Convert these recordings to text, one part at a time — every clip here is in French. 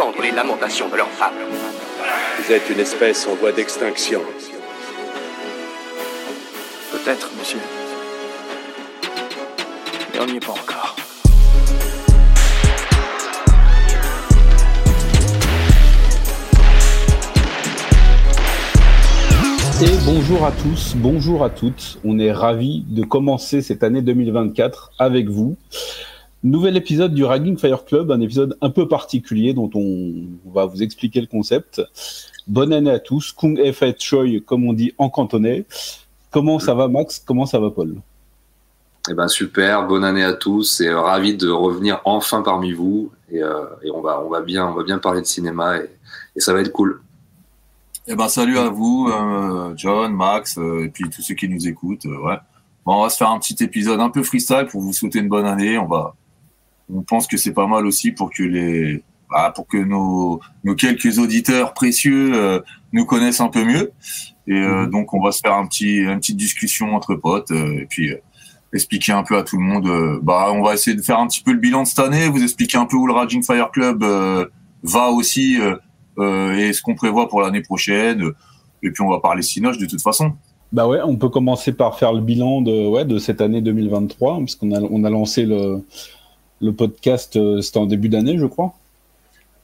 entendre les lamentations de leurs femmes. Vous êtes une espèce en voie d'extinction. Peut-être, monsieur. Mais on n'y est pas encore. Et bonjour à tous, bonjour à toutes. On est ravis de commencer cette année 2024 avec vous. Nouvel épisode du Ragging Fire Club, un épisode un peu particulier dont on va vous expliquer le concept. Bonne année à tous, Kung Efet Choi, comme on dit en cantonais. Comment ça va Max? Comment ça va Paul? Eh ben super, bonne année à tous et euh, ravi de revenir enfin parmi vous et, euh, et, on va on va bien on va bien parler de cinéma et, et ça va être cool. Eh ben salut à vous, euh, John, Max, euh, et puis tous ceux qui nous écoutent. Euh, ouais. Bon, on va se faire un petit épisode un peu freestyle pour vous souhaiter une bonne année. On va, on pense que c'est pas mal aussi pour que les, bah, pour que nos, nos quelques auditeurs précieux euh, nous connaissent un peu mieux. Et euh, Mhm. donc on va se faire un petit, une petite discussion entre potes euh, et puis expliquer un peu à tout le monde. bah, on va essayer de faire un petit peu le bilan de cette année, vous expliquer un peu où le Raging Fire Club va aussi. et ce qu'on prévoit pour l'année prochaine. Et puis on va parler Cinoche de toute façon. Bah ouais, on peut commencer par faire le bilan de, ouais, de cette année 2023, puisqu'on a, on a lancé le, le podcast, euh, c'était en début d'année, je crois.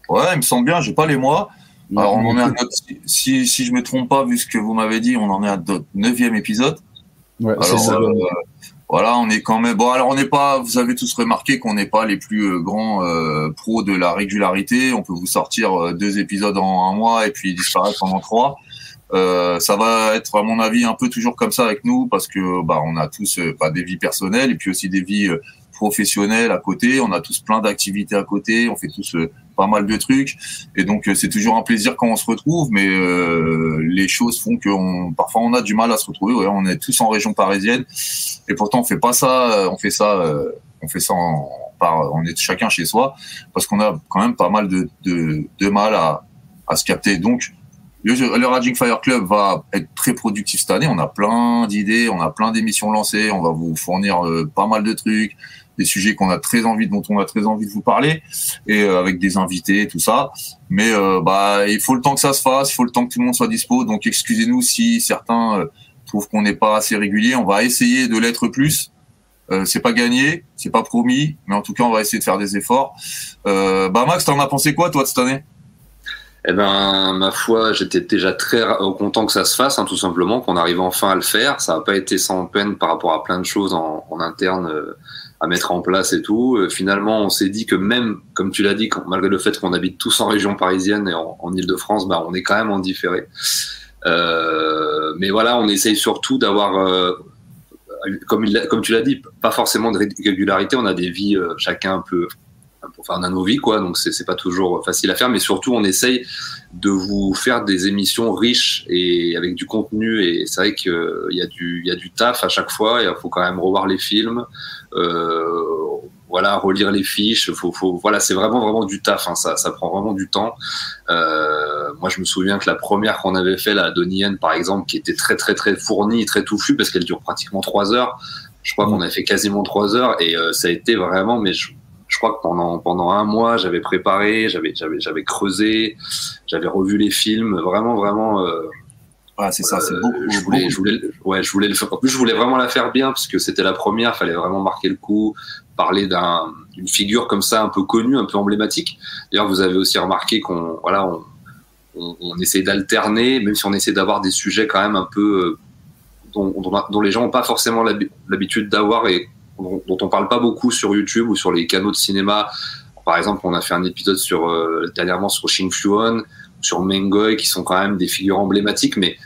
Ouais, il me semble bien, j'ai pas les mois. Alors on en est à notre, si, si je me trompe pas, vu ce que vous m'avez dit, on en est à notre neuvième épisode. Ouais, c'est Alors, ça. euh, voilà, on est quand même. Bon, alors on n'est pas. Vous avez tous remarqué qu'on n'est pas les plus euh, grands euh, pros de la régularité. On peut vous sortir deux épisodes en un mois et puis disparaître pendant trois. Euh, ça va être, à mon avis, un peu toujours comme ça avec nous parce que bah on a tous pas des vies personnelles et puis aussi des vies professionnelles à côté. On a tous plein d'activités à côté. On fait tous euh, pas mal de trucs et donc euh, c'est toujours un plaisir quand on se retrouve. Mais euh, les choses font que parfois on a du mal à se retrouver. On est tous en région parisienne et pourtant on fait pas ça. On fait ça. On fait ça en, par, on est chacun chez soi parce qu'on a quand même pas mal de, mal à, se capter. Donc le, le Raging Fire Club va être très productif cette année. On a plein d'idées, on a plein d'émissions lancées. On va vous fournir pas mal de trucs, des sujets dont on a très envie de vous parler, et euh, avec des invités, tout ça. Mais euh, bah, il faut le temps que ça se fasse, il faut le temps que tout le monde soit dispo. Donc excusez-nous si certains euh, trouvent qu'on n'est pas assez régulier. On va essayer de l'être plus. C'est pas gagné, c'est pas promis, mais en tout cas, on va essayer de faire des efforts. Bah Max, t'en as pensé quoi toi de cette année? Eh ben ma foi, j'étais déjà très content que ça se fasse, hein, tout simplement, qu'on arrive enfin à le faire. Ça n'a pas été sans peine par rapport à plein de choses en, interne à mettre en place et tout. Euh, finalement, on s'est dit que même, comme tu l'as dit, malgré le fait qu'on habite tous en région parisienne et en, en Ile-de-France, bah, on est quand même en différé. Euh, mais voilà, on essaye surtout d'avoir, euh, comme, tu l'as dit, pas forcément de régularité. On a des vies, chacun un peu, un enfin, on a nos vies, quoi. Donc c'est pas toujours facile à faire, mais surtout on essaye de vous faire des émissions riches et avec du contenu. Et c'est vrai qu'il y a du, il y a du taf à chaque fois. Il faut quand même revoir les films, euh, voilà, relire les fiches. Faut, faut, voilà, c'est vraiment vraiment du taf. Hein, ça, ça prend vraiment du temps. Euh, moi, je me souviens que la première qu'on avait fait, la Donnie Yen, par exemple, qui était très très très fournie, très touffue, parce qu'elle dure pratiquement trois heures. Je crois qu'on avait fait quasiment trois heures et euh, ça a été vraiment, mais je, je crois que pendant pendant un mois, j'avais préparé, j'avais j'avais j'avais creusé, j'avais revu les films, vraiment vraiment. Euh, Ouais, c'est ça, c'est euh, beaucoup. je voulais, beaucoup. je voulais, ouais, je voulais le faire. En plus, je voulais vraiment la faire bien parce que c'était la première. Fallait vraiment marquer le coup, parler d'un, d'une figure comme ça, un peu connue, un peu emblématique. D'ailleurs, vous avez aussi remarqué qu'on, voilà, on, on, on essaie d'alterner, même si on essaie d'avoir des sujets quand même un peu euh, dont, dont, dont les gens n'ont pas forcément l'habi- l'habitude d'avoir et dont, on parle pas beaucoup sur YouTube ou sur les canaux de cinéma. Par exemple, on a fait un épisode sur euh, dernièrement sur Shin Fuon, sur Mengoy, qui sont quand même des figures emblématiques, mais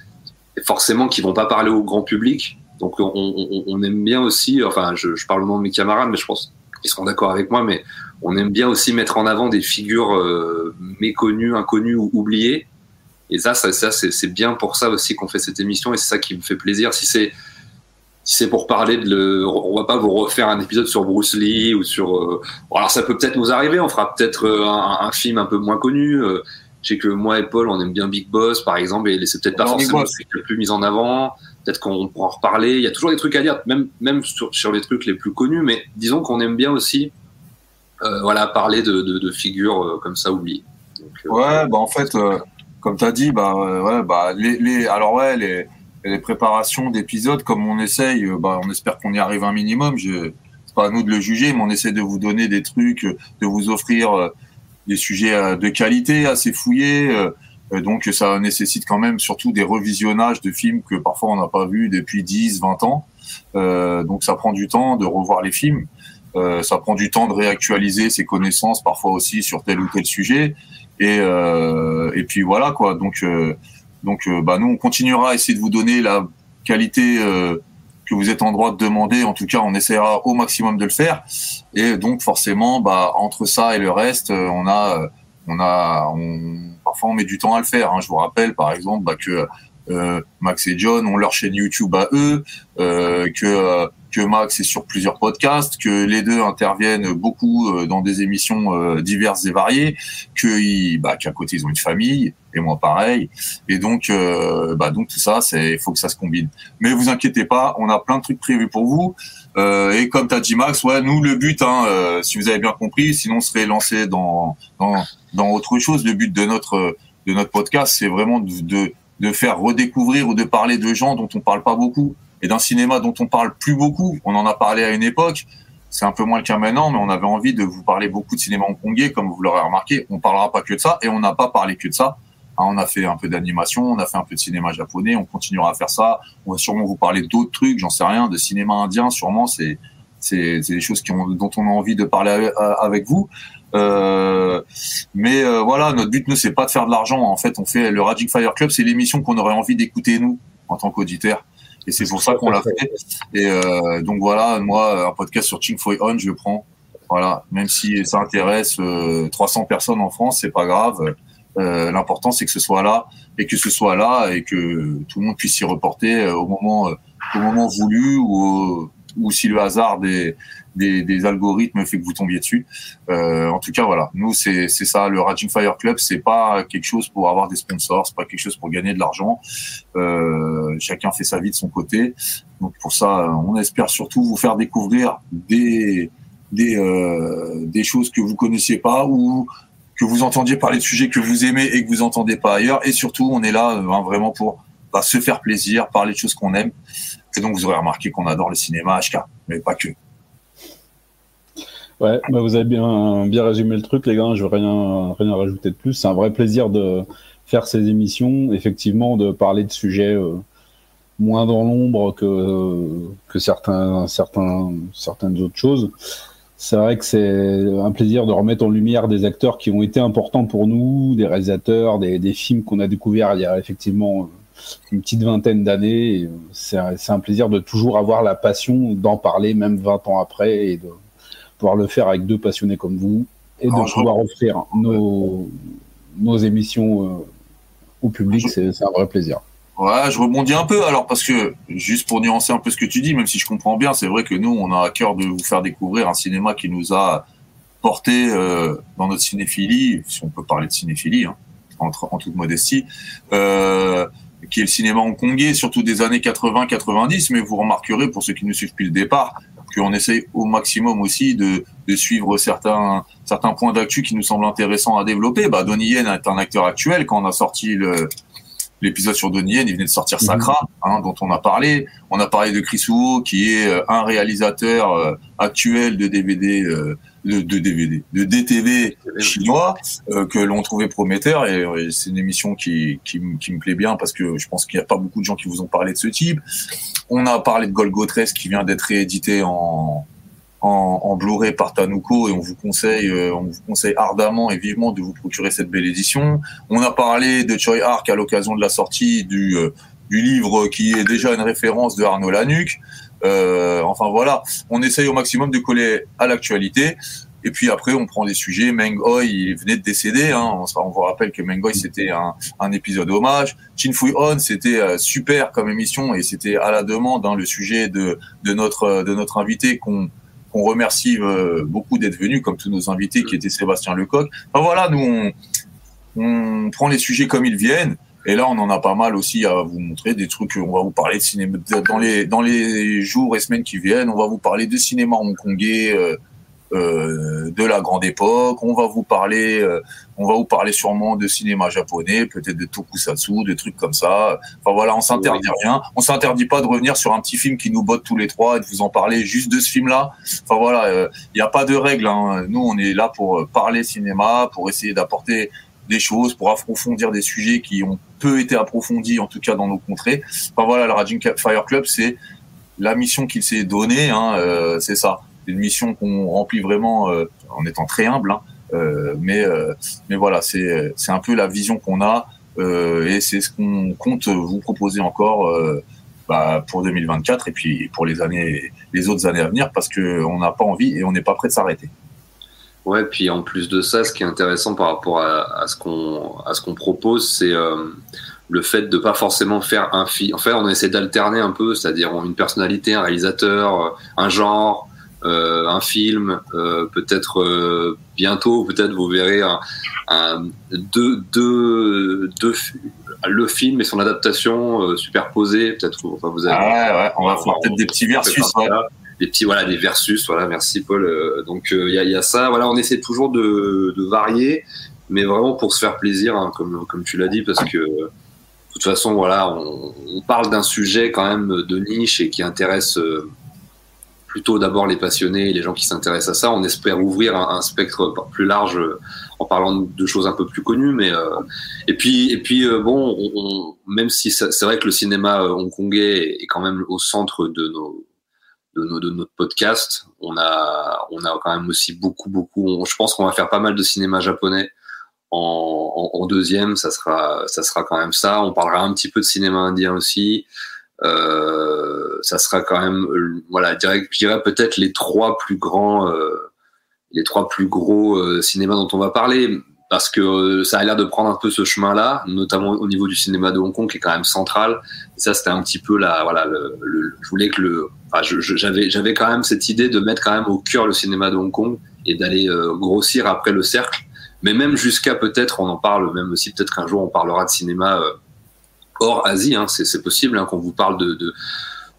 forcément qui vont pas parler au grand public. Donc on, on, on aime bien aussi, enfin je, parle au nom de mes camarades, mais je pense qu'ils seront d'accord avec moi, mais on aime bien aussi mettre en avant des figures euh, méconnues, inconnues ou oubliées. Et ça, ça, ça c'est bien pour ça aussi qu'on fait cette émission et c'est ça qui me fait plaisir. Si c'est si c'est pour parler de le, on va pas vous refaire un épisode sur Bruce Lee ou sur. Euh, alors ça peut peut-être nous arriver. On fera peut-être euh, un, un, film un peu moins connu. Euh, je sais que moi et Paul, on aime bien Big Boss, par exemple, et c'est peut-être pas forcément celui qui est le plus mis en avant. Peut-être qu'on pourra en reparler. Il y a toujours des trucs à dire, même même sur, sur les trucs les plus connus. Mais disons qu'on aime bien aussi euh, voilà, parler de, de, de figures euh, comme ça oubliées. Donc, euh, Ouais, bah en fait, comme tu as dit, bah, ouais, bah les, les, alors ouais, les, les préparations d'épisodes, comme on essaye, euh, bah, on espère qu'on y arrive un minimum. Je, c'est pas à nous de le juger, mais on essaie de vous donner des trucs, de vous offrir euh, des sujets euh, de qualité, assez fouillés. donc ça nécessite quand même surtout des revisionnages de films que parfois on n'a pas vus depuis 10, 20 ans. Euh, donc ça prend du temps de revoir les films. Euh, ça prend du temps de réactualiser ses connaissances, parfois aussi sur tel ou tel sujet. Et, euh, et puis voilà quoi. Donc, donc euh, bah, nous on continuera à essayer de vous donner la qualité euh, que vous êtes en droit de demander. En tout cas, on essaiera au maximum de le faire. Et donc forcément, bah, entre ça et le reste, euh, on a, on a, on, parfois on met du temps à le faire. Hein. Je vous rappelle par exemple bah, que Max et John ont leur chaîne YouTube à eux, que que Max est sur plusieurs podcasts, que les deux interviennent beaucoup euh, dans des émissions euh, diverses et variées, que bah, qu'à côté ils ont une famille et moi pareil. Et donc, euh, bah, donc tout ça, c'est, il faut que ça se combine. Mais vous inquiétez pas, on a plein de trucs prévus pour vous. Euh, et comme t'as dit Max, ouais, nous le but, hein, euh, si vous avez bien compris, sinon on serait lancé dans dans dans autre chose. Le but de notre de notre podcast, c'est vraiment de, de de faire redécouvrir ou de parler de gens dont on parle pas beaucoup et d'un cinéma dont on parle plus beaucoup. On en a parlé à une époque. C'est un peu moins le cas maintenant, mais on avait envie de vous parler beaucoup de cinéma hongkongais, comme vous l'aurez remarqué. On parlera pas que de ça, et on n'a pas parlé que de ça. Hein, on a fait un peu d'animation, on a fait un peu de cinéma japonais, on continuera à faire ça. On va sûrement vous parler d'autres trucs, j'en sais rien, de cinéma indien, sûrement. C'est c'est des choses qui ont, dont on a envie de parler avec, vous. Euh, mais euh, voilà, notre but, nous, c'est pas de faire de l'argent. En fait, on fait le Raging Fire Club, c'est l'émission qu'on aurait envie d'écouter nous en tant qu'auditeurs. Et c'est pour ça qu'on l'a fait. Et euh, donc voilà, moi, un podcast sur Ching Foy On, je prends. Voilà, même si ça intéresse euh, 300 personnes en France, c'est pas grave. Euh, L'important, c'est que ce soit là et que ce soit là et que tout le monde puisse s'y reporter euh, au moment, euh, au moment voulu ou, euh, ou si le hasard des, des, des algorithmes fait que vous tombiez dessus. Euh, en tout cas, voilà, nous c'est ça, le Raging Fire Club, c'est pas quelque chose pour avoir des sponsors, c'est pas quelque chose pour gagner de l'argent. Euh, chacun fait sa vie de son côté. Donc pour ça, on espère surtout vous faire découvrir des des euh, des choses que vous connaissiez pas ou que vous entendiez parler de sujets que vous aimez et que vous entendez pas ailleurs. Et surtout, on est là euh, hein, vraiment pour bah, se faire plaisir, parler de choses qu'on aime. Et donc, vous aurez remarqué qu'on adore le cinéma HK, mais pas que. Ouais, bah vous avez bien, bien résumé le truc, les gars. Je veux rien, rien rajouter de plus. C'est un vrai plaisir de faire ces émissions, effectivement, de parler de sujets euh, moins dans l'ombre que, que certains, certains, certaines autres choses. C'est vrai que c'est un plaisir de remettre en lumière des acteurs qui ont été importants pour nous, des réalisateurs, des, films qu'on a découverts il y a effectivement une petite vingtaine d'années. Et C'est un, plaisir de toujours avoir la passion d'en parler, même 20 ans après, pouvoir le faire avec deux passionnés comme vous, et de Alors, pouvoir offrir nos, nos émissions euh, au public. C'est c'est un vrai plaisir. Ouais, je rebondis un peu alors parce que juste pour nuancer un peu ce que tu dis, même si je comprends bien, c'est vrai que nous on a à cœur de vous faire découvrir un cinéma qui nous a porté euh, dans notre cinéphilie, si on peut parler de cinéphilie, hein, en, en toute modestie, euh, qui est le cinéma hongkongais, surtout des années 80-90. Mais vous remarquerez pour ceux qui nous suivent depuis le départ qu'on essaye au maximum aussi de, de suivre certains certains points d'actu qui nous semblent intéressants à développer. Bah, Donnie Yen est un acteur actuel quand on a sorti le l'épisode sur Donnie Yen, il venait de sortir Sacra, hein, dont on a parlé. On a parlé de Chris Wu, qui est euh, un réalisateur euh, actuel de DVD, de, de DVD, de DTV chinois, euh, que l'on trouvait prometteur. Et, euh, c'est une émission qui, qui, me plaît bien parce que je pense qu'il n'y a pas beaucoup de gens qui vous ont parlé de ce type. On a parlé de Golgotress qui vient d'être réédité en, en, en Blu-ray par Tanuko et on vous conseille, euh, on vous conseille ardemment et vivement de vous procurer cette belle édition. On a parlé de Choi Ark à l'occasion de la sortie du, euh, du livre qui est déjà une référence de Arnaud Lanuc. Euh, enfin voilà, on essaye au maximum de coller à l'actualité. Et puis après, on prend des sujets. Meng Hoi, il venait de décéder. Hein. On, on vous rappelle que Meng Hoi, c'était un, épisode hommage. Chin Fui On, c'était euh, super comme émission et c'était à la demande hein, le sujet de, notre de notre invité qu'on remercie euh, beaucoup d'être venu, comme tous nos invités qui étaient Sébastien Lecoq. Enfin voilà, nous on prend les sujets comme ils viennent. Et là, on en a pas mal aussi à vous montrer des trucs. On va vous parler de cinéma dans les dans les jours et semaines qui viennent. On va vous parler de cinéma hongkongais, euh, euh, de la grande époque. On va vous parler, euh, on va vous parler sûrement de cinéma japonais, peut-être de tokusatsu, de trucs comme ça. Enfin voilà, on s'interdit rien. On s'interdit pas de revenir sur un petit film qui nous botte tous les trois et de vous en parler juste de ce film-là. Enfin voilà, il euh, n'y a pas de règles. Hein. Nous, on est là pour parler cinéma, pour essayer d'apporter des choses, pour approfondir des sujets qui ont peu été approfondis, en tout cas dans nos contrées. Enfin voilà, le Raging Fire Club, c'est la mission qu'il s'est donnée, hein, c'est ça une mission qu'on remplit vraiment euh, en étant très humble. Hein. Euh, mais euh, mais voilà, c'est c'est un peu la vision qu'on a et c'est ce qu'on compte vous proposer encore bah, pour 2024 et puis pour les années les autres années à venir parce que on n'a pas envie et on n'est pas prêt de s'arrêter. Ouais, puis en plus de ça, ce qui est intéressant par rapport à, ce qu'on à ce qu'on propose, c'est le fait de pas forcément faire un film. En fait, on essaie d'alterner un peu, c'est-à-dire une personnalité, un réalisateur, un genre, euh, un film, euh, peut-être euh, bientôt, peut-être vous verrez un, un deux, deux, deux, le film et son adaptation superposée. Peut-être enfin, vous avez. Ah ouais, on va faire peut-être des petits versus. Ouais. Des petits voilà des versus voilà merci Paul donc il y a, y, a, ça voilà on essaie toujours de, de varier mais vraiment pour se faire plaisir hein, comme comme tu l'as dit parce que de toute façon voilà on, on parle d'un sujet quand même de niche et qui intéresse plutôt d'abord les passionnés, les gens qui s'intéressent à ça. On espère ouvrir un, spectre plus large euh, en parlant de choses un peu plus connues. Mais euh, et puis et puis euh, bon, on, même si c'est vrai que le cinéma hongkongais est quand même au centre de nos de, nos, de notre podcast, on a on a quand même aussi beaucoup beaucoup. je pense qu'on va faire pas mal de cinéma japonais. En, en, en, deuxième, ça sera ça sera quand même ça. On parlera un petit peu de cinéma indien aussi. Euh, ça sera quand même, euh, voilà, je dirais peut-être les trois plus grands, euh, les trois plus gros cinémas dont on va parler parce que ça a l'air de prendre un peu ce chemin-là, notamment au niveau du cinéma de Hong Kong qui est quand même central. Ça, c'était un petit peu la, voilà, le, le, je voulais que le, enfin, j'avais, j'avais quand même cette idée de mettre quand même au cœur le cinéma de Hong Kong et d'aller grossir après le cercle. Mais même jusqu'à peut-être, on en parle même aussi peut-être qu'un jour on parlera de cinéma hors Asie. Hein, c'est possible hein, qu'on vous parle de, de,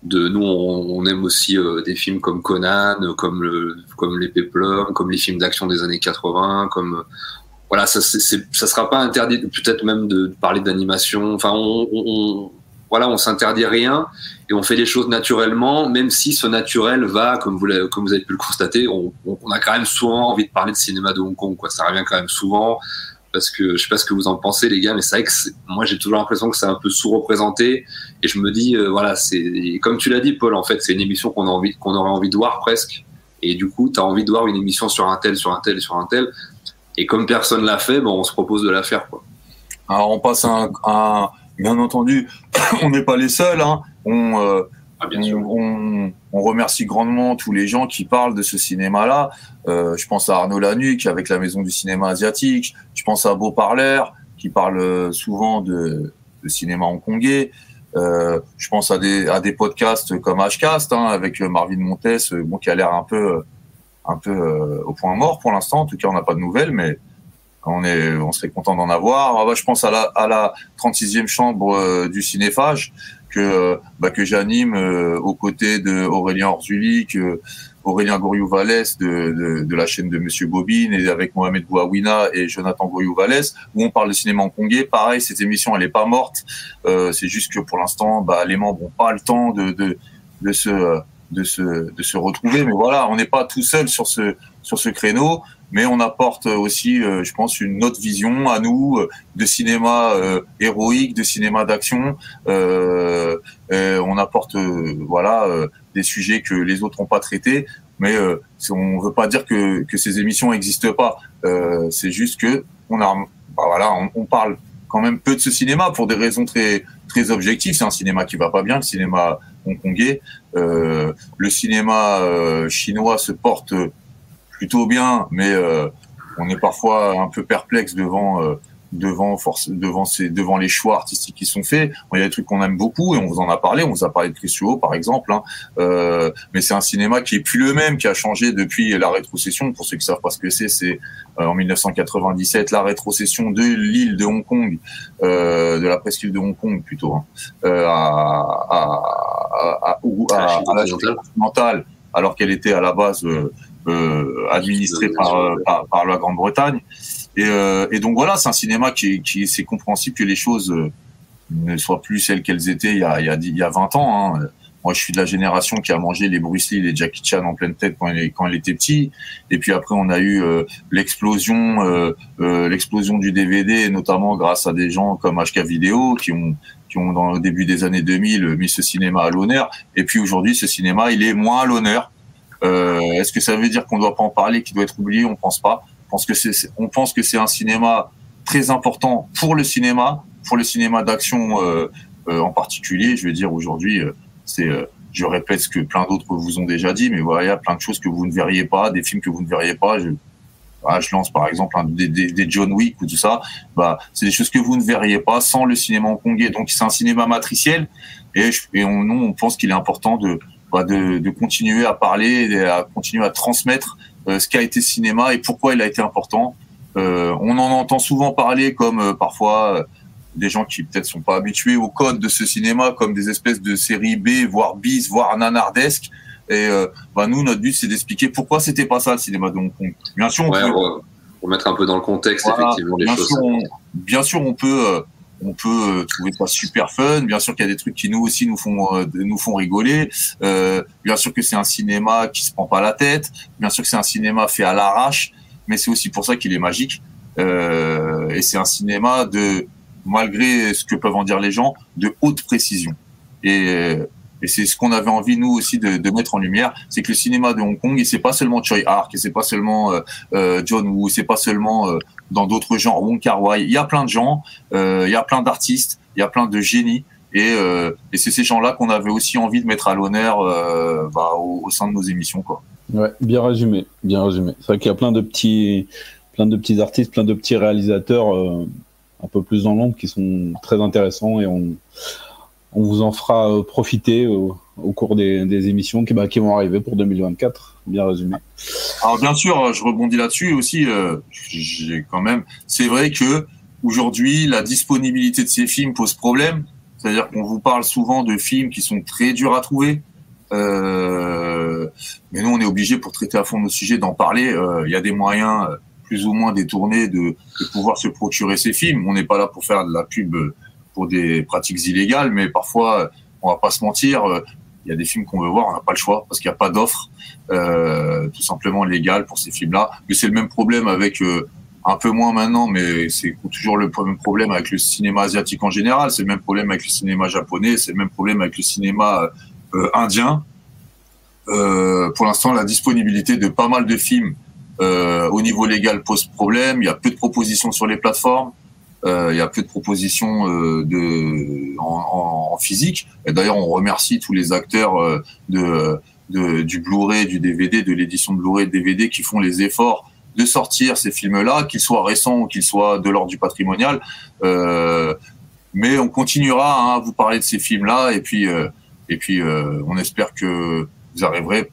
de nous, on, aime aussi euh, des films comme Conan, comme le, comme les Peplum, comme les films d'action des années 80, comme voilà, ça, ça sera pas interdit, peut-être même de, parler d'animation. Enfin, on, on, voilà, on s'interdit rien et on fait les choses naturellement, même si ce naturel va, comme vous, comme vous avez pu le constater, on, on, a quand même souvent envie de parler de cinéma de Hong Kong, quoi. Ça revient quand même souvent parce que je sais pas ce que vous en pensez les gars mais c'est vrai que moi j'ai toujours l'impression que c'est un peu sous-représenté. Et je me dis euh, voilà c'est comme tu l'as dit Paul en fait c'est une émission qu'on a envie qu'on aurait envie de voir presque. Et du coup tu as envie de voir une émission sur un tel sur un tel sur un tel. Et comme personne l'a fait bon on se propose de la faire alors on passe à un, bien entendu on n'est pas les seuls hein. on euh, ah, on, remercie grandement tous les gens qui parlent de ce cinéma-là. Euh, je pense à Arnaud Lanuc avec la Maison du cinéma asiatique. Je pense à Beau Parleur qui parle souvent de, cinéma hongkongais. Euh, je pense à des, à des podcasts comme Hcast hein, avec Marvin Montes, bon, qui a l'air un peu, un peu euh, au point mort pour l'instant. En tout cas, on n'a pas de nouvelles, mais on, est, on serait content d'en avoir. Ah bah, je pense à la, à la 36e chambre du cinéphage que bah, que j'anime euh, aux côtés de Aurélien Orzulic, Aurélien Goriou-Vallès de, la chaîne de Monsieur Bobine et avec Mohamed Bouaouina et Jonathan Goriou-Vallès où on parle de cinéma hongkongais. Pareil, cette émission elle est pas morte. Euh, c'est juste que pour l'instant, bah, les membres ont pas le temps de, de se retrouver. Mais voilà, on n'est pas tout seul sur ce sur ce créneau mais on apporte aussi, euh, je pense, une autre vision à nous euh, de cinéma euh, héroïque, de cinéma d'action. on apporte, voilà, des sujets que les autres n'ont pas traités, mais on ne veut pas dire que, que ces émissions n'existent pas. C'est juste que on a, bah, voilà, on, on, parle quand même peu de ce cinéma pour des raisons très très objectives. C'est un cinéma qui va pas bien, le cinéma hongkongais. le cinéma chinois se porte plutôt bien, mais euh, on est parfois un peu perplexe devant euh, devant force devant ces devant les choix artistiques qui sont faits. il y a des trucs qu'on aime beaucoup et on vous en a parlé. On vous a parlé de Chris par exemple. Hein. Euh, mais c'est un cinéma qui est plus le même, qui a changé depuis la rétrocession. Pour ceux qui savent pas ce que c'est, c'est en 1997 la rétrocession de l'île de Hong Kong, de la presqu'île de Hong Kong plutôt, hein, à, à, à, à, la alors qu'elle était à la base administré par, par, par la Grande-Bretagne. Et, et, donc voilà, c'est un cinéma qui, qui c'est compréhensible que les choses ne soient plus celles qu'elles étaient il y a, il y a, il y a 20 ans. Hein. Moi, je suis de la génération qui a mangé les Bruce Lee, les Jackie Chan en pleine tête quand il, quand il était petit. Et puis après, on a eu euh, l'explosion, euh, euh, l'explosion du DVD, notamment grâce à des gens comme HK Vidéo qui ont qui ont dans le début des années 2000 mis ce cinéma à l'honneur. Et puis aujourd'hui, ce cinéma, il est moins à l'honneur. Est-ce que ça veut dire qu'on ne doit pas en parler, qu'il doit être oublié? On pense pas. On pense que c'est, un cinéma très important pour le cinéma, pour le cinéma d'action en particulier. Je veux dire aujourd'hui c'est, euh, je répète ce que plein d'autres vous ont déjà dit, mais voilà, il y a plein de choses que vous ne verriez pas, des films que vous ne verriez pas. Je, ah, je lance par exemple des, John Wick ou tout ça. Bah, c'est des choses que vous ne verriez pas sans le cinéma hongkongais. Donc c'est un cinéma matriciel et, nous, on pense qu'il est important de, bah, de, de, continuer à parler, à continuer à transmettre euh, ce qu'a été cinéma et pourquoi il a été important. Euh, on en entend souvent parler comme euh, parfois des gens qui peut-être sont pas habitués au code de ce cinéma comme des espèces de séries B, voire bis, voire nanardesques. Et euh, bah nous, notre but, c'est d'expliquer pourquoi c'était pas ça le cinéma de Hong Kong. Bien sûr, on peut remettre un peu dans le contexte effectivement les bien choses. Sûr, on, bien sûr, on peut. Euh, on peut euh, trouver ça super fun. Bien sûr qu'il y a des trucs qui nous aussi nous font euh, nous font rigoler. Euh, bien sûr que c'est un cinéma qui se prend pas la tête. Bien sûr que c'est un cinéma fait à l'arrache. Mais c'est aussi pour ça qu'il est magique. et c'est un cinéma de malgré ce que peuvent en dire les gens, de haute précision. Et, et c'est ce qu'on avait envie nous aussi de, mettre en lumière, c'est que le cinéma de Hong Kong, et c'est pas seulement Choi Ark, et c'est pas seulement euh, euh, John Woo, c'est pas seulement euh, dans d'autres genres Wong Kar Wai. Il y a plein de gens, il y a plein d'artistes, il y a plein de génies. Et, et c'est ces gens-là qu'on avait aussi envie de mettre à l'honneur bah, au, au, sein de nos émissions. Quoi. Ouais, bien résumé, bien résumé. C'est vrai qu'il y a plein de petits, plein de petits artistes, plein de petits réalisateurs un peu plus dans l'ombre qui sont très intéressants et on, on vous en fera euh, profiter au, cours des, émissions qui, bah, qui, vont arriver pour 2024. Bien résumé. Alors bien sûr, je rebondis là-dessus aussi. Euh, j'ai quand même. C'est vrai que aujourd'hui, la disponibilité de ces films pose problème. C'est-à-dire qu'on vous parle souvent de films qui sont très durs à trouver. Euh, mais nous, on est obligé pour traiter à fond nos sujets d'en parler. Euh, il y a des moyens plus ou moins détourné de, de pouvoir se procurer ces films. On n'est pas là pour faire de la pub pour des pratiques illégales, mais parfois, on va pas se mentir, il y a des films qu'on veut voir, on n'a pas le choix parce qu'il n'y a pas d'offre euh, tout simplement légale pour ces films-là. Mais c'est le même problème avec euh, un peu moins maintenant, mais c'est toujours le même problème avec le cinéma asiatique en général. C'est le même problème avec le cinéma japonais, c'est le même problème avec le cinéma euh, indien. Euh, pour l'instant, la disponibilité de pas mal de films euh, au niveau légal pose problème. Il y a peu de propositions sur les plateformes. Euh, il y a peu de propositions euh, en, physique. D'ailleurs, on remercie tous les acteurs euh, de, du Blu-ray, du DVD, de l'édition Blu-ray DVD qui font les efforts de sortir ces films-là, qu'ils soient récents ou qu'ils soient de l'ordre du patrimonial. Euh, mais on continuera hein, à vous parler de ces films-là et puis, euh, et puis on espère que vous arriverez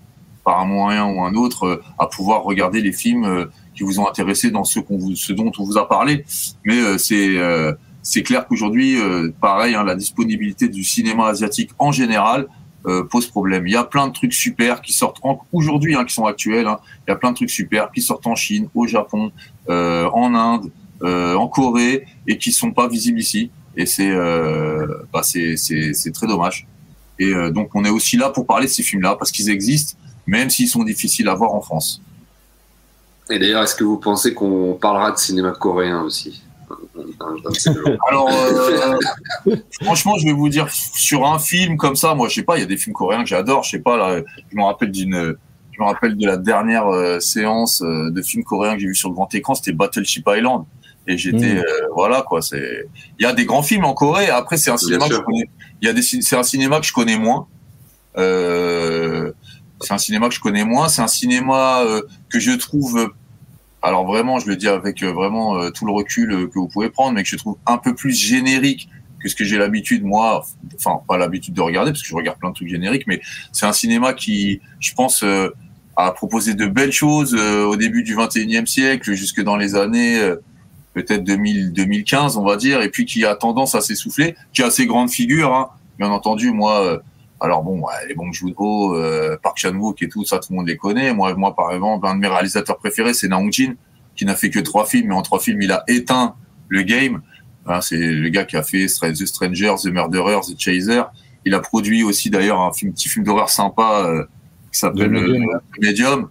par un moyen ou un autre euh, à pouvoir regarder les films euh, qui vous ont intéressé dans ce, dont on vous a parlé. Mais euh, c'est c'est clair qu'aujourd'hui, pareil, hein, la disponibilité du cinéma asiatique en général pose problème. Il y a plein de trucs super qui sortent aujourd'hui, hein, qui sont actuels. Hein. Il y a plein de trucs super qui sortent en Chine, au Japon, en Inde, en Corée, et qui sont pas visibles ici. Et c'est bah, c'est très dommage. Et donc on est aussi là pour parler de ces films-là parce qu'ils existent même s'ils sont difficiles à voir en France. Et d'ailleurs, est-ce que vous pensez qu'on parlera de cinéma coréen aussi? Alors, euh, franchement, je vais vous dire, sur un film comme ça, moi, je sais pas, il y a des films coréens que j'adore, je sais pas, là, je me rappelle d'une, je me rappelle de la dernière euh, séance euh, de films coréens que j'ai vu sur le grand écran, c'était Battleship Island. Et j'étais, mmh. voilà, quoi, c'est, il y a des grands films en Corée, après, c'est un cinéma que je connais, il y a des, c'est un cinéma que je connais moins. Euh, c'est un cinéma que je connais moins. C'est un cinéma euh, que je trouve, alors vraiment, je le dis avec euh, vraiment euh, tout le recul que vous pouvez prendre, mais que je trouve un peu plus générique que ce que j'ai l'habitude, moi, enfin, pas l'habitude de regarder, parce que je regarde plein de trucs génériques, mais c'est un cinéma qui, je pense, a proposé de belles choses au début du 21e siècle, jusque dans les années peut-être 2000, 2015, on va dire, et puis qui a tendance à s'essouffler, qui a ses grandes figures, hein. bien entendu, moi Alors bon, les bons Joon-ho, euh, Park Chan-wook et tout ça, tout le monde les connaît. Moi, moi par exemple, un de mes réalisateurs préférés, c'est Naong Jin, qui n'a fait que trois films, mais en trois films, il a éteint le game. Hein, c'est le gars qui a fait The Strangers, The Murderers, The Chaser. Il a produit aussi d'ailleurs un film, petit film d'horreur sympa euh, qui s'appelle Le Medium.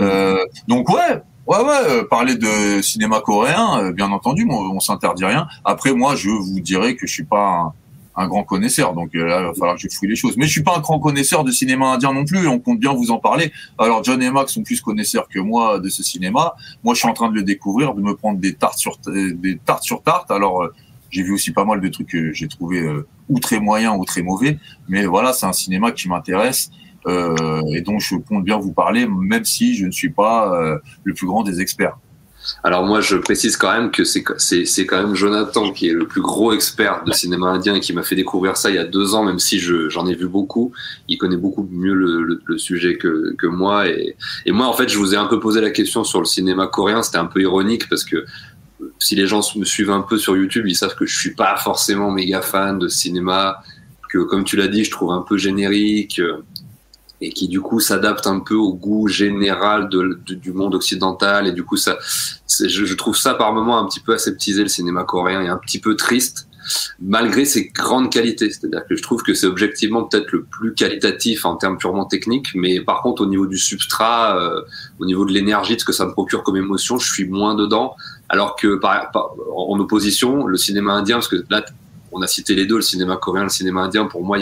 Euh, donc ouais, ouais, ouais. parler de cinéma coréen, bien entendu, on, on s'interdit rien. Après, moi, je vous dirais que je suis pas un, grand connaisseur. Donc euh, là, il va falloir que je fouille les choses. Mais je suis pas un grand connaisseur de cinéma indien non plus. On compte bien vous en parler. Alors John et Max sont plus connaisseurs que moi de ce cinéma. Moi, je suis en train de le découvrir, de me prendre des tartes sur des tartes sur tartes. Alors euh, j'ai vu aussi pas mal de trucs que j'ai trouvé euh, ou très moyens ou très mauvais. Mais voilà, c'est un cinéma qui m'intéresse. et dont je compte bien vous parler, même si je ne suis pas le plus grand des experts. Alors moi, je précise quand même que c'est quand même Jonathan qui est le plus gros expert de cinéma indien et qui m'a fait découvrir ça il y a deux ans, même si j'en ai vu beaucoup. Il connaît beaucoup mieux le, le, sujet que, que moi. Et, et, moi, en fait, je vous ai un peu posé la question sur le cinéma coréen. C'était un peu ironique parce que si les gens me suivent un peu sur YouTube, ils savent que je suis pas forcément méga fan de cinéma, que comme tu l'as dit, je trouve un peu générique et qui du coup s'adapte un peu au goût général du monde occidental. Et du coup ça je, trouve ça par moments un petit peu aseptisé le cinéma coréen et un petit peu triste malgré ses grandes qualités. C'est-à-dire que je trouve que c'est objectivement peut-être le plus qualitatif en termes purement techniques mais par contre au niveau du substrat euh, au niveau de l'énergie de ce que ça me procure comme émotion je suis moins dedans. Alors que par, en opposition le cinéma indien parce que là on a cité les deux, le cinéma coréen, le cinéma indien. Pour moi,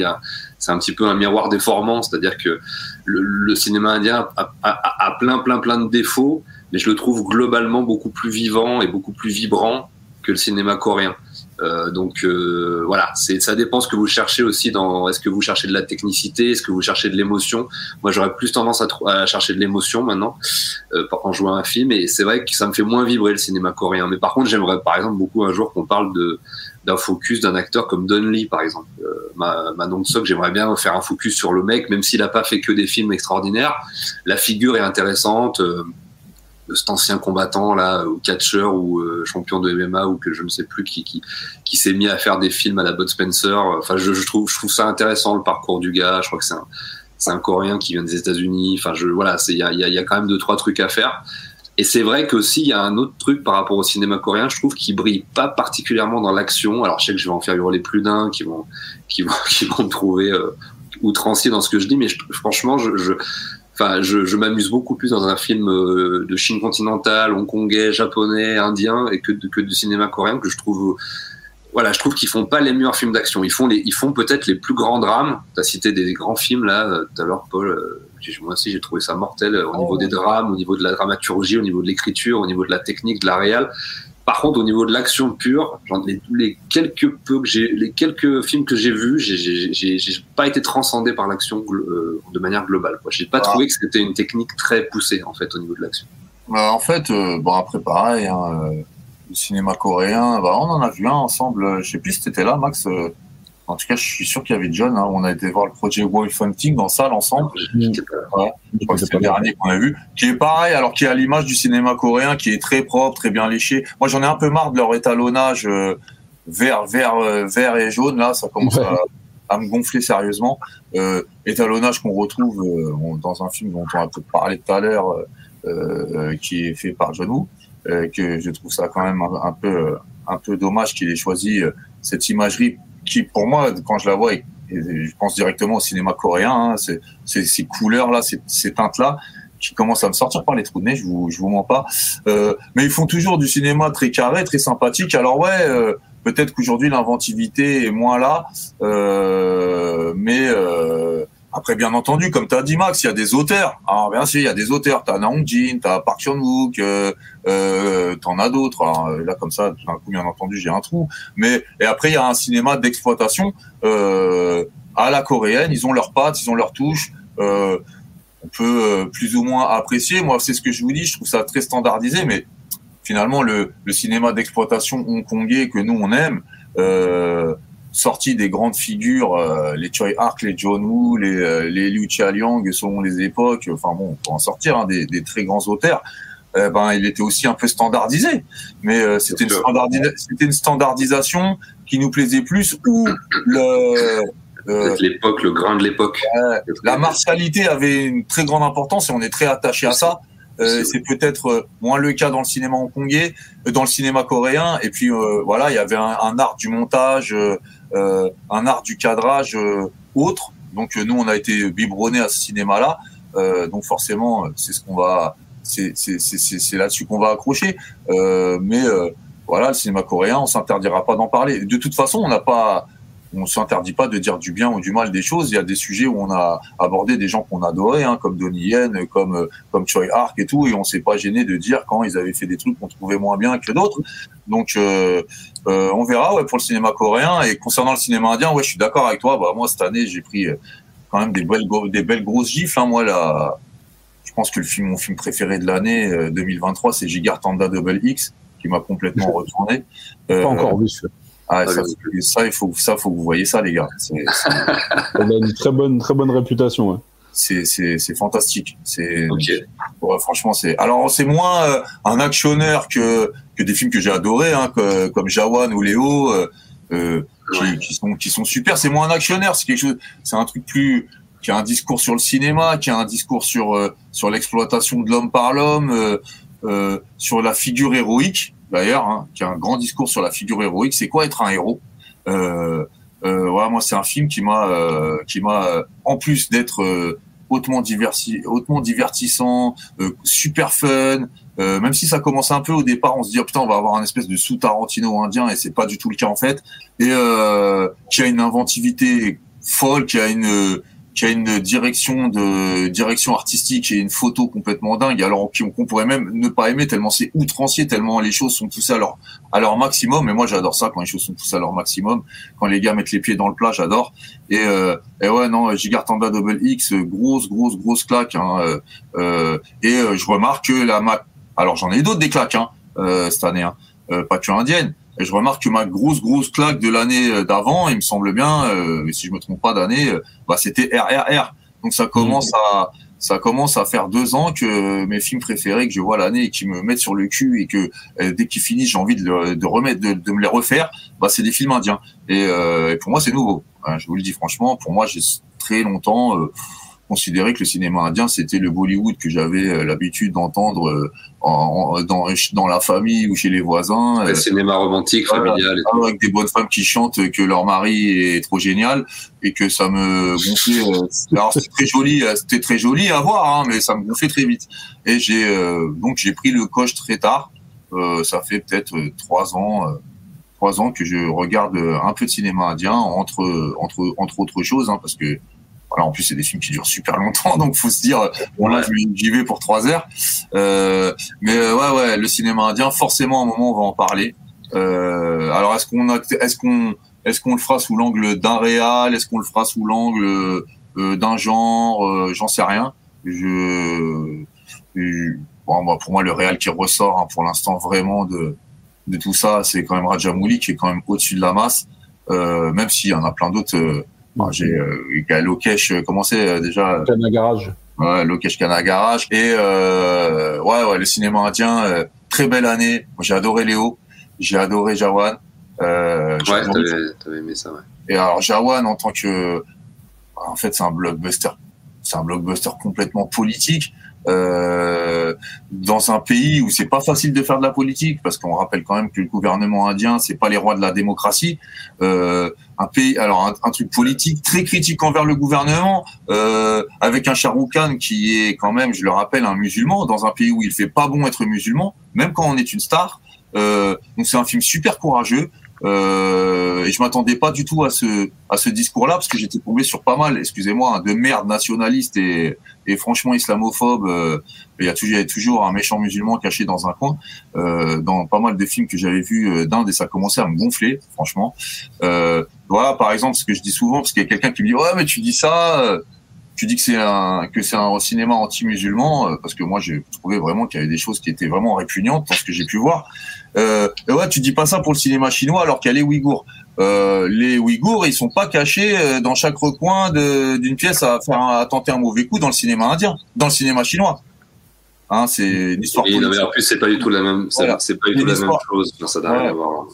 c'est un petit peu un miroir déformant, c'est-à-dire que le, cinéma indien a, plein, plein, plein de défauts, mais je le trouve globalement beaucoup plus vivant et beaucoup plus vibrant que le cinéma coréen. Euh, donc euh, voilà, c'est ça dépend ce que vous cherchez aussi dans. Est-ce que vous cherchez de la technicité, est-ce que vous cherchez de l'émotion? Moi, j'aurais plus tendance à, chercher de l'émotion maintenant euh, je vois un film, et c'est vrai que ça me fait moins vibrer le cinéma coréen. Mais par contre, j'aimerais par exemple beaucoup un jour qu'on parle de d'un focus d'un acteur comme Don Lee, par exemple. Euh, Manon Sok, j'aimerais bien faire un focus sur le mec, même s'il n'a pas fait que des films extraordinaires. La figure est intéressante. Euh, cet ancien combattant là, ou catcheur ou euh, champion de MMA ou que je ne sais plus qui qui, s'est mis à faire des films à la Bud Spencer. Enfin, je, trouve je trouve ça intéressant le parcours du gars. Je crois que c'est un c'est un Coréen qui vient des États-Unis. Enfin, je voilà, il y a, y a quand même deux trois trucs à faire. Et c'est vrai qu'aussi, il y a un autre truc par rapport au cinéma coréen, je trouve, qui brille pas particulièrement dans l'action. Alors, je sais que je vais en faire hurler plus d'un qui vont, qui vont, qui vont me trouver euh, outrancier dans ce que je dis, mais franchement, je, enfin, je, je m'amuse beaucoup plus dans un film euh, de Chine continentale, hongkongais, japonais, indien, et que, que du cinéma coréen que je trouve voilà, je trouve qu'ils font pas les meilleurs films d'action. Ils font les, ils font peut-être les plus grands drames. Tu as cité des grands films là euh, tout à l'heure, Paul moi aussi j'ai trouvé ça mortel euh, au niveau oh. des drames, au niveau de la dramaturgie, au niveau de l'écriture, au niveau de la technique, de la réal. Par contre, au niveau de l'action pure, les, les, quelques peu que j'ai, les quelques films que j'ai vus, j'ai pas été transcendé par l'action euh, de manière globale. J'ai pas ah. trouvé que c'était une technique très poussée en fait au niveau de l'action. Bah, en fait, euh, bon après pareil, hein, le cinéma coréen, bah, on en a vu un ensemble. Je sais plus si t'étais là, Max. En tout cas, je suis sûr qu'il y avait John. Hein. On a été voir le projet Wolf Hunting en salle ensemble. je crois que c'est le dernier qu'on a vu. Qui est pareil, alors qui est à l'image du cinéma coréen, qui est très propre, très bien léché. Moi, j'en ai un peu marre de leur étalonnage euh, vert, vert, euh, vert et jaune. Là, ça commence à, me gonfler sérieusement. Euh, étalonnage qu'on retrouve dans un film dont on a peut-être parlé tout à l'heure, qui est fait par John Woo. que je trouve ça quand même un, un peu, un peu dommage qu'il ait choisi cette imagerie qui, pour moi, quand je la vois, et, je pense directement au cinéma coréen, hein, c'est ces couleurs-là, ces, ces teintes-là, qui commencent à me sortir par les trous de nez, je vous, je vous mens pas. Euh, mais ils font toujours du cinéma très carré, très sympathique. Alors ouais, euh, peut-être qu'aujourd'hui l'inventivité est moins là, euh, mais euh, après, bien entendu, comme tu as dit, Max, il y a des auteurs. Alors, bien sûr, il y a des auteurs. Tu as Naong Jin, tu as Park Chan-wook, euh, euh, tu en as d'autres. Là, comme ça, d'un coup, bien entendu, j'ai un trou. Mais Et après, il y a un cinéma d'exploitation euh, à la coréenne. Ils ont leurs pattes, ils ont leurs touches. Euh, on peut euh, plus ou moins apprécier. Moi, c'est ce que je vous dis. Je trouve ça très standardisé. Mais finalement, le, le cinéma d'exploitation hongkongais que nous, on aime... Euh, sorti des grandes figures, euh, les Choi Ark, les John Woo, les, euh, les Liu Liang selon les époques, enfin bon, pour en sortir, hein, des, des, très grands auteurs, eh ben, il était aussi un peu standardisé. Mais euh, c'était une, une, standardisation qui nous plaisait plus, où le, Euh, l'époque, le grain de l'époque. La martialité avait une très grande importance et on est très attaché à ça. Euh, c'est peut-être euh, moins le cas dans le cinéma hongkongais, euh, dans le cinéma coréen. Et puis euh, voilà, il y avait un, un art du montage, euh, euh, un art du cadrage euh, autre. Donc euh, nous, on a été biberonnés à ce cinéma-là. Euh, donc forcément, euh, c'est ce qu'on va, c'est là-dessus qu'on va accrocher. Euh, mais euh, voilà, le cinéma coréen, on s'interdira pas d'en parler. De toute façon, on n'a pas on s'interdit pas de dire du bien ou du mal des choses. Il y a des sujets où on a abordé des gens qu'on adorait, hein, comme Donnie Yen, comme euh, comme Choi Ark et tout, et on s'est pas gêné de dire quand ils avaient fait des trucs qu'on trouvait moins bien que d'autres. Donc euh, euh, on verra ouais, pour le cinéma coréen. Et concernant le cinéma indien, ouais, je suis d'accord avec toi. Bah moi cette année, j'ai pris quand même des belles des belles grosses gifles. Hein. Moi là, je pense que le film mon film préféré de l'année euh, 2023, c'est Gigartanda Double X, qui m'a complètement retourné. Euh, Pas encore vu. Ah, ça, ça, il faut, ça, faut que vous voyez ça, les gars. C'est, Il a une très bonne, très bonne réputation. ouais. c'est, c'est, c'est fantastique. C'est, Ok. ouais, franchement, c'est. Alors, c'est moins euh, un actionneur que que des films que j'ai adorés, hein, que- comme Jawan ou Léo, euh, euh, qui, Ouais. qui sont qui sont super. C'est moins un actionnaire. C'est quelque chose. C'est un truc plus qui a un discours sur le cinéma, qui a un discours sur euh, sur l'exploitation de l'homme par l'homme, euh, euh, sur la figure héroïque d'ailleurs, hein, qui a un grand discours sur la figure héroïque. C'est quoi être un héros? Euh, euh, voilà, moi c'est un film qui m'a euh, qui m'a euh, en plus d'être euh, hautement diversi hautement divertissant, euh, super fun. même si ça commence un peu au départ, on se dit oh, putain on va avoir un espèce de sous Tarantino indien et c'est pas du tout le cas en fait. Et qui a une inventivité folle, qui a une qui a une direction de direction artistique et une photo complètement dingue. Alors qu'on pourrait même ne pas aimer tellement c'est outrancier, tellement les choses sont poussées à leur à leur maximum. Et moi j'adore ça quand les choses sont poussées à leur maximum. Quand les gars mettent les pieds dans le plat, j'adore. Et, euh, et ouais non, Gigartanda Double X, grosse grosse grosse claque. Hein, euh, euh, et euh, je remarque que la ma... alors j'en ai d'autres des claques hein, euh, cette année, hein, pas que indienne. Et je remarque que ma grosse grosse claque de l'année euh, d'avant, il me semble bien, euh, si je me trompe pas d'année, euh, bah c'était RRR. Donc ça commence à ça commence à faire deux ans que mes films préférés que je vois l'année et qui me mettent sur le cul et que euh, dès qu'ils finissent j'ai envie de, le- de remettre de, de me les refaire, bah c'est des films indiens. Et, euh, et pour moi c'est nouveau. Hein, je vous le dis franchement, pour moi j'ai très longtemps euh, considéré que le cinéma indien c'était le Bollywood que j'avais euh, l'habitude d'entendre euh, en, en- dans, dans la famille ou chez les voisins. Le euh, cinéma romantique, familial avec des bonnes femmes qui chantent que leur mari est trop génial et que ça me gonflait. alors c'était très joli, c'était très joli à voir, hein, mais ça me gonflait très vite. Et j'ai euh, donc j'ai pris le coche très tard. Euh, ça fait peut-être trois ans, euh, trois ans que je regarde un peu de cinéma indien entre entre entre autres choses, hein, parce que voilà, en plus c'est des films qui durent super longtemps, donc faut se dire bon là j'y vais pour trois heures. Euh, mais euh, ouais ouais, le cinéma indien, forcément à un moment on va en parler. Euh, alors est-ce qu'on est-ce qu'on, est-ce qu'on le fera sous l'angle d'un réal, est-ce qu'on le fera sous l'angle euh, d'un genre, euh, j'en sais rien. Je, je- bon, moi, pour moi le réal qui ressort hein, pour l'instant vraiment de de tout ça, c'est quand même Rajamouli qui est quand même au-dessus de la masse, euh, même s'il y en a plein d'autres. Bah, j'ai euh, il y a Lokesh, euh, comment c'est euh, déjà? Cana Garage. Ouais, Lokesh Kanagaraj. Et euh, ouais, ouais, le cinéma indien, euh, très belle année. J'ai adoré Léo, j'ai adoré Jawan. Euh, Ouais, t'avais aimé ça, ouais. Et alors Jawan en tant que, en fait, c'est un blockbuster, c'est un blockbuster complètement politique. Euh, dans un pays où c'est pas facile de faire de la politique, parce qu'on rappelle quand même que le gouvernement indien, c'est pas les rois de la démocratie. Euh, un pays, alors un, truc politique très critique envers le gouvernement, euh, avec un Khan qui est quand même, je le rappelle, un musulman dans un pays où il fait pas bon être musulman, même quand on est une star. Euh, donc c'est un film super courageux. Euh, et je m'attendais pas du tout à ce à ce discours-là parce que j'étais tombé sur pas mal, excusez-moi, hein, de merde nationaliste et, et franchement islamophobe. Euh, il y a toujours y a toujours un méchant musulman caché dans un coin. Euh, dans pas mal de films que j'avais vus euh, d'Inde et ça commençait à me gonfler, franchement. Euh, voilà, par exemple, ce que je dis souvent parce qu'il y a quelqu'un qui me dit ouais mais tu dis ça. euh, tu dis que c'est un que c'est un cinéma anti-musulman parce que moi j'ai trouvé vraiment qu'il y avait des choses qui étaient vraiment répugnantes dans ce que j'ai pu voir. Euh, et ouais, tu dis pas ça pour le cinéma chinois alors qu'il y a les Ouïghours. Euh, les Ouïghours, ils sont pas cachés euh, dans chaque recoin d'une pièce à faire un- à tenter un mauvais coup dans le cinéma indien, dans le cinéma chinois. Hein, c'est une histoire Et non, mais en plus, c'est pas du tout la même, c'est- Voilà. pas du tout la même chose. Enfin, ça Ouais.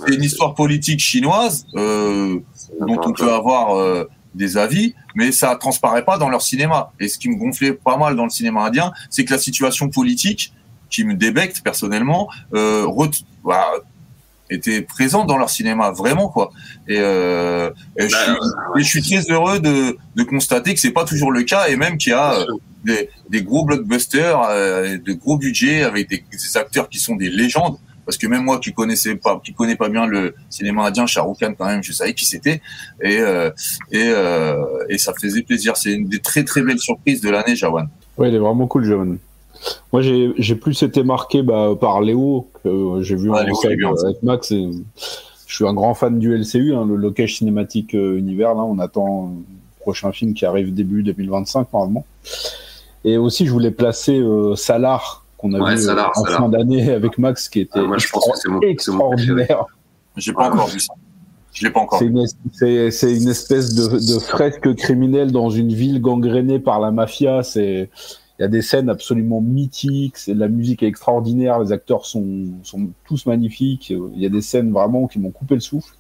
C'est une histoire politique chinoise euh, dont on peut avoir euh, des avis, mais ça transparaît pas dans leur cinéma. Et ce qui me gonflait pas mal dans le cinéma indien, c'est que la situation politique, qui me débecte personnellement, euh, bah, était présente dans leur cinéma, vraiment quoi. Et, euh, et, je, suis, et je, suis, très heureux de, de constater que c'est pas toujours le cas, et même qu'il y a des, des, gros blockbusters, euh, de gros budgets avec des, des acteurs qui sont des légendes parce que même moi qui connaissais pas, qui connais pas bien le cinéma indien, Shah Rukh Khan quand même, je savais qui c'était et euh, et euh, et ça faisait plaisir. C'est une des très très belles surprises de l'année, Jawan. Ouais, il est vraiment cool, Jawan. Moi, j'ai plus été marqué bah, par Léo que j'ai vu en avec Max. Et je suis un grand fan du LCU, hein, le Location Cinématique euh, Univers. Là, on attend le prochain film qui arrive début 2025 normalement. Et aussi, je voulais placer euh, Salar qu'on a vu euh, en fin d'année avec Max, qui était moi, je pense que c'est extraordinaire. J'ai pas encore vu ça. Je l'ai pas encore. C'est une, une, espèce de, de, fresque criminelle dans une ville gangrénée par la mafia. C'est il y a des scènes absolument mythiques. La musique est extraordinaire. Les acteurs sont, sont tous magnifiques. Il y a des scènes vraiment qui m'ont coupé le souffle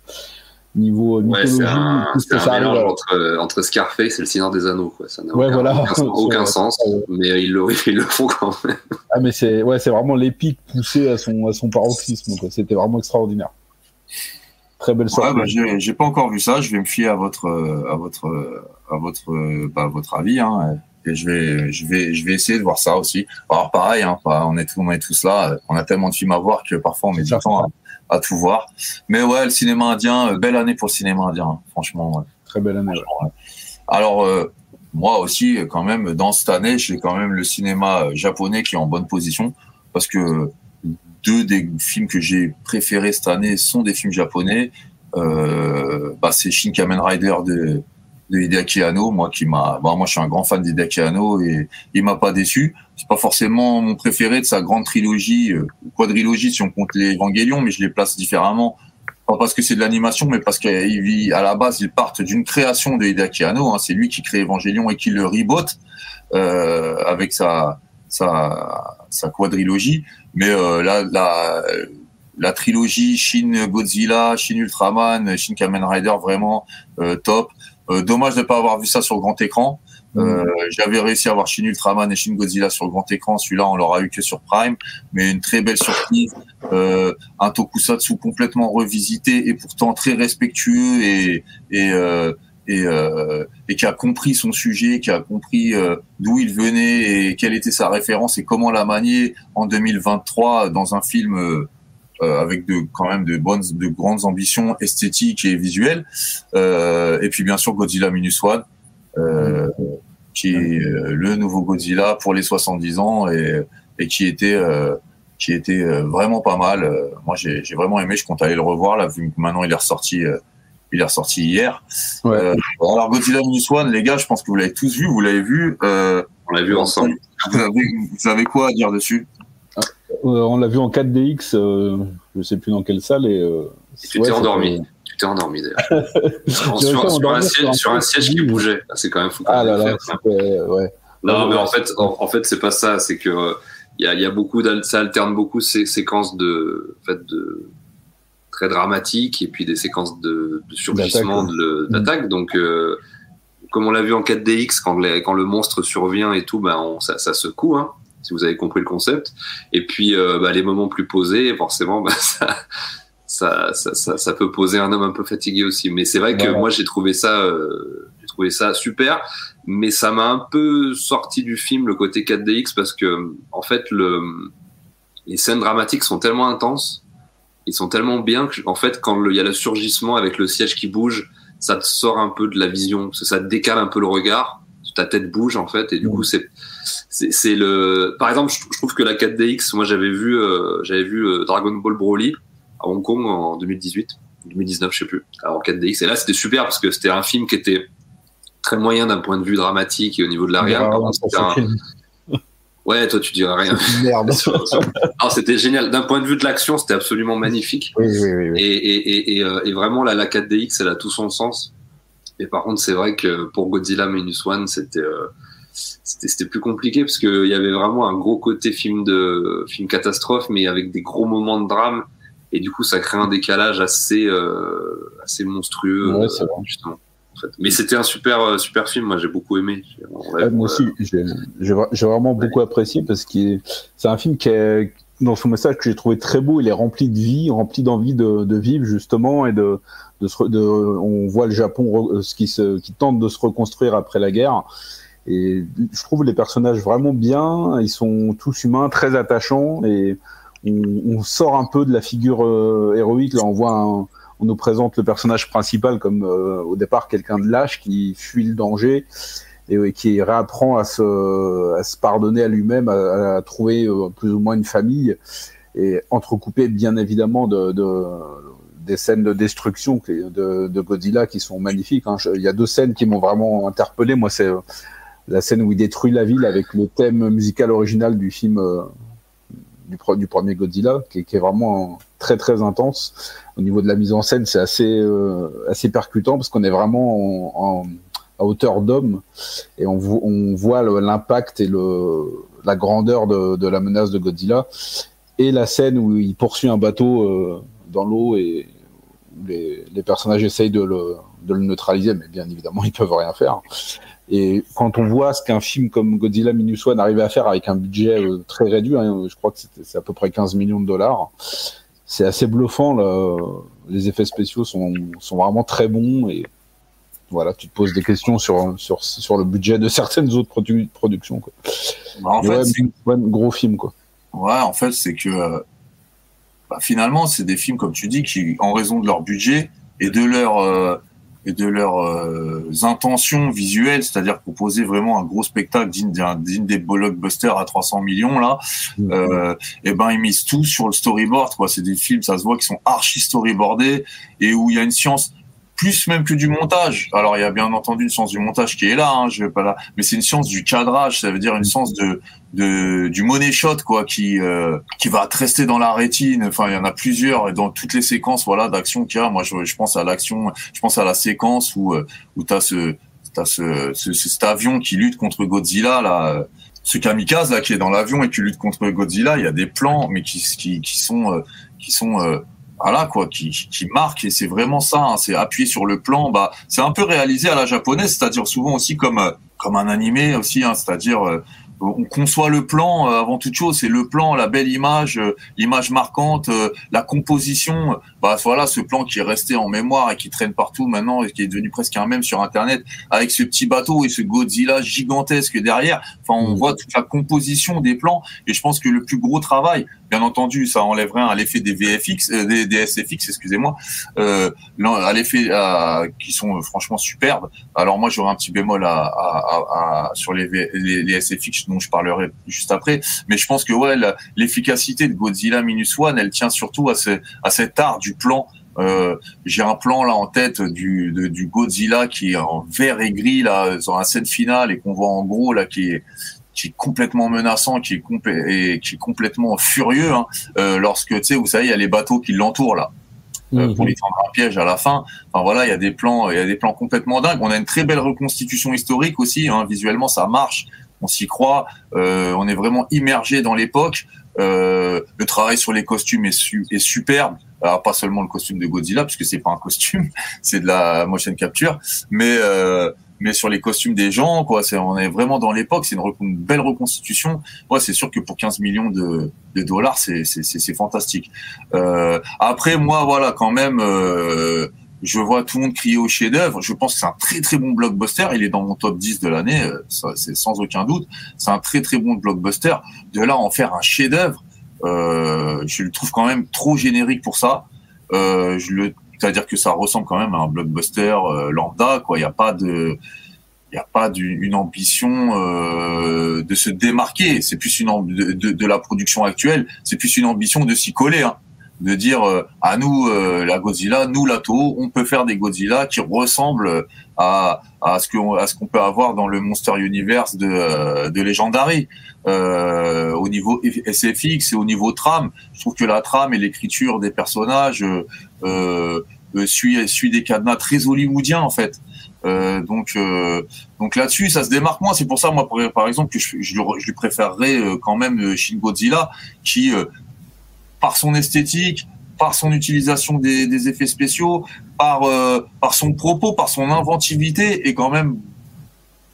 niveau mythologie. c'est un, mélange entre, entre, Scarface et le Seigneur des Anneaux. Quoi. Ça n'a ouais, aucun, voilà. aucun, sens, mais ils le, ils le font quand même. Ah, mais c'est ouais, vraiment l'épique poussé à son, à son paroxysme. C'était vraiment extraordinaire. Très belle sortie. Ouais, bah, j'ai pas encore vu ça. Je vais me fier à votre, à votre, à votre, bah, votre avis. Hein. Et je vais, je vais, je vais essayer de voir ça aussi. Alors pareil, hein, on est tous, on est tous là. On a tellement de films à voir que parfois on met du temps à tout voir. Mais ouais, le cinéma indien, euh, belle année pour le cinéma indien, hein, franchement. Très belle année. Alors, euh, moi aussi, quand même, dans cette année, j'ai quand même le cinéma euh, japonais qui est en bonne position parce que deux des films que j'ai préférés cette année sont des films japonais. Euh, bah, c'est Shin Kamen Rider de, de Hideaki Anno, moi qui m'a, bah, moi je suis un grand fan d'Hideaki Anno et il m'a pas déçu. C'est pas forcément mon préféré de sa grande trilogie, euh, quadrilogie si on compte les Evangelion, mais je les place différemment. Pas parce que c'est de l'animation, mais parce qu'à la base ils partent d'une création de Hideaki Anno. Hein, c'est lui qui crée Evangelion et qui le reboot euh, avec sa, sa sa quadrilogie. Mais euh, la, la la trilogie Shin Godzilla, Shin Ultraman, Shin Kamen Rider vraiment euh, top. Euh, dommage de ne pas avoir vu ça sur le grand écran. Euh, J'avais réussi à voir Shin Ultraman et Shin Godzilla sur le grand écran. Celui-là, on l'aura eu que sur Prime, mais une très belle surprise. Euh, un tokusatsu complètement revisité et pourtant très respectueux et et euh, et, euh, et qui a compris son sujet, qui a compris euh, d'où il venait et quelle était sa référence et comment la manier en 2023 dans un film avec de quand même de bonnes, de grandes ambitions esthétiques et visuelles. Euh, et puis bien sûr Godzilla Minus One, euh, qui est le nouveau Godzilla pour les 70 ans et, et qui était qui était vraiment pas mal. Moi, j'ai vraiment aimé. Je compte aller le revoir là, vu que maintenant il est ressorti. il est ressorti hier. Ouais. alors Godzilla Minus One, les gars, je pense que vous l'avez tous vu. Vous l'avez vu. On l'a vu ensemble. Vous avez, vous avez quoi à dire dessus? euh, on l'a vu en 4DX, euh, je sais plus dans quelle salle. Et, euh, tu t'es endormi. Tu t'es endormi d'ailleurs. sur, un siège, qui bougeait. Ah, c'est quand même fou. Ah là là, ouais. Non, mais en fait, en, fait, c'est pas ça. C'est que il y, a, beaucoup, ça alterne beaucoup ces séquences de, fait, de très dramatiques et puis des séquences de, de surgissement d'attaque. Donc, comme on l'a vu en 4DX, quand, quand, le monstre survient et tout, ben ça, ça secoue. Hein si vous avez compris le concept. Et puis, euh, bah, les moments plus posés, forcément, bah, ça, ça, ça, ça, peut poser un homme un peu fatigué aussi. Mais c'est vrai que moi, j'ai trouvé ça, euh, j'ai trouvé ça super, mais ça m'a un peu sorti du film le côté 4DX parce que, en fait, le, les scènes dramatiques sont tellement intenses, ils sont tellement bien que, en fait, quand il y a le surgissement avec le siège qui bouge, ça te sort un peu de la vision, ça décale un peu le regard, ta tête bouge en fait, et du coup c'est c'est le. Par exemple, je, trouve que la 4DX, moi j'avais vu, euh, j'avais vu euh, Dragon Ball Broly à Hong Kong en 2018, 2019, je sais plus, en 4DX. Et là, c'était super parce que c'était un film qui était très moyen d'un point de vue dramatique et au niveau de l'arrière. Ouais, toi tu dirais rien. Merde. c'était génial. D'un point de vue de l'action, c'était absolument magnifique. Oui, oui, oui, et, et, et, euh, et, vraiment, la, la 4DX, elle a tout son sens. Et par contre, c'est vrai que pour Godzilla Minus One, c'était c'était plus compliqué parce qu'il y avait vraiment un gros côté film de film catastrophe, mais avec des gros moments de drame. Et du coup, ça crée un décalage assez euh, assez monstrueux, ouais, euh, justement. Mais c'était un super, euh, super film. Moi, j'ai beaucoup aimé. Moi aussi, j'ai j'ai vraiment beaucoup apprécié parce que c'est un film qui est, dans son message que j'ai trouvé très beau. Il est rempli de vie, rempli d'envie de, de, vivre justement et de, on voit le Japon ce qui, tente de se reconstruire après la guerre. Et je trouve les personnages vraiment bien. Ils sont tous humains, très attachants et on, sort un peu de la figure euh, héroïque. Là, on voit on nous présente le personnage principal comme euh, au départ quelqu'un de lâche qui fuit le danger et, qui réapprend à se, à se pardonner à lui-même, à, trouver euh, plus ou moins une famille et entrecoupé bien évidemment de, de, des scènes de destruction de, Godzilla qui sont magnifiques. Hein. Il y a deux scènes qui m'ont vraiment interpellé. Moi, c'est la scène où il détruit la ville avec le thème musical original du film du, du, premier Godzilla, qui, est vraiment très très intense. Au niveau de la mise en scène, c'est assez euh, assez percutant parce qu'on est vraiment en, en à hauteur d'homme et on, voit l'impact et la grandeur de, la menace de Godzilla et la scène où il poursuit un bateau euh, dans l'eau et les, les, personnages essayent de le, de le neutraliser, mais bien évidemment ils peuvent rien faire. Et quand on voit ce qu'un film comme Godzilla Minus One arrivait à faire avec un budget euh, très réduit, hein, je crois que c'est à peu près 15 millions de dollars, c'est assez bluffant. Les effets spéciaux sont, sont vraiment très bons et voilà, tu te poses des questions sur, sur, sur le budget de certaines autres produ productions. Quoi. Bah en fait, ouais, gros film. Quoi. Ouais, en fait, c'est que bah, finalement, c'est des films, comme tu dis, qui, en raison de leur budget et de leur. Euh, et de leurs euh, intentions visuelles, c'est-à-dire proposer vraiment un gros spectacle digne, digne des blockbusters à 300 millions là, mmh. euh, et ben ils misent tout sur le storyboard quoi. C'est des films, ça se voit qui sont archi storyboardés et où il y a une science plus même que du montage. Alors il y a bien entendu une science du montage qui est là, hein, je vais pas là, mais c'est une science du cadrage, ça veut dire une science de, de du money shot quoi, qui euh, qui va te rester dans la rétine. Enfin il y en a plusieurs dans toutes les séquences voilà d'action qu'il y a. Moi je, je pense à l'action, je pense à la séquence où euh, où t'as ce t'as ce, ce, cet avion qui lutte contre Godzilla là. Ce kamikaze là qui est dans l'avion et qui lutte contre Godzilla, il y a des plans mais qui qui, qui sont euh, qui sont euh, voilà quoi, qui, qui marque et c'est vraiment ça. Hein, c'est appuyer sur le plan. Bah, c'est un peu réalisé à la japonaise, c'est-à-dire souvent aussi comme euh, comme un animé aussi, hein, c'est-à-dire euh, on conçoit le plan euh, avant toute chose, c'est le plan, la belle image, euh, l'image marquante, euh, la composition. Bah voilà, ce plan qui est resté en mémoire et qui traîne partout maintenant et qui est devenu presque un même sur Internet, avec ce petit bateau et ce Godzilla gigantesque derrière. Enfin, on mmh. voit toute la composition des plans et je pense que le plus gros travail, bien entendu, ça enlèverait à l'effet des VFX, euh, des, des, SFX, excusez-moi, euh, à l'effet qui sont franchement superbes. Alors moi, j'aurais un petit bémol à, à, à, sur les, les, les SFX dont je parlerai juste après. Mais je pense que ouais, l'efficacité de Godzilla Minus One, elle tient surtout à, ce, à cet art du plan. Euh, J'ai un plan là en tête du, de, du Godzilla qui est en vert et gris là dans la scène finale et qu'on voit en gros là qui est qui est complètement menaçant, qui est, et qui est complètement furieux hein, euh, lorsque tu sais vous savez il y a les bateaux qui l'entourent là. Euh, pour les tendre un piège à la fin. Enfin voilà, il y a des plans, il y a des plans complètement dingues. On a une très belle reconstitution historique aussi. Hein. Visuellement, ça marche on s'y croit, euh, on est vraiment immergé dans l'époque. Euh, le travail sur les costumes est, est superbe. Alors pas seulement le costume de Godzilla, puisque c'est pas un costume, c'est de la motion capture, mais euh, mais sur les costumes des gens, quoi. C'est on est vraiment dans l'époque. C'est une, belle reconstitution. Moi, c'est sûr que pour 15 millions de, de dollars, c'est c'est fantastique. Euh, après, moi, voilà, quand même. Euh, je vois tout le monde crier au chef-d'œuvre. Je pense que c'est un très très bon blockbuster. Il est dans mon top 10 de l'année, euh, c'est sans aucun doute. C'est un très très bon blockbuster. De là en faire un chef-d'œuvre, euh, je le trouve quand même trop générique pour ça. Euh, c'est-à-dire que ça ressemble quand même à un blockbuster lambda. Quoi, il n'y a pas de il n'y a pas une ambition de se démarquer. C'est plus une de, de, de, la production actuelle. C'est plus une ambition de s'y coller. Hein de dire euh, à nous euh, la Godzilla, nous Lato, on peut faire des Godzilla qui ressemblent à, à ce qu'on à peut avoir dans le Monster Universe de, euh, de Legendary. Euh, au niveau SFX et au niveau trame, je trouve que la trame et l'écriture des personnages euh, suit suit des cadenas très hollywoodiens en fait. Euh, donc, donc là-dessus, ça se démarque moins. C'est pour ça, moi, par, exemple, que je, je lui préférerais quand même Shin Godzilla, qui par son esthétique, par son utilisation des, effets spéciaux, par par son propos, par son inventivité, est quand même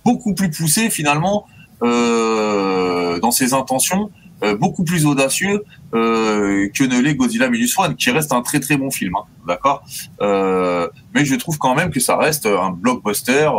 beaucoup plus poussé finalement dans ses intentions euh, beaucoup plus audacieux euh, que ne l'est Godzilla Minus One, qui reste un très très bon film, hein, d'accord? Euh, mais je trouve quand même que ça reste un blockbuster,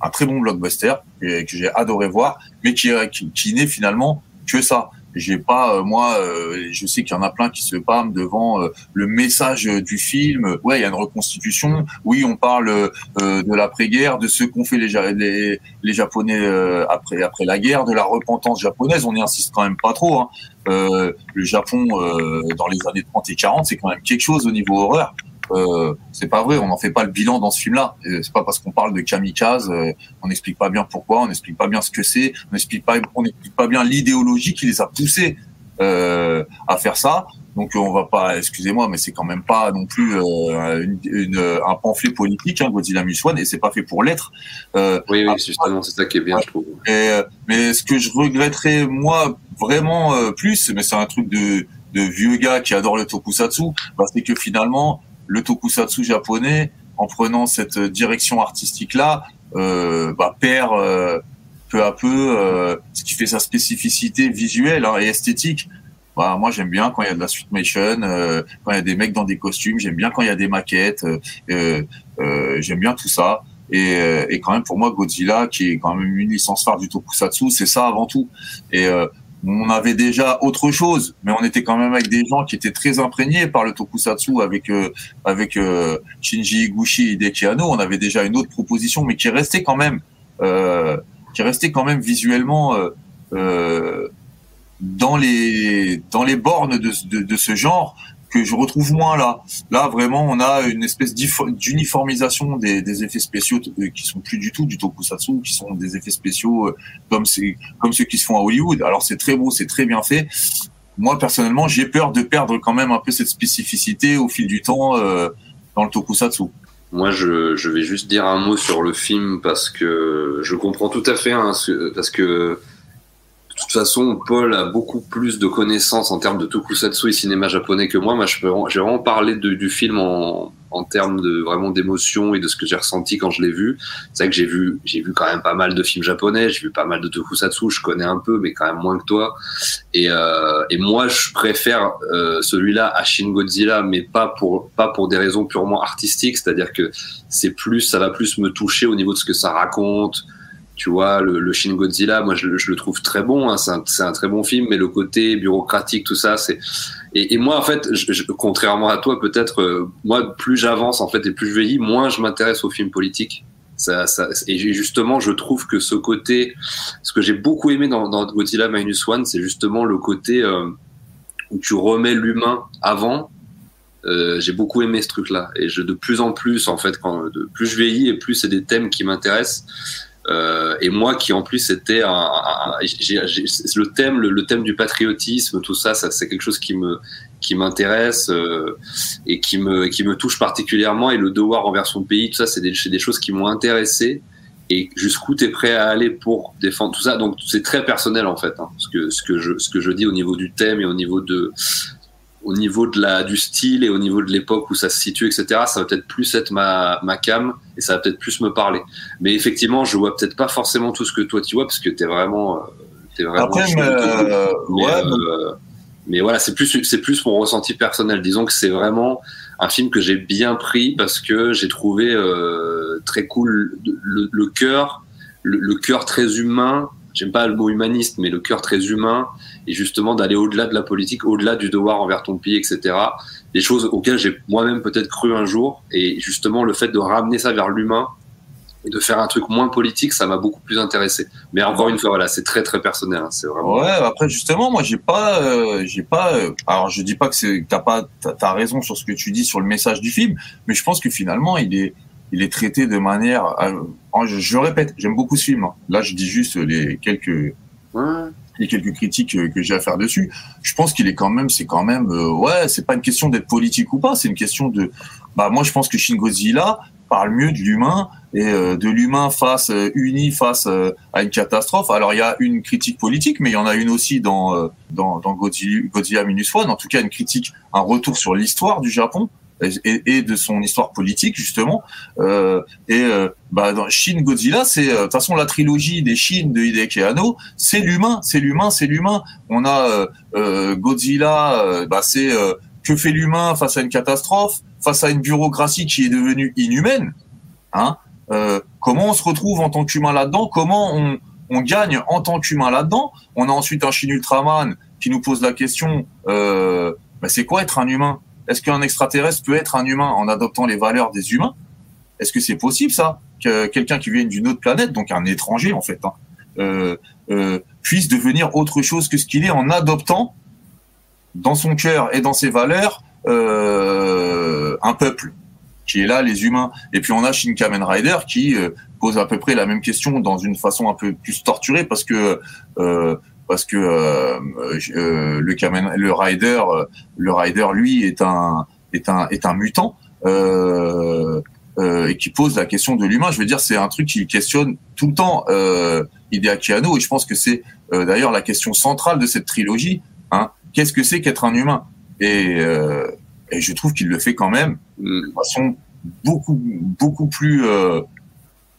un très bon blockbuster que, j'ai adoré voir, mais qui n'est finalement que ça j'ai pas euh, moi euh, je sais qu'il y en a plein qui se pâment devant euh, le message du film. Ouais il y a une reconstitution. Oui on parle de l'après-guerre de ce qu'ont fait les, les, les japonais après après la guerre de la repentance japonaise. On n'y insiste quand même pas trop hein. le Japon dans les années 30 et 40 c'est quand même quelque chose au niveau horreur euh, c'est pas vrai, on n'en fait pas le bilan dans ce film-là. C'est pas parce qu'on parle de kamikaze, euh, on n'explique pas bien pourquoi, on n'explique pas bien ce que c'est, on n'explique pas, on n'explique pas bien l'idéologie qui les a poussés euh, à faire ça. Donc on va pas, excusez-moi, mais c'est quand même pas non plus euh, une, une, un pamphlet politique, hein, Godzilla Muswan, et c'est pas fait pour l'être. Euh, oui, oui, justement, c'est ça qui est bien, je trouve. Et, mais ce que je regretterais moi vraiment plus, mais c'est un truc de, de vieux gars qui adore le tokusatsu, bah, c'est que finalement le tokusatsu japonais, en prenant cette direction artistique-là, euh, bah, perd euh, peu à peu euh, ce qui fait sa spécificité visuelle hein, et esthétique. Bah, moi, j'aime bien quand il y a de la motion, euh, quand il y a des mecs dans des costumes, j'aime bien quand il y a des maquettes, j'aime bien tout ça. Et, quand même, pour moi, Godzilla, qui est quand même une licence phare du tokusatsu, c'est ça avant tout. On avait déjà autre chose, mais on était quand même avec des gens qui étaient très imprégnés par le tokusatsu avec euh, avec euh, Shinji Higuchi et On avait déjà une autre proposition, mais qui restait quand même euh, qui restait quand même visuellement euh, dans les dans les bornes de, de, de ce genre que je retrouve moins là. Là, vraiment, on a une espèce d'uniformisation des, effets spéciaux euh, qui sont plus du tout du tokusatsu, qui sont des effets spéciaux euh, comme, comme ceux qui se font à Hollywood. Alors, c'est très beau, c'est très bien fait. Moi, personnellement, j'ai peur de perdre quand même un peu cette spécificité au fil du temps euh, dans le tokusatsu. Moi, je, je, vais juste dire un mot sur le film parce que je comprends tout à fait, hein, parce que de toute façon, Paul a beaucoup plus de connaissances en termes de tokusatsu et cinéma japonais que moi. Moi, je j'ai vraiment parlé du film en, en termes de vraiment d'émotion et de ce que j'ai ressenti quand je l'ai vu. C'est vrai que j'ai vu, j'ai vu quand même pas mal de films japonais, j'ai vu pas mal de tokusatsu, je connais un peu, mais quand même moins que toi. Et, euh, et moi, je préfère euh, celui-là à Shin Godzilla, mais pas pour pas pour des raisons purement artistiques. C'est-à-dire que c'est plus, ça va plus me toucher au niveau de ce que ça raconte tu vois, le, Shin Godzilla, moi je, le trouve très bon, hein, c'est un, très bon film, mais le côté bureaucratique, tout ça, c'est. Et, moi, en fait, contrairement à toi, peut-être, euh, moi, plus j'avance en fait et plus je vieillis, moins je m'intéresse aux films politiques. Et justement, je trouve que ce côté, ce que j'ai beaucoup aimé dans, Godzilla Minus One, c'est justement le côté euh, où tu remets l'humain avant. Euh, j'ai beaucoup aimé ce truc-là, et de plus en plus, en fait, quand plus je vieillis et plus c'est des thèmes qui m'intéressent. Euh, et moi qui en plus c'était un, un, le thème le, thème du patriotisme tout ça, ça c'est quelque chose qui me qui m'intéresse euh, et qui me qui me touche particulièrement. Et le devoir envers son pays tout ça c'est des, des choses qui m'ont intéressé. Et jusqu'où tu es prêt à aller pour défendre tout ça? Donc c'est très personnel en fait hein, ce que ce que je ce que je dis au niveau du thème et au niveau de au niveau de la, du style et au niveau de l'époque où ça se situe, etc., ça va peut-être plus être ma, ma cam et ça va peut-être plus me parler. Mais effectivement, je vois peut-être pas forcément tout ce que toi tu vois parce que t'es vraiment, euh, es vraiment. Après, mais, euh, mais, ouais, euh, mais voilà, c'est plus, c'est plus mon ressenti personnel. Disons que c'est vraiment un film que j'ai bien pris parce que j'ai trouvé euh, très cool le, le cœur, le, le cœur très humain j'aime pas le mot humaniste, mais le cœur très humain, et justement d'aller au-delà de la politique, au-delà du devoir envers ton pays, etc. Des choses auxquelles j'ai moi-même peut-être cru un jour, et justement le fait de ramener ça vers l'humain et de faire un truc moins politique, ça m'a beaucoup plus intéressé. Mais encore une fois, voilà, c'est très très personnel. Hein, c'est vraiment. Ouais, après justement, moi j'ai pas, euh, j'ai pas. Euh, alors je dis pas que c'est, t'as pas, t'as raison sur ce que tu dis sur le message du film, mais je pense que finalement il est il est traité de manière. Euh, je, je, répète, j'aime beaucoup ce film. Hein. Là, je dis juste les quelques les quelques critiques que j'ai à faire dessus. Je pense qu'il est quand même, c'est quand même, euh, ouais, c'est pas une question d'être politique ou pas, c'est une question de. Bah moi, je pense que Shin Godzilla, parle mieux de l'humain et de l'humain face uni face à une catastrophe. Alors il y a une critique politique, mais il y en a une aussi dans dans, dans Godzilla, Godzilla Minus One. En tout cas, une critique, un retour sur l'histoire du Japon et, de son histoire politique justement. Euh, et euh, bah, dans Shin Godzilla, c'est euh, de toute façon la trilogie des Shin de Hideki Anno, c'est l'humain, c'est l'humain, c'est l'humain. On a Godzilla, bah, c'est que fait l'humain face à une catastrophe, face à une bureaucratie qui est devenue inhumaine. Hein comment on se retrouve en tant qu'humain là-dedans? Comment on, on gagne en tant qu'humain là-dedans? On a ensuite un Shin Ultraman qui nous pose la question bah, c'est quoi être un humain? Est-ce qu'un extraterrestre peut être un humain en adoptant les valeurs des humains? Est-ce que c'est possible ça? Que quelqu'un qui vient d'une autre planète, donc un étranger en fait, hein, euh, euh, puisse devenir autre chose que ce qu'il est en adoptant dans son cœur et dans ses valeurs euh, un peuple qui est là les humains. Et puis on a Shin Kamen Rider qui pose à peu près la même question dans une façon un peu plus torturée parce que parce que euh, euh, le le Rider, euh, le Rider lui est un est un est un mutant euh, et qui pose la question de l'humain. Je veux dire, c'est un truc qui questionne tout le temps euh, Hideaki Anno et je pense que c'est d'ailleurs la question centrale de cette trilogie. Hein, Qu'est-ce que c'est qu'être un humain? Et, et je trouve qu'il le fait quand même de façon beaucoup beaucoup plus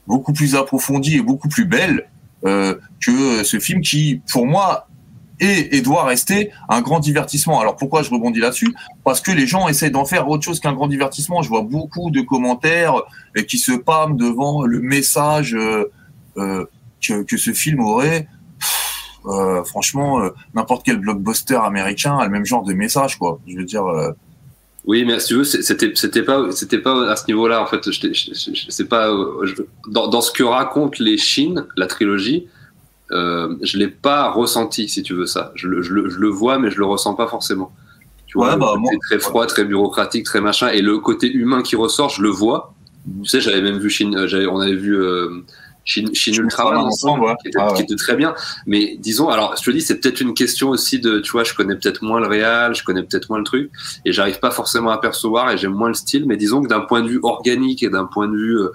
beaucoup plus approfondie et beaucoup plus belle euh, que ce film qui, pour moi, est et doit rester un grand divertissement. Alors pourquoi je rebondis là-dessus? Parce que les gens essaient d'en faire autre chose qu'un grand divertissement. Je vois beaucoup de commentaires euh, qui se pâment devant le message euh, que, que, ce film aurait. franchement, n'importe quel blockbuster américain a le même genre de message, quoi. Je veux dire. Oui, mais si tu veux, c'était c'était pas c'était pas à ce niveau-là en fait. Je, pas dans, dans, ce que racontent les Chines, la trilogie, euh, je l'ai pas ressenti si tu veux ça. Je, le vois, mais je le ressens pas forcément. Tu vois, bah, très froid, très bureaucratique, très machin, et le côté humain qui ressort, je le vois. Tu sais, j'avais même vu Chine, euh, on avait vu. Euh, Chine, Ultraman ensemble, qui, était, ah qui, était, très bien. Mais disons, alors je te dis, c'est peut-être une question aussi de, tu vois, je connais peut-être moins le réal, je connais peut-être moins le truc, et j'arrive pas forcément à percevoir, et j'aime moins le style. Mais disons que d'un point de vue organique et d'un point de vue euh,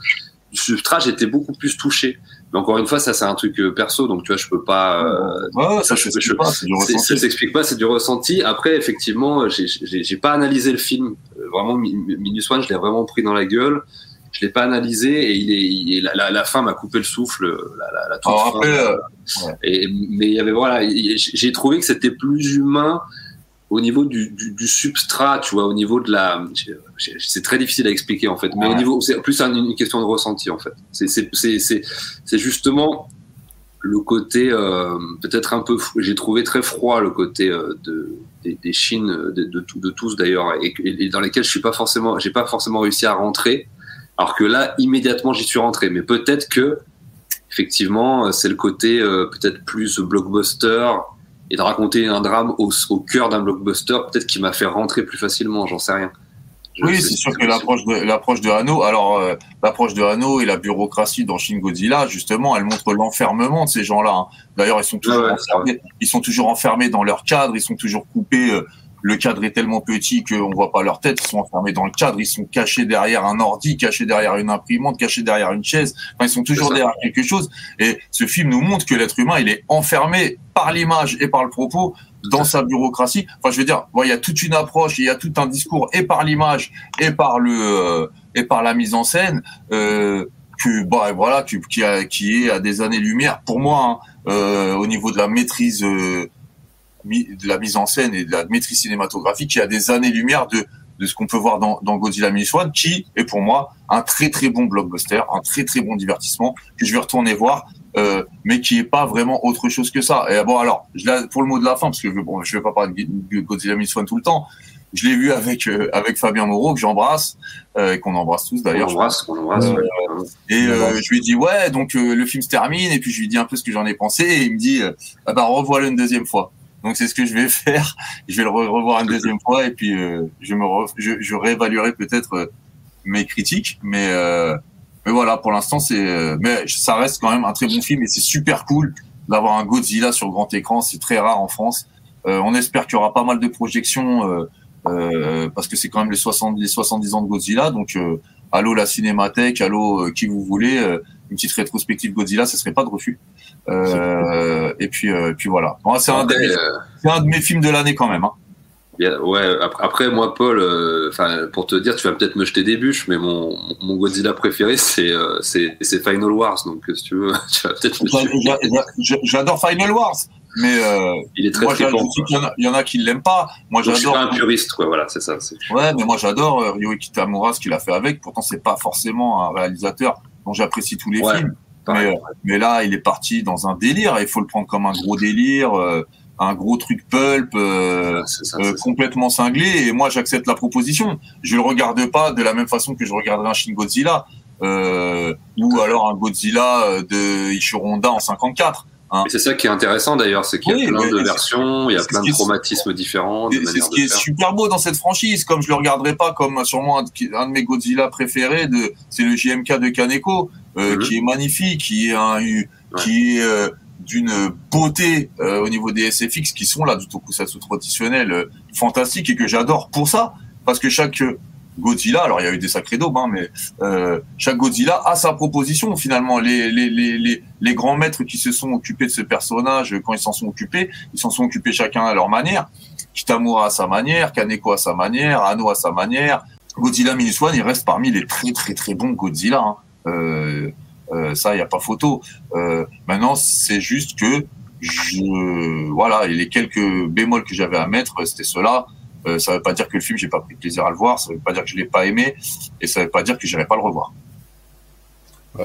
substrat, j'étais beaucoup plus touché. Mais encore une fois, ça c'est un truc euh, perso, donc tu vois, je peux pas. Euh, ouais, ça, je, je, pas, c'est du ressenti. Ça s'explique pas, c'est du ressenti. Après, effectivement, j'ai pas analysé le film. Vraiment, Minus One, je l'ai vraiment pris dans la gueule l'ai pas analysé et il est, la, la, fin m'a coupé le souffle. La, la, toute fin, euh, et, mais il y avait voilà, j'ai trouvé que c'était plus humain au niveau du, du, du, substrat, tu vois, au niveau de la, c'est très difficile à expliquer en fait, mais au niveau, c'est plus une question de ressenti en fait. C'est justement le côté euh, peut-être un peu, j'ai trouvé très froid le côté euh, de, des, des Chines, de, de, de tous d'ailleurs, et, et, dans lesquels je suis pas forcément, j'ai pas forcément réussi à rentrer. Alors que là, immédiatement, j'y suis rentré. Mais peut-être que, effectivement, c'est le côté euh, peut-être plus blockbuster et de raconter un drame au, au cœur d'un blockbuster, peut-être qui m'a fait rentrer plus facilement. J'en sais rien. oui, c'est sûr que l'approche de l'approche de Hano, alors euh, l'approche de Hano et la bureaucratie dans Shin Godzilla, justement, elle montre l'enfermement de ces gens-là. Hein. D'ailleurs, ils sont toujours enfermés, ils sont toujours enfermés dans leur cadre, ils sont toujours coupés euh, le cadre est tellement petit qu'on voit pas leur tête, ils sont enfermés dans le cadre, ils sont cachés derrière un ordi, cachés derrière une imprimante, cachés derrière une chaise, enfin, ils sont toujours derrière quelque chose. Et ce film nous montre que l'être humain, il est enfermé par l'image et par le propos dans sa bureaucratie. Enfin, je veux dire, il y a toute une approche, il y a tout un discours et par l'image et par le euh, et par la mise en scène euh, que bah voilà qui, qui, a, qui est à des années lumière pour moi hein, euh, au niveau de la maîtrise euh, de la mise en scène et de la maîtrise cinématographique qui a des années-lumière de, de ce qu'on peut voir dans, dans Godzilla Minus One, qui est pour moi un très très bon blockbuster, un très très bon divertissement que je vais retourner voir, euh, mais qui est pas vraiment autre chose que ça. Et bon, alors, je pour le mot de la fin, parce que bon, je vais pas parler de Godzilla Minus One tout le temps, je l'ai vu avec euh, avec Fabien Moreau que j'embrasse euh, et qu'on embrasse tous d'ailleurs. On embrasse, on embrasse. Euh, et je lui ai dit ouais donc le film se termine et puis je lui dit un peu ce que j'en ai pensé et il me dit ah bah revois-le une deuxième fois. Donc c'est ce que je vais faire. Je vais le revoir une deuxième fois et puis euh, je me je, je, réévaluerai peut-être euh, mes critiques, mais euh, mais voilà pour l'instant c'est mais ça reste quand même un très bon film et c'est super cool d'avoir un Godzilla sur grand écran. C'est très rare en France. on espère qu'il y aura pas mal de projections parce que c'est quand même les 70 les 70 ans de Godzilla donc allô la cinémathèque, allô qui vous voulez, une petite rétrospective Godzilla, ce serait pas de refus. et puis, puis voilà. c'est un, un, de mes films de l'année quand même. Hein ouais, après, moi, Paul, euh, pour te dire, tu vas peut-être me jeter des bûches, mais mon, mon Godzilla préféré, c'est euh, c'est Final Wars. Donc, si tu veux, tu vas peut-être. J'adore Final Wars, mais euh, il est très moi, très bon. Il y, en a qui l'aiment pas. Moi, j'adore. Je suis pas un puriste, quoi. Voilà, c'est ça. Ouais, mais moi, j'adore euh, Ryoiki Tamura, ce qu'il a fait avec. Pourtant, c'est pas forcément un réalisateur dont j'apprécie tous les films. Mais, mais, là, il est parti dans un délire. Il faut le prendre comme un gros délire un gros truc pulp euh, euh, complètement cinglé. Et moi j'accepte la proposition. Je le regarde pas de la même façon que je regarderais un Shin Godzilla euh, ou alors un Godzilla de Ishiro Honda en 54 hein. c'est ça qui est intéressant d'ailleurs, c'est qu'il y a plein de versions, il y a plein de traumatismes différents. C'est ce qui est super beau dans cette franchise, comme je le regarderai pas comme sûrement un de, mes Godzilla préférés, de, c'est le JMK de Kaneko, mhm. qui est magnifique, qui est un, qui est d'une beauté euh, au niveau des SFX qui sont là du tokusatsu traditionnel euh, fantastique et que j'adore pour ça parce que chaque Godzilla, alors il y a eu des sacrés daubes, hein, mais euh, chaque Godzilla a sa proposition finalement. Les, les, les, les, grands maîtres qui se sont occupés de ce personnage, quand ils s'en sont occupés, ils s'en sont occupés chacun à leur manière. Kitamura à sa manière, Kaneko à sa manière, Anno à sa manière. Godzilla Minus One, il reste parmi les très très très bons Godzilla. Hein. Euh, euh, ça, il n'y a pas photo. Euh, maintenant, c'est juste que je, voilà, les quelques bémols que j'avais à mettre, c'était cela. Euh, ça ne veut pas dire que le film, j'ai pas pris plaisir à le voir. Ça ne veut pas dire que je l'ai pas aimé, et ça ne veut pas dire que j'irai pas le revoir.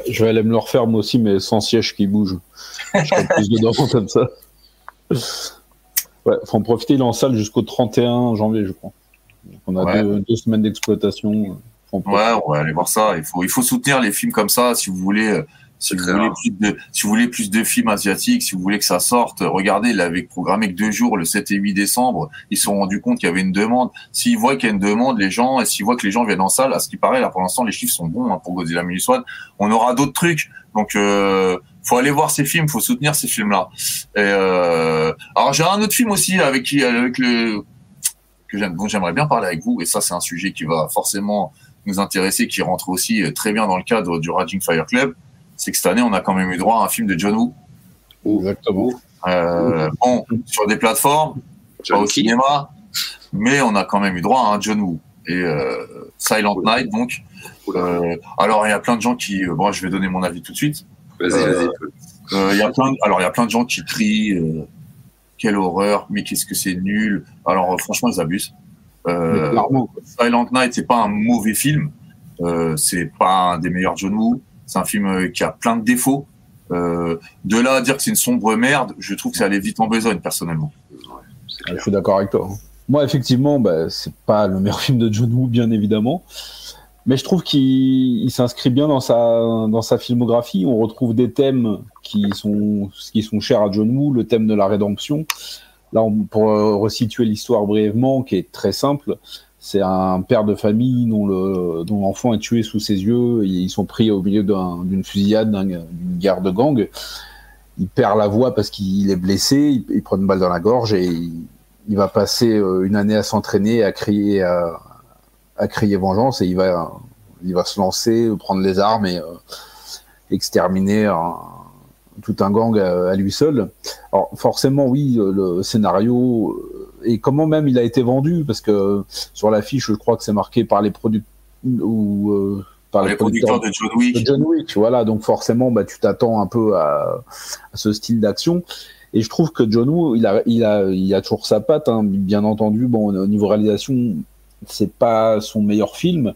je vais aller me le refaire moi aussi, mais sans siège qui bouge. Je serai plus dedans comme ça. Ouais, faut en profiter. Il est en salle jusqu'au 31 janvier, je crois. on a deux, semaines d'exploitation. Ouais, on va aller voir ça. Il faut, il faut soutenir les films comme ça si vous voulez. Si vous, voulez plus de, si vous voulez plus de films asiatiques, si vous voulez que ça sorte, regardez, il avait programmé que deux jours, le 7 et 8 décembre. Ils se sont rendus compte qu'il y avait une demande. S'ils voient qu'il y a une demande, les gens, et s'ils voient que les gens viennent en salle, à ce qui paraît, là, pour l'instant, les chiffres sont bons hein, pour Godzilla Minus One. On aura d'autres trucs. Donc, euh, faut aller voir ces films, faut soutenir ces films-là. Euh, alors, j'ai un autre film aussi avec qui, avec le, que j'aime, dont j'aimerais bien parler avec vous. Et ça, c'est un sujet qui va forcément nous intéresser, qui rentre aussi euh, très bien dans le cadre du Raging Fire Club, c'est que cette année, on a quand même eu droit à un film de John Woo. Exactement. Euh, bon, sur des plateformes, pas au cinéma, mais on a quand même eu droit à un John Woo. Et euh, Silent Night, donc. alors, il y a plein de gens qui. bon, je vais donner mon avis tout de suite. Vas-y, vas-y. Il y a plein, alors, il y a plein de gens qui crient quelle horreur, mais qu'est-ce que c'est nul. Alors, franchement, ils abusent. Euh, Silent Night, c'est pas un mauvais film. Euh, c'est pas un des meilleurs John Woo. C'est un film euh, qui a plein de défauts. Euh, de là à dire que c'est une sombre merde, je trouve que ça allait vite en besogne personnellement. je suis d'accord avec toi. Hein. Moi, effectivement, bah, c'est pas le meilleur film de John Woo, bien évidemment. Mais je trouve qu'il s'inscrit bien dans sa, dans sa filmographie. On retrouve des thèmes qui sont, qui sont chers à John Woo, le thème de la rédemption, Là, pour euh, resituer l'histoire brièvement, qui est très simple, c'est un père de famille dont le dont l'enfant est tué sous ses yeux. Et ils sont pris au milieu d'une fusillade, d'une guerre de gang. Il perd la voix parce qu'il est blessé. Il, prend une balle dans la gorge et il, va passer euh, une année à s'entraîner, à crier, vengeance. Et il va, se lancer, prendre les armes et euh, exterminer un, tout un gang à, lui seul. Alors forcément, oui, le scénario euh, et comment même il a été vendu, parce que sur l'affiche, je crois que c'est marqué par les produits ou euh, par les, producteurs, de John Wick. John Wick, voilà. Donc forcément, bah, tu t'attends un peu à, ce style d'action. Et je trouve que John Woo, il a, il a, il a toujours sa patte, hein, bien entendu. Bon, au niveau réalisation, c'est pas son meilleur film,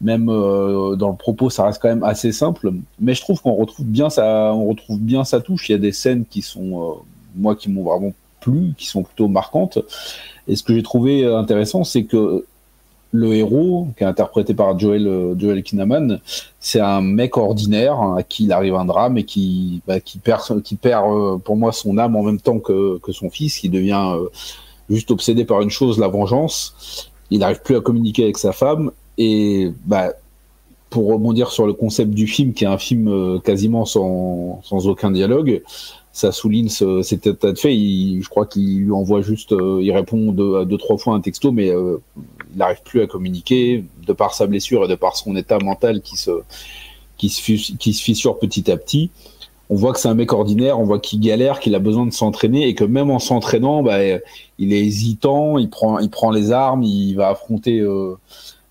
même euh, dans le propos, ça reste quand même assez simple. Mais je trouve qu'on retrouve bien sa, on retrouve bien sa touche. Il y a des scènes qui sont, euh, moi, qui m'ont vraiment qui sont plutôt marquantes. Et ce que j'ai trouvé intéressant, c'est que le héros, qui est interprété par Joel, Joel Kinnaman, c'est un mec ordinaire à qui il arrive un drame et qui, bah, qui perd, qui perd euh, pour moi son âme en même temps que, que son fils, qui devient juste obsédé par une chose, la vengeance. Il n'arrive plus à communiquer avec sa femme et bah, pour rebondir sur le concept du film, qui est un film euh, quasiment sans, sans aucun dialogue, ça souligne ce, cet état de fait. Il, je crois qu'il lui envoie juste, euh, il répond deux, deux, trois fois un texto, mais euh, il n'arrive plus à communiquer de par sa blessure et de par son état mental qui se, qui se, fissure petit à petit. On voit que c'est un mec ordinaire, on voit qu'il galère, qu'il a besoin de s'entraîner et que même en s'entraînant, bah, il est hésitant, il prend, il prend les armes, il va affronter. Euh,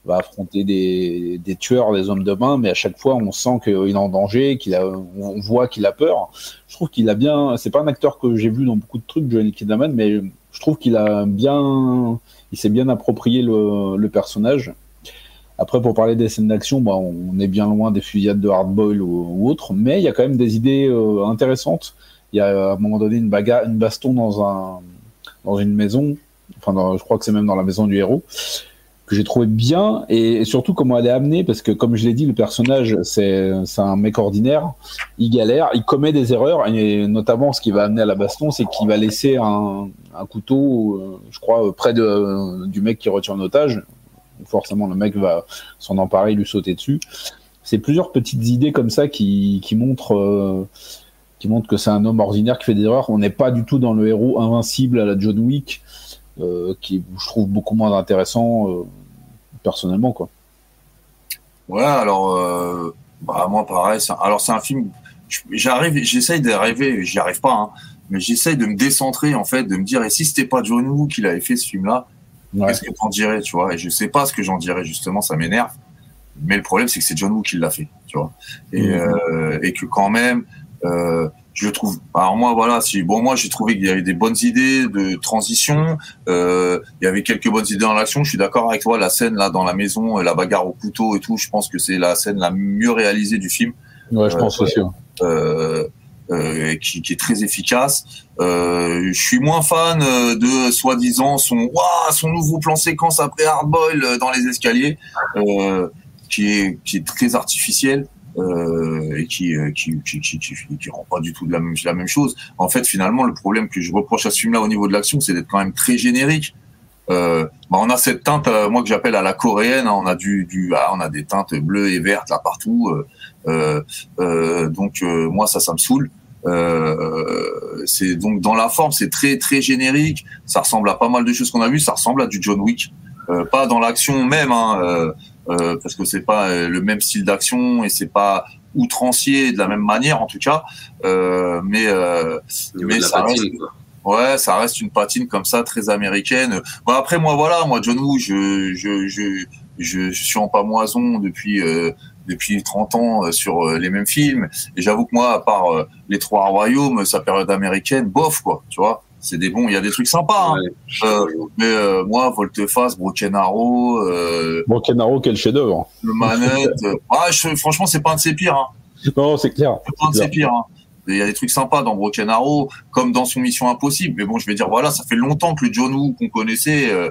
va affronter des, des, tueurs, des hommes de main, mais à chaque fois on sent qu'il est en danger, qu'il a, on voit qu'il a peur. Je trouve qu'il a bien, c'est pas un acteur que j'ai vu dans beaucoup de trucs, Johnny Kidman, mais je trouve qu'il a bien, il s'est bien approprié le, le, personnage. Après, pour parler des scènes d'action, bah, on est bien loin des fusillades de Hardboil ou, ou autre, mais il y a quand même des idées euh, intéressantes. Il y a à un moment donné une bagarre, une baston dans un, dans une maison. Enfin, je crois que c'est même dans la maison du héros que j'ai trouvé bien et surtout comment elle est amenée parce que comme je l'ai dit le personnage c'est un mec ordinaire il galère il commet des erreurs et notamment ce qui va amener à la baston c'est qu'il va laisser un, un couteau euh, je crois près de du mec qui retient otage forcément le mec va s'en emparer lui sauter dessus. C'est plusieurs petites idées comme ça qui qui montrent euh, qui montrent que c'est un homme ordinaire qui fait des erreurs. On n'est pas du tout dans le héros invincible à la John Wick euh, qui je trouve beaucoup moins intéressant euh, personnellement quoi. Ouais, alors euh, bah, moi pareil. Alors c'est un film. J'arrive, j'essaye d'arriver, j'y arrive pas, hein, mais j'essaye de me décentrer en fait, de me dire et si c'était pas John Woo qui avait fait ce film-là, ouais. qu'est-ce que t'en dirais, tu vois? Et je sais pas ce que j'en dirais justement, ça m'énerve. Mais le problème c'est que c'est John Woo qui l'a fait, tu vois, et, mmh. euh, et que quand même. Euh, je trouve. Alors moi, voilà, si bon, moi j'ai trouvé qu'il y avait des bonnes idées de transition. Euh, il y avait quelques bonnes idées dans l'action. Je suis d'accord avec toi. La scène là dans la maison, la bagarre au couteau et tout, je pense que c'est la scène la mieux réalisée du film. Ouais, je pense euh, aussi. Euh, euh, qui, qui, est très efficace. Euh, je suis moins fan de soi-disant son wow, son nouveau plan séquence après Hardboil dans les escaliers, qui est qui est très artificiel euh, et qui, qui, qui, qui, qui, rend pas du tout de la même, la même chose. En fait, finalement, le problème que je reproche à ce film-là au niveau de l'action, c'est d'être quand même très générique. Euh, bah on a cette teinte, euh, moi que j'appelle à la coréenne. Hein, on a du, du ah, on a des teintes bleues et vertes là partout. Euh, euh, donc moi ça, ça me saoule. c'est donc dans la forme, c'est très très générique. Ça ressemble à pas mal de choses qu'on a vues. Ça ressemble à du John Wick, pas dans l'action même. Hein, euh, parce que c'est pas euh, le même style d'action et c'est pas outrancier de la même manière en tout cas. Euh, mais euh, mais ça patine, reste, ouais ça reste une patine comme ça très américaine. Bon, après moi voilà moi John Woo je je je je, je suis en pamoison depuis euh, depuis 30 ans sur les mêmes films. Et j'avoue que moi à part les trois royaumes sa période américaine bof quoi tu vois c'est des bons. Il y a des trucs sympas. Hein. Euh, mais euh, moi, Volteface, Broken Arrow. Euh, Broken Arrow, quel chef-d'œuvre. Le Manette. ah, je, franchement, c'est pas un de ses pires. Hein. Non, c'est clair. C'est pas un de ses pires. Hein. Il y a des trucs sympas dans Broken Arrow, comme dans son Mission Impossible. Mais bon, je vais dire, voilà, ça fait longtemps que le John Woo qu'on connaissait. Euh,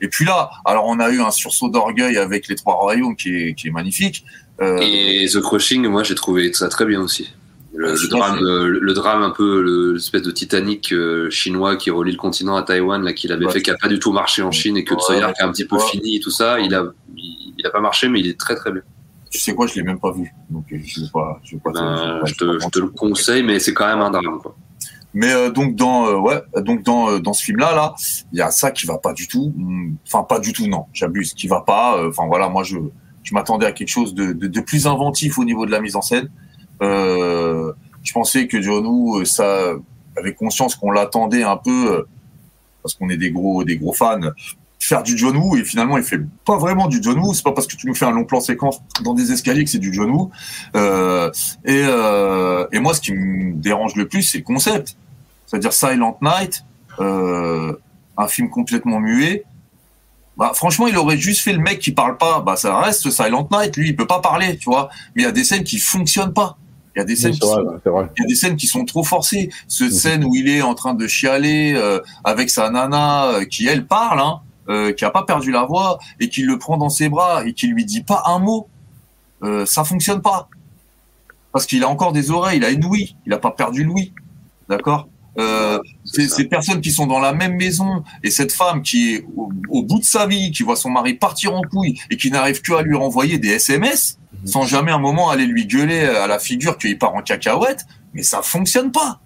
et puis là, alors on a eu un sursaut d'orgueil avec les Trois Royaumes qui est, qui est magnifique. Euh, et The Crushing, moi, j'ai trouvé ça très bien aussi. Le, le, drame, le, le, drame un peu l'espèce de Titanic euh, chinois qui relie le continent à Taïwan là qu'il avait ouais. fait qui a pas du tout marché en Chine et que ouais, qui a un petit peu fini et tout ça il a il, il, a pas marché mais il est très très bien. Tu sais quoi je l'ai même pas vu donc euh, je vais pas je, vais pas ben, je, te, je te le conseille mais c'est quand même un drame quoi. Mais euh, donc dans euh, ouais donc dans euh, dans ce film là là il y a ça qui va pas du tout enfin pas du tout non j'abuse qui va pas enfin voilà moi je je m'attendais à quelque chose de, de, de plus inventif au niveau de la mise en scène je pensais que John Woo, ça avait conscience qu'on l'attendait un peu euh, parce qu'on est des gros des gros fans faire du John Woo et finalement il fait pas vraiment du John Woo c'est pas parce que tu nous fais un long plan séquence dans des escaliers que c'est du John Woo euh, et, euh, moi ce qui me dérange le plus c'est le concept c'est-à-dire Silent Night euh, un film complètement muet bah, franchement, il aurait juste fait le mec qui parle pas. Bah, ça reste Silent Night. Lui, il peut pas parler, tu vois. Mais il y a des scènes qui fonctionnent pas. Il y a des scènes, qui vrai, sont, il y a des scènes qui sont trop forcées. Cette mmh. scène où il est en train de chialer euh, avec sa nana euh, qui elle parle, hein, euh, qui a pas perdu la voix et qui le prend dans ses bras et qui lui dit pas un mot, euh, ça fonctionne pas parce qu'il a encore des oreilles, il a une ouïe, il a pas perdu l'ouïe, d'accord? Euh, ces personnes qui sont dans la même maison et cette femme qui est au, au, bout de sa vie, qui voit son mari partir en couille et qui n'arrive que à lui renvoyer des SMS sans jamais un moment aller lui gueuler à la figure qu'il part en cacahuète, mais ça fonctionne pas.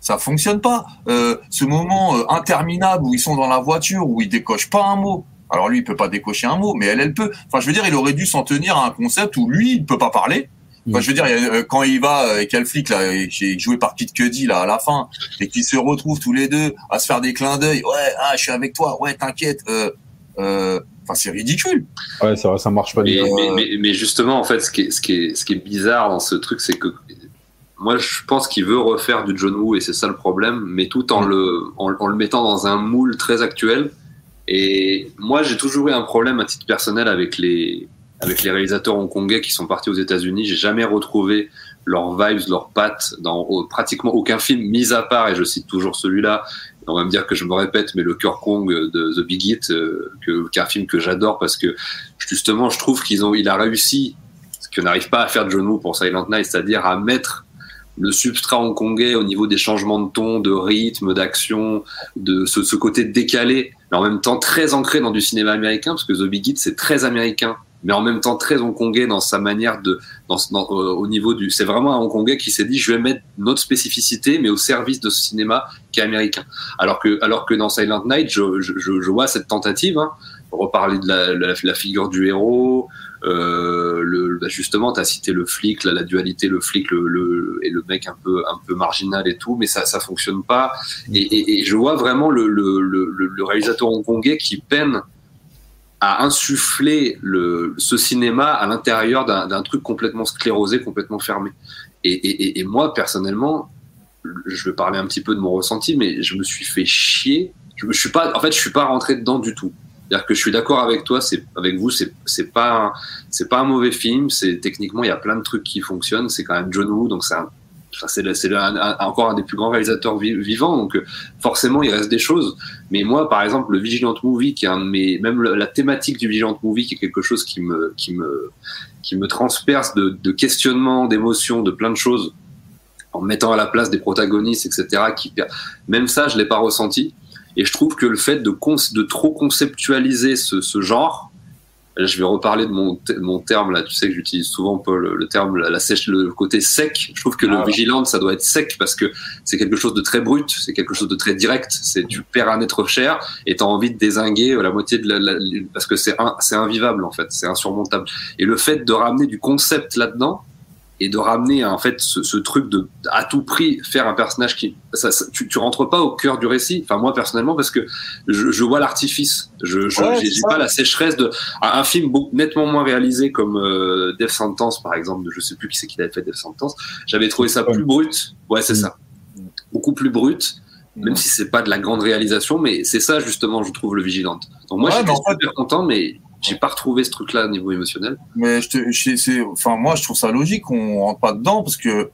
Ça fonctionne pas. Euh, ce moment euh, interminable où ils sont dans la voiture, où ils décochent pas un mot. Alors lui, il peut pas décocher un mot, mais elle, elle peut. Enfin, je veux dire, il aurait dû s'en tenir à un concept où lui, il peut pas parler. Enfin, je veux dire, euh, quand il va avec quel flic là, qui est joué par Kid Cudi là à la fin, et qu'ils se retrouvent tous les deux à se faire des clins d'œil. Ouais, ah, je suis avec toi. Ouais, t'inquiète. Euh, euh, Enfin, c'est ridicule. Ouais, c'est vrai, ça marche pas. Mais, du tout. mais, mais, mais justement, en fait, ce qui est, ce qui est, ce qui est bizarre dans ce truc, c'est que moi, je pense qu'il veut refaire du John Woo et c'est ça le problème, mais tout en le, en, en le mettant dans un moule très actuel. Et moi, j'ai toujours eu un problème à titre personnel avec les, avec les réalisateurs hongkongais qui sont partis aux États-Unis. J'ai jamais retrouvé leurs vibes, leurs pattes dans pratiquement aucun film, mis à part, et je cite toujours celui-là, on va me dire que je me répète, mais le Cœur Kong de The Big Hit, euh, que, qui est un film que j'adore parce que justement, je trouve qu'ils ont, il a réussi ce que n'arrive pas à faire John Woo pour Silent Night, c'est-à-dire à mettre le substrat hongkongais au niveau des changements de ton, de rythme, d'action, de ce, ce côté décalé, mais en même temps très ancré dans du cinéma américain, parce que The Big Hit c'est très américain, mais en même temps très hongkongais dans sa manière de, dans, dans, euh, au niveau du, c'est vraiment un hongkongais qui s'est dit je vais mettre notre spécificité, mais au service de ce cinéma qui est américain. Alors que, alors que dans Silent Night, je, je, je vois cette tentative, hein, reparler de la, la, la figure du héros, euh, le, bah, justement, tu as cité le flic, la, la dualité, le flic le, le, et le mec un peu, un peu marginal et tout, mais ça ça fonctionne pas. Et, et, et je vois vraiment le, le réalisateur hongkongais qui peine à insuffler le, ce cinéma à l'intérieur d'un truc complètement sclérosé, complètement fermé. Et, et, et moi, personnellement, je vais parler un petit peu de mon ressenti, mais je me suis fait chier. Je, je suis pas, en fait, je suis pas rentré dedans du tout. C'est-à-dire que je suis d'accord avec toi, c'est avec vous, c'est pas c'est pas un mauvais film. C'est techniquement il y a plein de trucs qui fonctionnent. C'est quand même John Woo, donc c'est un- c'est encore un des plus grands réalisateurs vi- vivants. Donc euh, forcément il reste des choses. Mais moi par exemple le Vigilant Movie qui est un de mes même la thématique du Vigilant Movie qui est quelque chose qui me transperce de, questionnements, d'émotions, de plein de choses en me mettant à la place des protagonistes, etc. Qui, même ça, je l'ai pas ressenti. Et je trouve que le fait de, trop conceptualiser ce, genre, je vais reparler de mon, te- mon terme là. Tu sais que j'utilise souvent Paul, le terme la, la sèche, le côté sec. Je trouve que Ah le ouais. vigilante, ça doit être sec parce que c'est quelque chose de très brut, c'est quelque chose de très direct. C'est tu perds un être cher et t'as envie de désinguer la moitié de la, la- parce que c'est c'est invivable en fait, c'est insurmontable. Et le fait de ramener du concept là-dedans et de ramener en fait ce, ce truc de à tout prix faire un personnage qui ça, ça- tu, tu rentres pas au cœur du récit. Enfin moi personnellement parce que je, je vois l'artifice. Je je- Ouais, j'ai pas la sécheresse de un, un film beaucoup, nettement moins réalisé comme euh, Death Sentence par exemple je sais plus qui c'est qui avait fait Death Sentence. J'avais trouvé ça plus brut. Ouais c'est Mm. ça. Beaucoup plus brut même si c'est pas de la grande réalisation mais c'est ça justement je trouve le vigilante. Donc moi Ouais, j'étais en fait- super content mais j'ai pas retrouvé ce truc là au niveau émotionnel Mais je te, je- enfin, moi, je trouve ça logique qu'on rentre pas dedans parce que,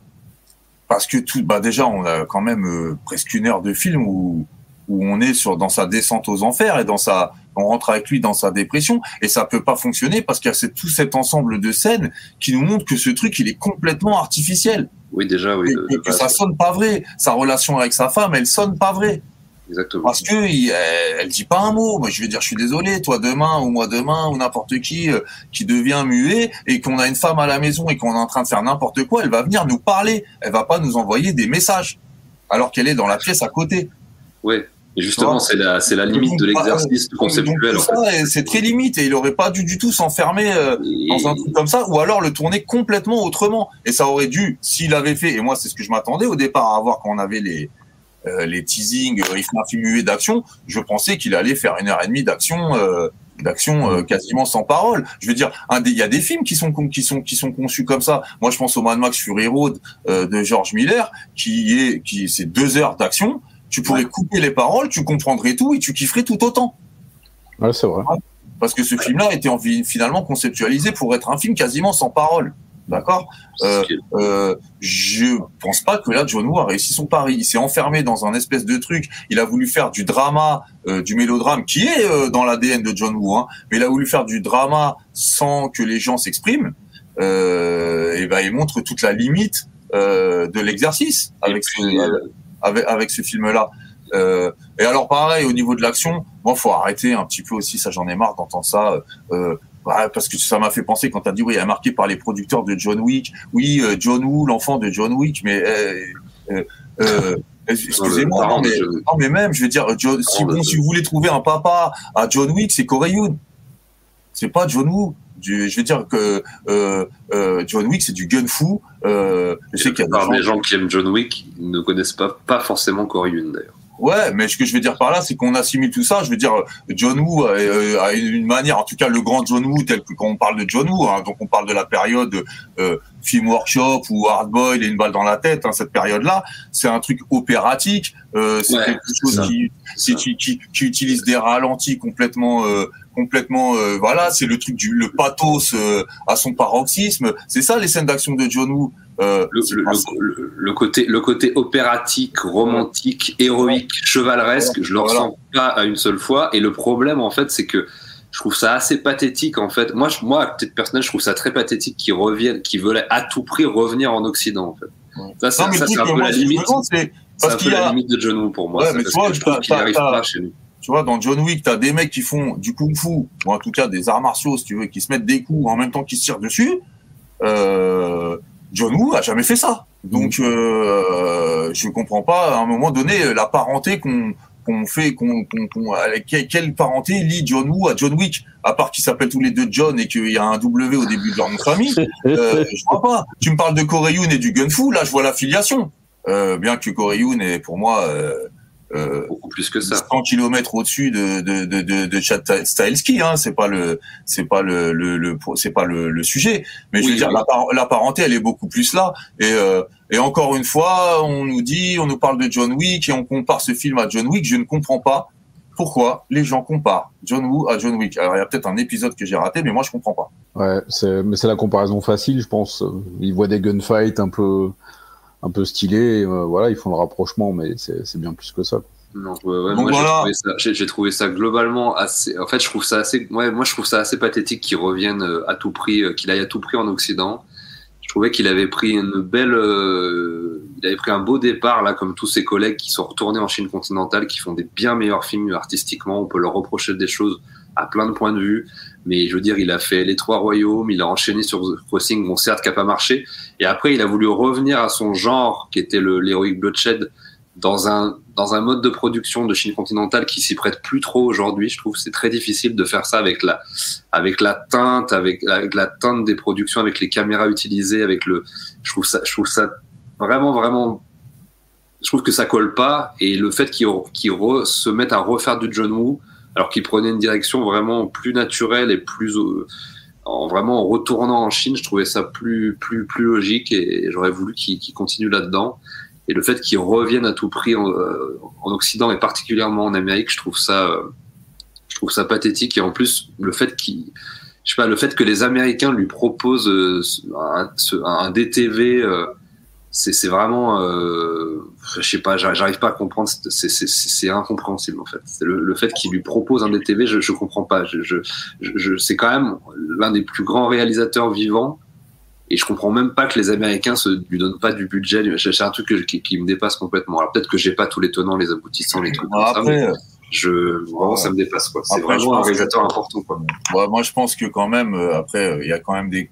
parce que tout, bah, déjà, on a quand même euh, presque une heure de film où, où on est sur, dans sa descente aux enfers et dans sa, on rentre avec lui dans sa dépression et ça peut pas fonctionner parce qu'il y a tout cet ensemble de scènes qui nous montrent que ce truc, il est complètement artificiel. oui déjà oui Et de- que, ça sonne pas vrai. Sa relation avec sa femme, elle sonne pas vrai. Exactement Parce que il- elle, elle dit pas un mot. Moi, je vais dire, je suis désolé, toi demain ou moi demain ou n'importe qui euh, qui devient muet et qu'on a une femme à la maison et qu'on est en train de faire n'importe quoi, elle va venir nous parler. Elle va pas nous envoyer des messages alors qu'elle est dans la pièce à côté. Ouais. Et justement, c'est la, limite de Donc, l'exercice Donc, conceptuel. c'est très limite et il aurait pas dû du tout s'enfermer euh, Et- dans un truc comme ça, ou alors le tourner complètement autrement. Et ça aurait dû, s'il avait fait, et moi c'est ce que je m'attendais au départ à avoir quand on avait les euh, les teasings, euh, il fait un film muet d'action, je pensais qu'il allait faire une heure et demie d'action, euh, d'action euh, quasiment sans parole. Je veux dire, il y a des films qui sont qui sont qui sont conçus comme ça. Moi, je pense au Mad Max Fury Road euh, de George Miller, qui est qui c'est deux heures d'action. Tu pourrais couper les paroles, tu comprendrais tout et tu kifferais tout autant Ouais, c'est vrai. parce que ce film-là était envi- finalement conceptualisé pour être un film quasiment sans parole. D'accord euh, euh, Je pense pas que là, John Woo a réussi son pari. Il s'est enfermé dans un espèce de truc. Il a voulu faire du drama, euh, du mélodrame, qui est euh, dans l'ADN de John Woo, hein, mais il a voulu faire du drama sans que les gens s'expriment. Euh, et ben, il montre toute la limite de l'exercice avec ce, puis, avec, avec ce film-là. Euh, et alors pareil au niveau de l'action, moi faut arrêter un petit peu aussi, ça j'en ai marre d'entendre ça. Euh, parce que ça m'a fait penser quand tu as dit oui, il a marqué par les producteurs de John Wick. Oui, euh, John Woo, l'enfant de John Wick, mais euh, euh, excusez-moi, non, mais, non, mais même, je veux dire, John, si, bon, si vous voulez trouver un papa à John Wick, c'est Corey. C'est pas John Woo. Du, je veux dire que euh, euh, John Wick, c'est du gun fou. Euh, je sais qu'il y a des gens... gens qui aiment John Wick ne connaissent pas, pas forcément Corey d'ailleurs. Ouais, mais ce que je veux dire par là, c'est qu'on assimile tout ça. Je veux dire, John Woo a, a, une manière, en tout cas le grand John Woo, tel que quand on parle de John Woo, hein, donc on parle de la période euh, film workshop ou hard boil et une balle dans la tête. Hein, cette période-là, c'est un truc opératique. Euh, c'est ouais, quelque chose qui, qui, qui, qui, utilise des ralentis complètement. Euh, complètement euh, voilà c'est le truc du le pathos euh, à son paroxysme c'est ça les scènes d'action de John Woo euh, le, le, le, le, côté, le côté opératique, romantique, héroïque, chevaleresque, je le ressens pas à une seule fois. Et le problème, en fait, c'est que je trouve ça assez pathétique, en fait. Moi, je, moi, à titre personnel, je trouve ça très pathétique qu'ils reviennent, qu'ils veulent à tout prix revenir en Occident, en fait. Ça, c'est un peu la limite. C'est un peu la limite de John Woo pour moi. Ouais, mais toi, je trouve qu'il arrive pas chez nous. Tu vois, dans John Wick, t'as des mecs qui font du kung-fu, ou en tout cas des arts martiaux, si tu veux, qui se mettent des coups en même temps qu'ils se tirent dessus. Euh, John Woo a jamais fait ça. Donc, mm. euh, je comprends pas, à un moment donné, la parenté qu'on qu'on fait, qu'on, qu'on, qu'on, quelle parenté lie John Woo à John Wick, à part qu'ils s'appellent tous les deux John et qu'il y a un W au début de leur nom de famille. Euh, je crois pas. Tu me parles de Corey Yoon et du Gun Fu, là, je vois l'affiliation. Euh, bien que Corey Yoon est pour moi euh, euh, beaucoup plus que ça. 100 km au-dessus de de de de, de Chad Stahelski, hein. C'est pas le c'est pas le le, le c'est pas le, le, sujet. Mais oui, je veux dire la, la, parenté, elle est beaucoup plus là. Et euh, et encore une fois, on nous dit, on nous parle de John Wick et on compare ce film à John Wick. Je ne comprends pas pourquoi les gens comparent John Woo à John Wick. Alors il y a peut-être un épisode que j'ai raté, mais moi je comprends pas. Ouais, c'est mais c'est la comparaison facile, je pense. Ils voient des gunfights un peu un peu stylé. Euh, voilà, ils font le rapprochement, mais c'est bien plus que ça. Ouais, moi voilà. j'ai trouvé, ça globalement assez. En fait, je trouve ça assez. Ouais, moi, je trouve ça assez pathétique qu'il revienne euh, à tout prix, euh, qu'il aille à tout prix en Occident. Je trouvais qu'il avait pris une belle. Euh, il avait pris un beau départ là, comme tous ses collègues qui sont retournés en Chine continentale, qui font des bien meilleurs films artistiquement. On peut leur reprocher des choses à plein de points de vue. Mais je veux dire, il a fait les trois royaumes, il a enchaîné sur The Crossing, bon certes qui n'a pas marché. Et après, il a voulu revenir à son genre, qui était l'héroïque bloodshed, dans un dans un mode de production de Chine continentale qui s'y prête plus trop aujourd'hui. Je trouve c'est très difficile de faire ça avec la avec la teinte, avec, avec la teinte des productions, avec les caméras utilisées, avec le. Je trouve ça je trouve ça vraiment vraiment. Je trouve que ça colle pas et le fait qu'ils qu se mettent à refaire du John Woo alors qu'il prenait une direction vraiment plus naturelle et plus euh, en vraiment en retournant en Chine, je trouvais ça plus plus plus logique et j'aurais voulu qu'il qu continue là-dedans. Et le fait qu'il revienne à tout prix en, euh, en, Occident et particulièrement en Amérique, je trouve ça euh, je trouve ça pathétique et en plus le fait qu'il je sais pas le fait que les Américains lui proposent un, un DTV c'est vraiment euh, je sais pas j'arrive pas à comprendre c'est incompréhensible en fait. Le, le, fait qu'il lui propose un DTV je, je comprends pas. Je, je, je c'est quand même l'un des plus grands réalisateurs vivants. Et je comprends même pas que les Américains se lui donnent pas du budget c'est un truc que, qui, qui, me dépasse complètement. Alors peut-être que j'ai pas tous les tenants les aboutissants les trucs après, ça, je vraiment ça me dépasse quoi. C'est vraiment un réalisateur important quoi. Ouais, moi je pense que quand même euh, après il y a quand même des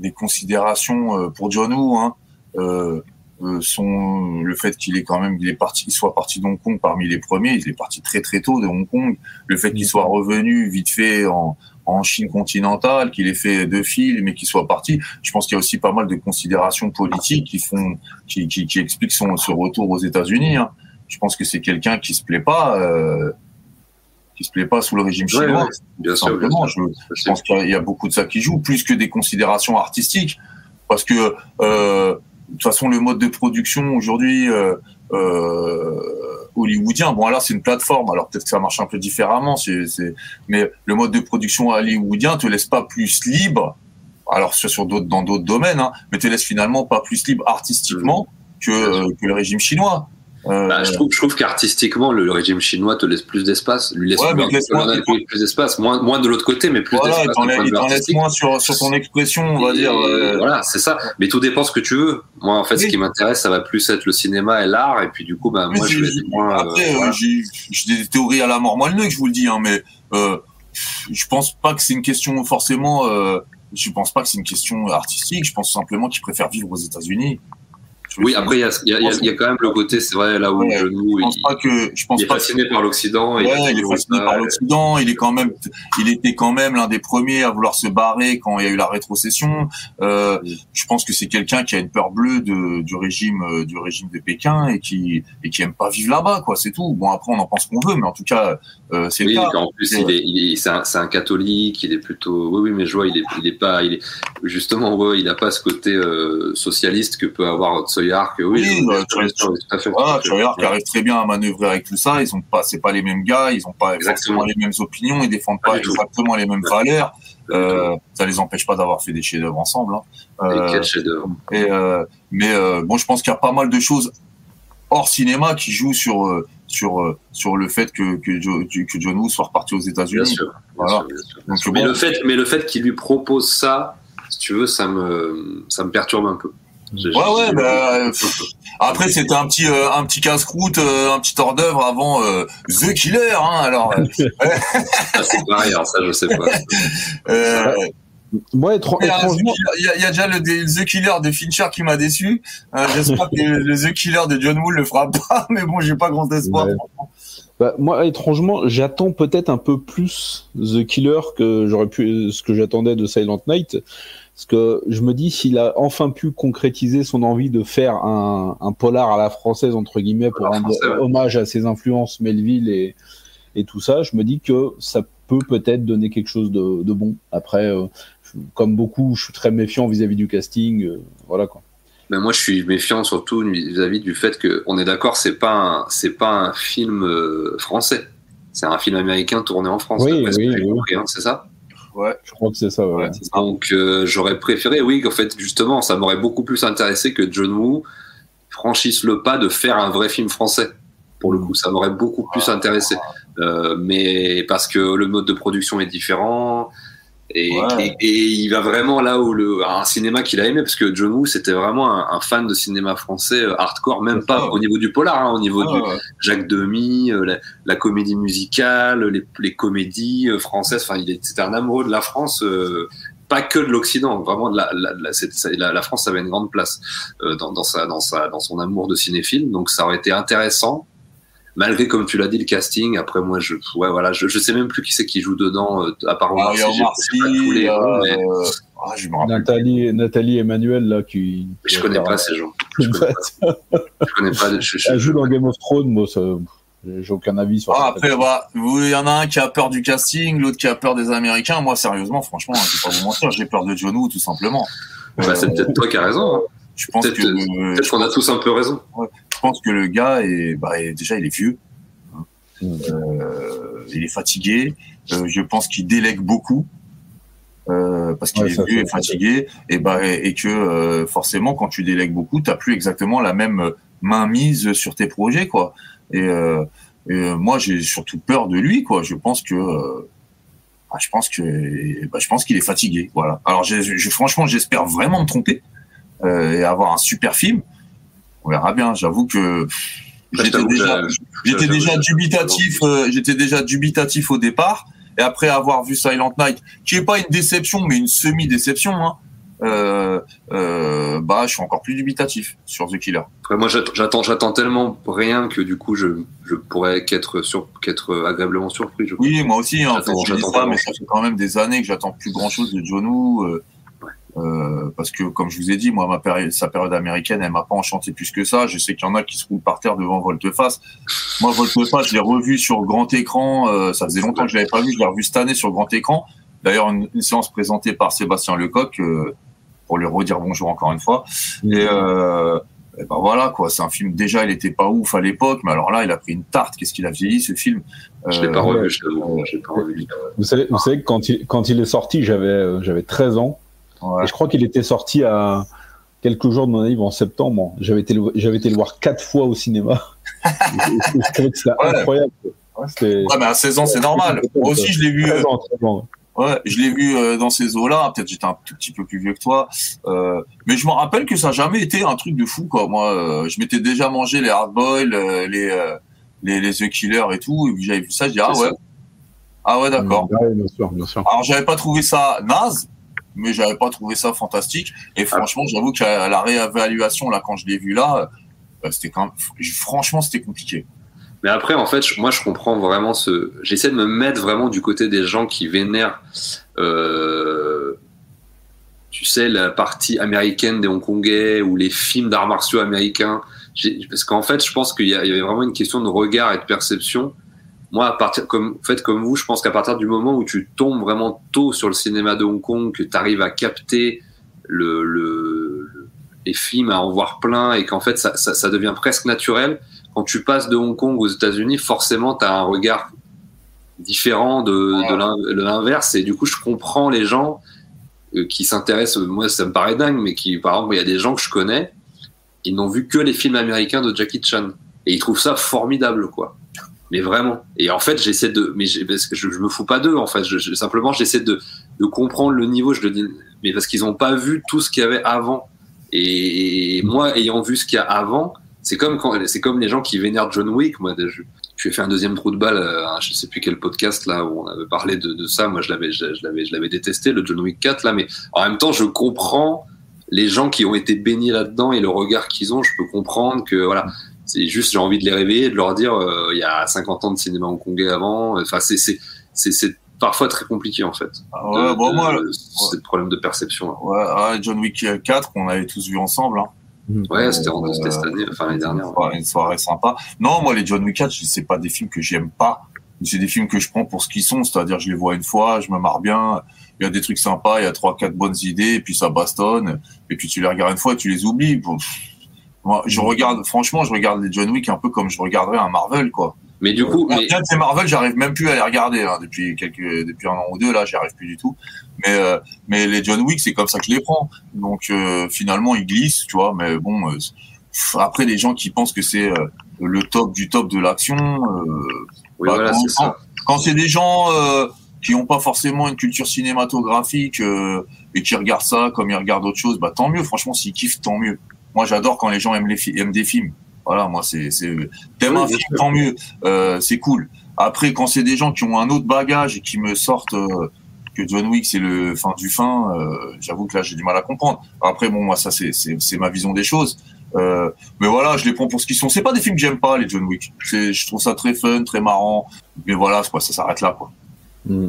des considérations euh, pour John Woo hein. euh, euh, son le fait qu'il est quand même il est parti il soit parti de Hong Kong parmi les premiers il est parti très très tôt de Hong Kong le fait qu'il soit revenu vite fait en, en Chine continentale qu'il ait fait deux films et qu'il soit parti je pense qu'il y a aussi pas mal de considérations politiques qui font qui, qui, qui expliquent son ce retour aux États-Unis hein. je pense que c'est quelqu'un qui se plaît pas euh, qui se plaît pas sous le régime chinois ouais, bien simplement sûr, bien sûr. je, je pense qu'il y a beaucoup de ça qui joue plus que des considérations artistiques parce que euh, de toute façon, le mode de production aujourd'hui euh, euh, hollywoodien, bon alors c'est une plateforme, alors peut-être que ça marche un peu différemment, c'est, mais le mode de production hollywoodien te laisse pas plus libre, alors sur, sur d'autres, dans d'autres domaines, hein, mais te laisse finalement pas plus libre artistiquement que, euh, que le régime chinois. Euh, Bah, je trouve, je trouve qu'artistiquement, le, le régime chinois te laisse plus d'espace, lui laisse Ouais, plus, plus d'espace, moins, moins de l'autre côté, mais plus voilà, il d'espace. il t'en laisse moins sur, sur ton expression, on va Et dire. euh, Voilà, c'est ça. Mais tout dépend ce que tu veux. Moi, en fait, ce qui m'intéresse, ça va plus être le cinéma et l'art. Et puis, du coup, bah, Mais moi, je vais être moins. euh, Après, euh, voilà. j'ai des théories à la mort moelle que je vous le dis, hein, mais je pense pas que c'est une question forcément. Je pense pas que c'est une question artistique. Je pense simplement qu'ils préfèrent vivre aux États-Unis. Oui, après, il y y y y a quand même le côté, c'est vrai, là où Ouais, le genou, je pense il, pas que je pense il est pas que- fasciné par l'Occident. Ouais, il est fasciné par l'Occident. Il est quand même, il était quand même l'un des premiers à vouloir se barrer quand il y a eu la rétrocession. Euh, je pense que c'est quelqu'un qui a une peur bleue de, du régime, euh, du régime de Pékin et qui et qui aime pas vivre là-bas, quoi. C'est tout. Bon, après, on en pense qu'on veut, mais en tout cas, euh, c'est Oui, le cas. en plus, il est, il est, c'est un, c'est un catholique, il est plutôt. Oui, oui, mais je vois, il est, il est pas, il est justement, ouais, il a pas ce côté euh, socialiste que peut avoir Tsoyark. Oui, Oui, bah, tout à fait. Voilà, tout à fait. arrive très bien à manœuvrer avec tout ça. Ils ont pas, c'est pas les mêmes gars, ils ont pas Exactement. forcément les mêmes opinions, ils défendent Pas exactement les mêmes valeurs. Euh, ça les empêche pas d'avoir fait des chefs-d'œuvre ensemble. Hein. Et Euh, quel chef-d'œuvre. Et, euh, mais euh, bon, je pense qu'il y a pas mal de choses hors cinéma qui jouent sur euh, sur euh, sur le fait que que, Jo- que John Woo soit reparti aux Bien États-Unis. sûr. bien Voilà. sûr, bien sûr, bien Donc, sûr. bon. Mais le fait, mais le fait qu'il lui propose ça, si tu veux, ça me, ça me perturbe un peu. Ouais, ouais, bah, euh, après c'était un petit euh, un petit casse-croûte, euh, un petit hors d'œuvre avant euh, The Killer. Hein, alors, euh, Ah, c'est pareil, alors ça, je sais pas. euh, Moi, étran- Il y, a, il y a- il y a déjà le, The Killer de Fincher qui m'a déçu. Euh, J'espère que le The Killer de John Woo le fera pas, mais bon, j'ai pas grand espoir. Ouais. bah, moi, étrangement, j'attends peut-être un peu plus The Killer que j'aurais pu, ce que j'attendais de Silent Night. Parce que je me dis, s'il a enfin pu concrétiser son envie de faire un, un polar à la française, entre guillemets, pour rendre ouais. hommage à ses influences Melville et, et tout ça, je me dis que ça peut peut-être donner quelque chose de, de bon. Après, euh, je- comme beaucoup, je suis très méfiant vis-à-vis du casting. euh, voilà quoi. Mais moi, je suis méfiant surtout vis-à-vis du fait que, on est d'accord, c'est pas un, c'est pas un film euh, français. C'est un film américain tourné en France. Oui, oui, oui. hein, c'est ça? Je crois que c'est ça. ouais. Ouais. Donc, euh, j'aurais préféré, oui, qu'en fait, justement, ça m'aurait beaucoup plus intéressé que John Woo franchisse le pas de faire un vrai film français. Pour le coup, ça m'aurait beaucoup plus intéressé. Euh, mais parce que le mode de production est différent. Et, Ouais. et, et il va vraiment là où le un cinéma qu'il a aimé parce que John Woo c'était vraiment un, un fan de cinéma français euh, hardcore même pas au niveau du polar hein, au niveau Ah, du ouais. Jacques Demy euh, la, la comédie musicale les, les comédies euh, françaises enfin il c'était un amoureux de la France euh, pas que de l'Occident vraiment de la, la, la, la France avait une grande place euh, dans, dans sa dans sa dans son amour de cinéphile donc ça aurait été intéressant malgré comme tu l'as dit le casting après moi je ouais voilà je, je sais même plus qui c'est qui joue dedans euh, à part Omar Sy, euh, mais ah, je me rappelle. Nathalie, Nathalie Emmanuel là qui. je connais pas ces gens je connais pas, je connais pas je- je- Elle joue dans Game of Thrones, moi, ça, j'ai aucun avis sur Ah, ça. après, bah, il y en a un qui a peur du casting, l'autre qui a peur des Américains. Moi, sérieusement, franchement, je vais pas vous mentir, j'ai peur de John Woo, tout simplement. bah, c'est Euh, peut-être toi qui as raison hein. Je pense Peut-être que, euh, peut-être qu'on a tous un peu raison je pense que le gars est, bah, déjà, il est vieux. Mm. Euh, il est fatigué. Euh, je pense qu'il délègue beaucoup. Euh, parce qu'il Ouais, est vieux et fatigué et bah et, et que forcément quand tu délègues beaucoup t'as plus exactement la même main mise sur tes projets quoi et, et, moi j'ai surtout peur de lui quoi je pense que bah, je pense que bah, je pense qu'il est fatigué voilà alors je, franchement j'espère vraiment me tromper et avoir un super film on verra bien. J'avoue que j'étais déjà j'étais déjà dubitatif euh, j'étais déjà dubitatif au départ. Et après avoir vu Silent Night qui est pas une déception mais une semi déception hein, euh, euh, bah je suis encore plus dubitatif sur The Killer. Moi, j'attends- j'attends, tellement rien que du coup, je, je pourrais qu'être sur, qu'être agréablement surpris. Je oui moi aussi hein, J'attends- vraiment mais ça fait quand même des années que j'attends plus grand chose de John Woo euh, euh, parce que comme je vous ai dit moi ma période sa période américaine elle m'a pas enchanté plus que ça. Je sais qu'il y en a qui se roulent par terre devant Volteface. Moi Volteface je l'ai revu sur grand écran euh, ça faisait longtemps que je l'avais pas vu je l'ai revu cette année sur grand écran. D'ailleurs une, une séance présentée par Sébastien Lecoq euh, pour lui redire bonjour encore une fois. Et, euh, et ben voilà quoi. C'est un film déjà il était pas ouf à l'époque mais alors là il a pris une tarte. Qu'est-ce qu'il a vieilli ce film? Je l'ai pas revu, je l'ai pas revu. Vous savez, vous savez que quand il, quand il est sorti, j'avais, j'avais 13 ans. Ouais. Et je crois qu'il était sorti à quelques jours de mon anniversaire en septembre. J'avais été, le- j'avais été le voir quatre fois au cinéma. je trouvais que c'était Ouais. incroyable. Ouais, mais à 16 ans, c'est normal. Moi aussi, je l'ai vu. 13 euh, ans, 13 ans. Ouais, je l'ai vu euh, dans ces eaux-là. Peut-être j'étais un tout petit peu plus vieux que toi, euh, mais je me rappelle que ça n'a jamais été un truc de fou, quoi. Moi, euh, je m'étais déjà mangé les hardboil, euh, les, les les The Killer et tout. Et puis j'avais vu ça, je dis ah ouais, ça. ah ouais, d'accord. Bien sûr, bien sûr. Alors j'avais pas trouvé ça naze, mais j'avais pas trouvé ça fantastique. Et franchement, j'avoue que la, réévaluation là, quand je l'ai vu là, euh, c'était franchement, c'était compliqué. Mais après, en fait, moi, je comprends vraiment ce. J'essaie de me mettre vraiment du côté des gens qui vénèrent, euh, tu sais, la partie américaine des Hongkongais ou les films d'arts martiaux américains. Parce qu'en fait, je pense qu'il y avait vraiment une question de regard et de perception. Moi, à partir, comme, en fait, comme vous, je pense qu'à partir du moment où tu tombes vraiment tôt sur le cinéma de Hong Kong, que tu arrives à capter le, le, le- les films, à en voir plein, et qu'en fait, ça, ça, ça devient presque naturel quand tu passes de Hong Kong aux États-Unis, forcément, tu as un regard différent de, de l'inverse. Et du coup, je comprends les gens euh, qui s'intéressent. Moi, ça me paraît dingue, mais qui, par exemple, il y a des gens que je connais, ils n'ont vu que les films américains de Jackie Chan. Et ils trouvent ça formidable, quoi. Mais vraiment. Et en fait, j'essaie de. Mais parce que je, je me fous pas d'eux, en fait. Simplement, j'essaie de, comprendre le niveau. Mais parce qu'ils n'ont pas vu tout ce qu'il y avait avant. Et moi, ayant vu ce qu'il y a avant, c'est comme c'est comme les gens qui vénèrent John Wick. Moi, je, je lui ai fait un deuxième trou de balle. Un- je sais plus quel podcast là où on avait parlé de, ça. Moi, je l'avais, je l'avais, je l'avais détesté le John Wick 4 là. Mais en même temps, je comprends les gens qui ont été baignés là-dedans et le regard qu'ils ont. Je peux comprendre que voilà. C'est juste, j'ai envie de les réveiller et de leur dire, euh, il y a 50 ans de cinéma hongkongais avant. Enfin, c'est, c'est, c'est, c'est parfois très compliqué en fait. Ah ouais, de, bon, de- moi, C'est le problème de perception. là. ouais, ah, John Wick 4, qu'on avait tous vu ensemble. Hein. Ouais, c'était, Euh, c'était cette année, enfin l'année dernière. Une soirée, une soirée sympa. Non, moi, les John Wick 4, c'est pas des films que j'aime pas. C'est des films que je prends pour ce qu'ils sont. C'est-à-dire, je les vois une fois, je me marre bien. Il y a des trucs sympas, il y a trois, quatre bonnes idées, et puis ça bastonne. Et puis tu les regardes une fois, et tu les oublies. Bon, pff, Moi, je regarde, franchement, je regarde les John Wick un peu comme je regarderais un Marvel, quoi. Mais du coup, mais, Bien Marvel, j'arrive même plus à les regarder hein, depuis quelques, depuis un an ou deux là, j'y arrive plus du tout. Mais euh, mais les John Wick, c'est comme ça que je les prends. Donc euh, finalement, ils glissent, tu vois. Mais bon, euh, après les gens qui pensent que c'est euh, le top du top de l'action, euh, oui, bah, voilà, quand- c'est ça. quand c'est des gens euh, qui n'ont pas forcément une culture cinématographique euh, et qui regardent ça comme ils regardent autre chose, bah tant mieux. Franchement, s'ils kiffent, tant mieux. Moi, j'adore quand les gens aiment les aiment des films. Voilà, moi, c'est t'aimes un film, tant mieux. Euh, c'est cool. Après, quand c'est des gens qui ont un autre bagage et qui me sortent euh, que John Wick c'est le fin du fin, euh, j'avoue que là j'ai du mal à comprendre. Après, bon, moi ça c'est ma vision des choses. Euh, mais voilà, je les prends pour ce qu'ils sont. C'est pas des films que j'aime pas, les John Wick. Je trouve ça très fun, très marrant. Mais voilà, quoi, ça s'arrête là, quoi. Mm.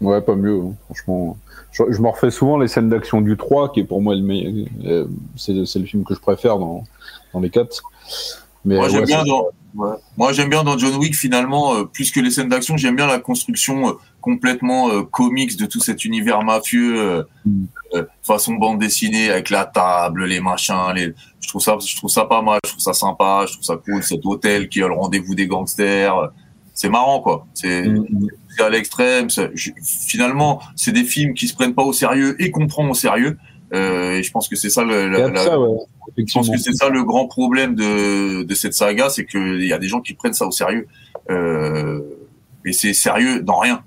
Ouais, pas mieux, hein, franchement. Je, je me refais souvent les scènes d'action du 3, qui est pour moi le meilleur. euh, c'est, le film que je préfère dans, dans les 4. Mais Moi, ouais, j'aime bien dans, ouais. moi, j'aime bien dans John Wick, finalement, euh, plus que les scènes d'action, j'aime bien la construction euh, complètement euh, comics de tout cet univers mafieux, Mm. façon bande dessinée, avec la table, les machins, les, je trouve ça, je trouve ça pas mal, je trouve ça sympa, je trouve ça cool, cet hôtel qui a le rendez-vous des gangsters. C'est marrant, quoi. C'est, Mm, à l'extrême. Finalement, c'est des films qui se prennent pas au sérieux et qu'on prend au sérieux. Euh, et je pense que c'est ça le, la, la- ça, ouais, je pense que c'est ça le grand problème de, de cette saga, c'est qu'il y a des gens qui prennent ça au sérieux. Euh, et c'est sérieux dans rien.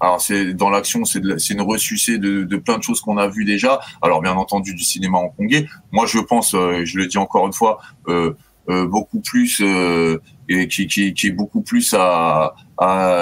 Alors c'est dans l'action, c'est une ressucée de, de plein de choses qu'on a vues déjà. Alors bien entendu du cinéma hongkongais. Moi je pense, euh, je le dis encore une fois, euh, euh, beaucoup plus et qui, qui, qui est beaucoup plus à,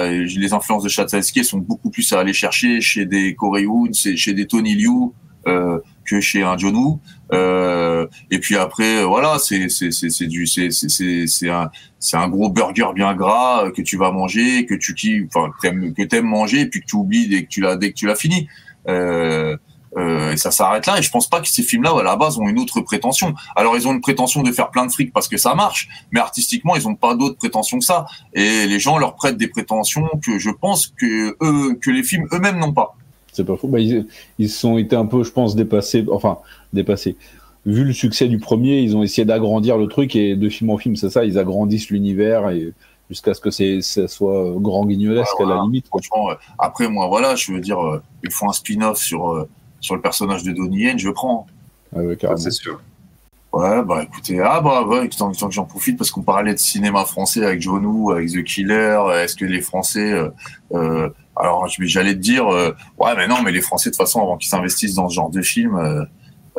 les influences de Chatsansky sont beaucoup plus à aller chercher chez des Corey c'est chez des Tony Liu euh, que chez un John Woo. Euh, et puis après, euh, voilà, c'est c'est c'est du c'est c'est c'est un c'est un gros burger bien gras euh, que tu vas manger, que tu kiffes, enfin que t'aimes manger, puis que tu oublies dès que tu l'as dès que tu l'as fini. Euh, euh, et ça s'arrête là. Et je pense pas que ces films-là, à la base, ont une autre prétention. Alors, ils ont une prétention de faire plein de fric parce que ça marche, mais artistiquement, ils ont pas d'autres prétentions que ça. Et les gens leur prêtent des prétentions que je pense que eux, que les films eux-mêmes n'ont pas. C'est pas faux. Bah, ils, ils sont été un peu, je pense, dépassés. Enfin, dépassés. Vu le succès du premier, ils ont essayé d'agrandir le truc et de film en film, c'est ça. Ils agrandissent l'univers et jusqu'à ce que c'est, ça soit grand guignolesque Ouais, à la voilà. limite. quoi. Franchement, après, moi, voilà, je veux dire, euh, ils font un spin-off sur, euh, sur le personnage de Donnie Yen, je prends. Ah ouais, c'est sûr. Ouais, bah écoutez, ah bah ouais, tant, tant que j'en profite parce qu'on parlait de cinéma français avec Jonou, avec The Killer, est-ce que les Français, euh, euh, alors je- j'allais te dire, euh, ouais mais non, mais les Français de toute façon avant qu'ils s'investissent dans ce genre de film, euh,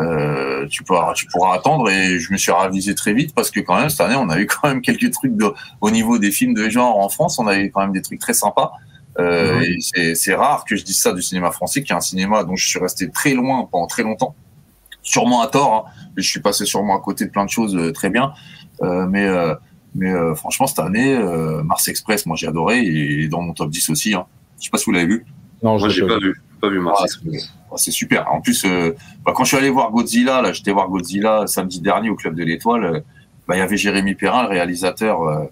euh, tu pourras, tu pourras attendre et je me suis ravisé très vite parce que quand même cette année on a eu quand même quelques trucs de, au niveau des films de genre en France, on a eu quand même des trucs très sympas. Euh, et c'est- c'est rare que je dise ça du cinéma français, qui est un cinéma dont je suis resté très loin pendant très longtemps sûrement à tort. Hein. Je suis passé sûrement à côté de plein de choses euh, très bien, Euh, mais euh, mais euh, franchement cette année, euh, Mars Express, moi j'ai adoré et il est dans mon top 10 aussi. Hein. Je sais pas si vous l'avez vu. Non, Moi, je j'ai l'ai pas vu, pas vu Mars Ah, Express. c'est- c'est super. En plus, euh, bah, quand je suis allé voir Godzilla, là, j'étais voir Godzilla samedi dernier au Club de l'Étoile. euh, bah, il y avait Jérémy Perrin, le réalisateur, euh,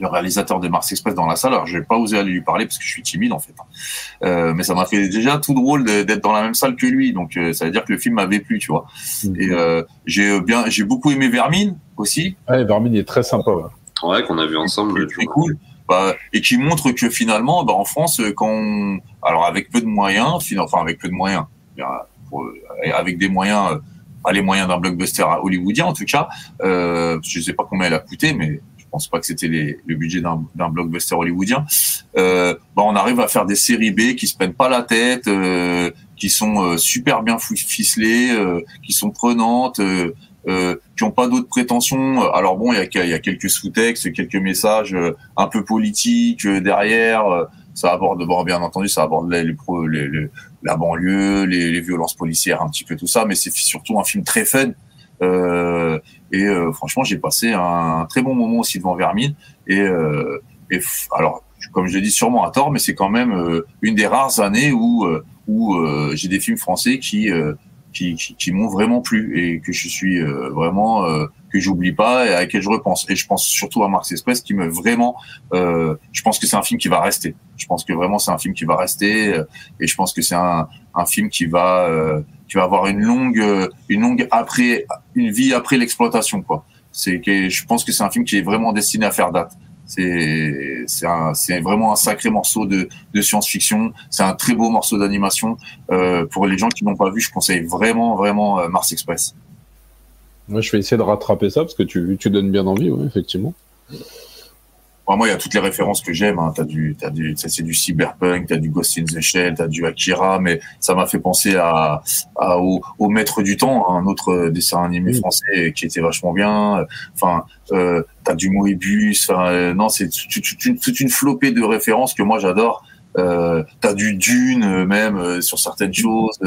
le réalisateur de Mars Express dans la salle. Alors, j'ai pas osé aller lui parler parce que je suis timide en fait. Euh, mais ça m'a fait déjà tout drôle d'être dans la même salle que lui. Donc, euh, ça veut dire que le film m'avait plu, tu vois. Et euh, j'ai euh, bien, j'ai beaucoup aimé Vermine aussi. Ouais, Vermine est très sympa. ouais. Ouais, qu'on a vu ensemble. C'est très cool. Bah, et qui montre que finalement, bah, en France, euh, quand on... alors avec peu de moyens, fin- enfin avec peu de moyens, pour- euh, avec des moyens, pas les moyens d'un blockbuster hollywoodien en tout cas, euh, je sais pas combien elle a coûté, mais je pense pas que c'était le budget d'un blockbuster hollywoodien. Euh, bah, on arrive à faire des séries B qui se prennent pas la tête, euh, qui sont euh, super bien ficelées, euh, qui sont prenantes. euh, qui ont pas d'autres prétentions. Alors bon, il y a, quelques sous-textes, quelques messages un peu politiques derrière. Ça aborde, bon, bien entendu, ça aborde la banlieue, les violences policières, un petit peu tout ça, mais c'est surtout un film très fun. Euh, et euh, franchement, j'ai passé un, très bon moment aussi devant Vermine. Et, euh, et alors, comme je dit sûrement à tort, mais c'est quand même une des rares années où où j'ai des films français qui qui, qui, qui m'ont vraiment plu et que je suis vraiment que j'oublie pas et à laquelle je repense. Et je pense surtout à Marx Express qui me vraiment. Euh, je pense que c'est un film qui va rester. Je pense que vraiment c'est un film qui va rester euh, et je pense que c'est un, un film qui va euh, qui va avoir une longue euh, une longue après une vie après l'exploitation quoi. C'est que je pense que c'est un film qui est vraiment destiné à faire date. C'est c'est vraiment un sacré morceau de, de science-fiction. C'est un très beau morceau d'animation. Euh, pour les gens qui n'ont pas vu, je conseille vraiment vraiment euh, Mars Express. Ouais, je vais essayer de rattraper ça parce que tu, tu donnes bien envie, ouais, effectivement. Bon, moi, il y a toutes les références que j'aime. Hein. T'as du, t'as du, c'est du cyberpunk, t'as du Ghost in the Shell, t'as du Akira, mais ça m'a fait penser à, à au, au Maître du Temps, un autre dessin animé Oui. français qui était vachement bien. Enfin, euh, t'as du Moebius. Enfin, euh, non, c'est toute, une, flopée de références que moi j'adore. Euh, t'as du Dune euh, même euh, sur certaines choses.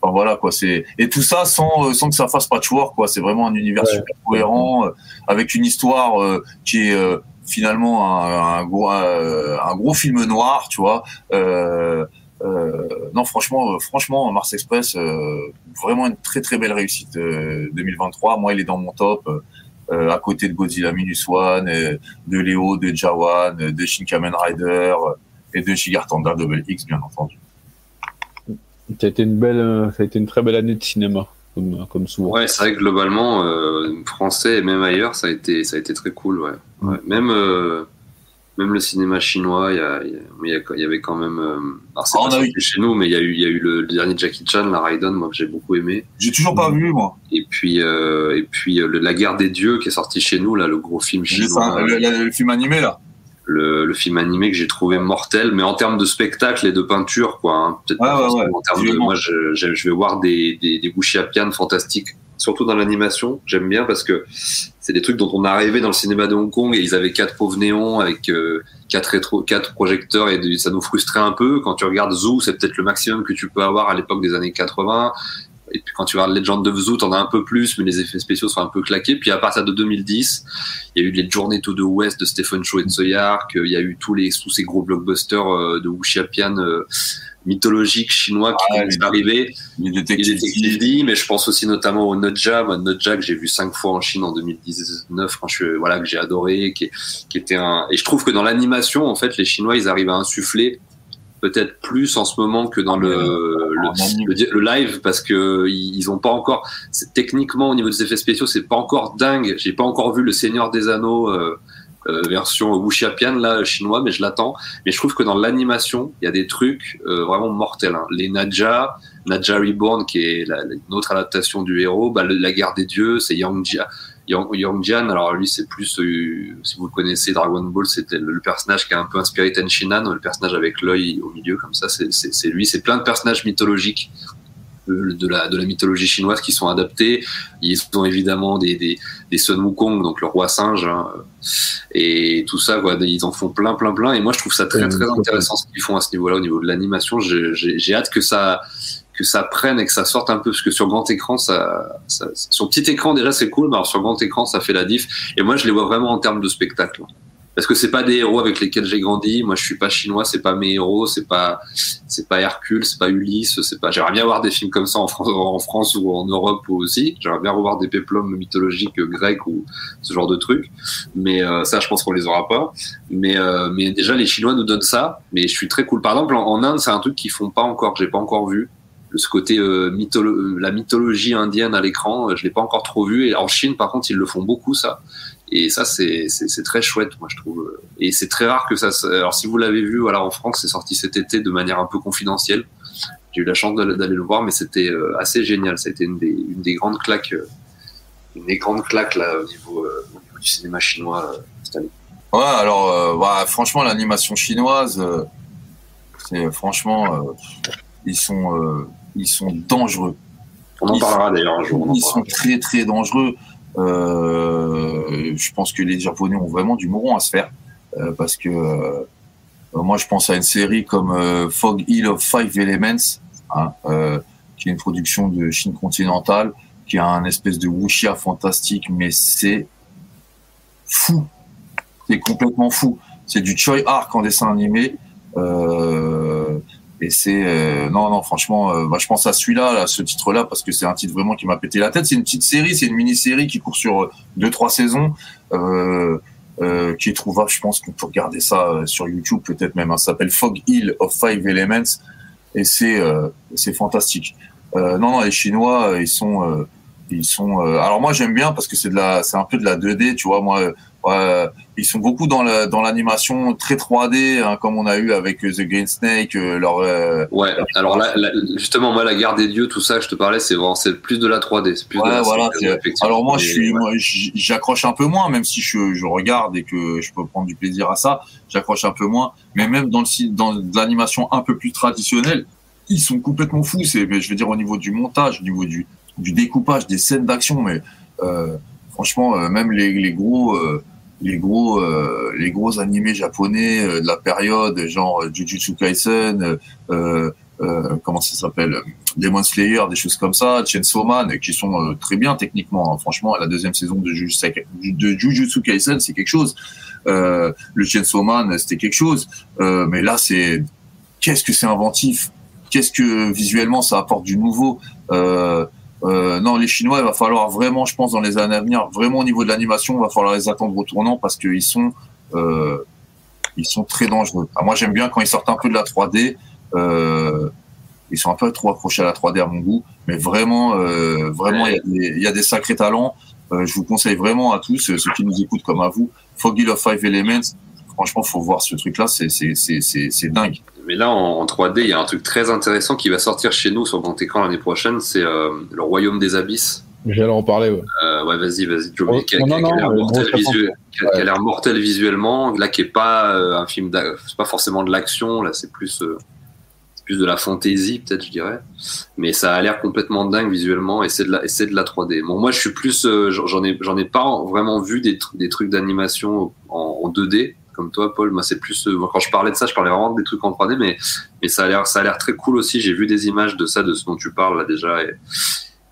Enfin voilà quoi. C'est et tout ça sans euh, sans que ça fasse patchwork quoi. C'est vraiment un univers Ouais. super cohérent euh, avec une histoire euh, qui est euh, finalement un, un gros un gros film noir, tu vois. Euh, euh, non, franchement, franchement, Mars Express, euh, vraiment une très très belle réussite euh, 2023. Moi, il est dans mon top, à côté de Godzilla Minus One, de Léo, de Jawan, de Shin Kamen Rider et de Shigar Tanda Double X, bien entendu. Ça a été une belle, euh, ça a été une très belle année de cinéma, comme, comme souvent. Ouais, c'est vrai que globalement, euh, français et même ailleurs, ça a été, ça a été très cool. Ouais. Ouais. Même, euh, même le cinéma chinois, il y, avait quand même. euh, alors, c'est Ah, pas on a sorti chez nous, mais il y a eu, il y a eu le, le dernier Jackie Chan, la Raiden, moi que j'ai beaucoup aimé. J'ai toujours pas vu, moi. Et puis, euh, et puis euh, le- La guerre des dieux qui est sorti chez nous, là, le gros film chinois. ça, le, le- le film animé, là. Le, le film animé que j'ai trouvé mortel, mais en termes de spectacle et de peinture, quoi. hein. Peut-être Ouais, pas ouais, ouais. en termes de. Moi, je, je, je vais voir des, des, des fantastiques, surtout dans l'animation. J'aime bien parce que c'est des trucs dont on a rêvé dans le cinéma de Hong Kong et ils avaient quatre pauvres néons avec euh, quatre, rétro, quatre projecteurs et de- ça nous frustrait un peu. Quand tu regardes Zoo, c'est peut-être le maximum que tu peux avoir à l'époque des années 80. Et puis quand tu regardes Legend of Zoo, t'en as un peu plus, mais les effets spéciaux sont un peu claqués. Puis à partir de 2010, il y a eu les Journées to the West de Stephen Chow et de Soyark. Il y a eu tous les tous ces gros blockbusters euh, de Wuxiapian euh, mythologiques chinois qui Ah, les- d'arriver. Les Il détectives. est dit, mais je pense aussi notamment au Notja. Moi, Notja que j'ai vu cinq fois en Chine en 2019, quand je, voilà que j'ai adoré, qui était un. Et je trouve que dans l'animation, en fait, les Chinois, ils arrivent à insuffler peut-être plus en ce moment que dans le, le, le live parce que ils ont pas encore techniquement au niveau des effets spéciaux c'est pas encore dingue j'ai pas encore vu le Seigneur des Anneaux euh, euh, version Wuxiapian là chinois, mais je l'attends. Mais je trouve que dans l'animation, il y a des trucs euh, vraiment mortels. Hein. Les Nadja, Nadja Reborn, qui est la, une autre adaptation du héros, bah, la guerre des dieux, c'est Yang Jia. Yang, Yang Jian, alors lui c'est plus, euh, si vous le connaissez, Dragon Ball, c'était le, personnage qui a un peu inspiré Tenshinhan, le personnage avec l'œil au milieu comme ça, c'est- lui. C'est plein de personnages mythologiques euh, de la, de la mythologie chinoise qui sont adaptés. Ils ont évidemment des, des, des Sun Wukong, donc le roi singe, hein, et tout ça. Ils en font plein, plein, plein. Et moi, je trouve ça très, Euh, très intéressant ce qu'ils font à ce niveau-là, au niveau de l'animation. J'ai hâte que ça, que ça prenne et que ça sorte un peu, parce que sur grand écran, ça, ça sur petit écran déjà c'est cool, mais alors sur grand écran, ça fait la diff. Et moi, je les vois vraiment en termes de spectacle. Parce que c'est pas des héros avec lesquels j'ai grandi. Moi, je suis pas chinois, c'est pas mes héros, c'est pas, c'est pas Hercule, c'est pas Ulysse, c'est pas. J'aimerais bien voir des films comme ça en France, en France ou en Europe aussi. J'aimerais bien revoir des péplums mythologiques grecs ou ce genre de trucs. Mais euh, ça, je pense qu'on les aura pas. Mais euh, mais déjà, les Chinois nous donnent ça. Mais je suis très cool. Par exemple, en, en Inde, c'est un truc qu'ils font pas encore, que j'ai pas encore vu. Ce côté euh, mytholo- euh, la mythologie indienne à l'écran, euh, je l'ai pas encore trop vu. Et en Chine, par contre, ils le font beaucoup ça. Et ça, c'est très chouette, moi, je trouve. Et c'est très rare que ça. Alors, si vous l'avez vu, voilà, en France, c'est sorti cet été de manière un peu confidentielle. J'ai eu la chance d'aller le voir, mais c'était euh, assez génial. Ça a été une des, une des grandes claques, une des grandes claques là au niveau, euh, au niveau du cinéma chinois euh, cette année. Ouais, alors bah, franchement, l'animation chinoise, c'est franchement, ils sont, euh, ils sont dangereux. On en Ils parlera d'ailleurs un jour. on Ils sont très très dangereux. Euh, je pense que les Japonais ont vraiment du moron à se faire euh, parce que moi je pense à une série comme Fog Hill of Five Elements, hein, qui est une production de Chine continentale, qui a un espèce de wuxia fantastique, mais c'est fou, c'est complètement fou. C'est du Choi Arc en dessin animé. Euh, et c'est euh, non non franchement euh, bah, je pense à celui-là là, ce titre-là parce que c'est un titre vraiment qui m'a pété la tête c'est une petite série c'est une mini-série qui court sur euh, deux trois saisons euh, euh, qui est trouvable je pense qu'on peut regarder ça euh, sur YouTube peut-être même hein. ça s'appelle Fog Hill of Five Elements et c'est c'est fantastique non non les Chinois ils sont ils sont euh, alors moi j'aime bien parce que c'est de la c'est un peu de la 2D tu vois moi euh, ils sont beaucoup dans la dans l'animation très 3D hein, comme on a eu avec euh, The Green Snake leur Ouais, alors là, là, justement, moi, la guerre des dieux, tout ça, je te parlais, c'est vraiment, c'est plus de la 3D. C'est plus de Ouais, la voilà. 3D, c'est- effectivement. Alors moi, je Mais, suis, ouais. moi, j- j'accroche un peu moins, même si je, je regarde et que je peux prendre du plaisir à ça. J'accroche un peu moins, mais même dans le dans l'animation un peu plus traditionnelle, ils sont complètement fous. C'est, je veux dire au niveau du montage, au niveau du du découpage des scènes d'action, mais euh, franchement, euh, même les, les gros euh, les gros euh, les gros animés japonais euh, de la période, genre Jujutsu Kaisen, comment ça s'appelle, Demon Slayer, des choses comme ça, Chainsaw Man, qui sont très bien techniquement. hein. Franchement, la deuxième saison de Jujutsu, Kaisen, c'est quelque chose. Le Chainsaw Man, c'était quelque chose. Mais là, c'est qu'est-ce que c'est inventif? Qu'est-ce que visuellement ça apporte du nouveau? Euh, euh, Non, les Chinois, il va falloir vraiment, je pense, dans les années à venir, vraiment au niveau de l'animation, il va falloir les attendre au tournant parce qu'ils sont euh, ils sont très dangereux. Ah, moi, j'aime bien quand ils sortent un peu de la 3D. Euh, ils sont un peu trop accrochés à la 3D à mon goût, mais vraiment, euh, vraiment, il y a des- sacrés talents. Euh, je vous conseille vraiment à tous, ceux qui nous écoutent comme à vous, Foggy of Five Elements. Franchement, faut voir ce truc-là, c'est dingue. Mais là, en, en 3D, il y a un truc très intéressant qui va sortir chez nous sur grand écran l'année prochaine, c'est euh, le Royaume des Abysses. J'allais en parler, ouais. Euh, ouais, vas-y, vas-y, Joe, Oh, qui a, l'air mortel, Ouais. visuellement. Là, qui est pas euh, un film, c'est pas forcément de l'action. Là, c'est plus, plus de la fantaisie, peut-être, je dirais. Mais ça a l'air complètement dingue visuellement et c'est de la, et de la 3D. Bon, moi, je suis plus, j'en ai, j'en ai pas vraiment vu des, tr- des trucs d'animation en, en 2D comme toi, Paul. Moi, c'est plus, euh, quand je parlais de ça, je parlais vraiment des trucs en 3D, mais, mais ça a l'air, ça a l'air très cool aussi. J'ai vu des images de ça, de ce dont tu parles là déjà. Et,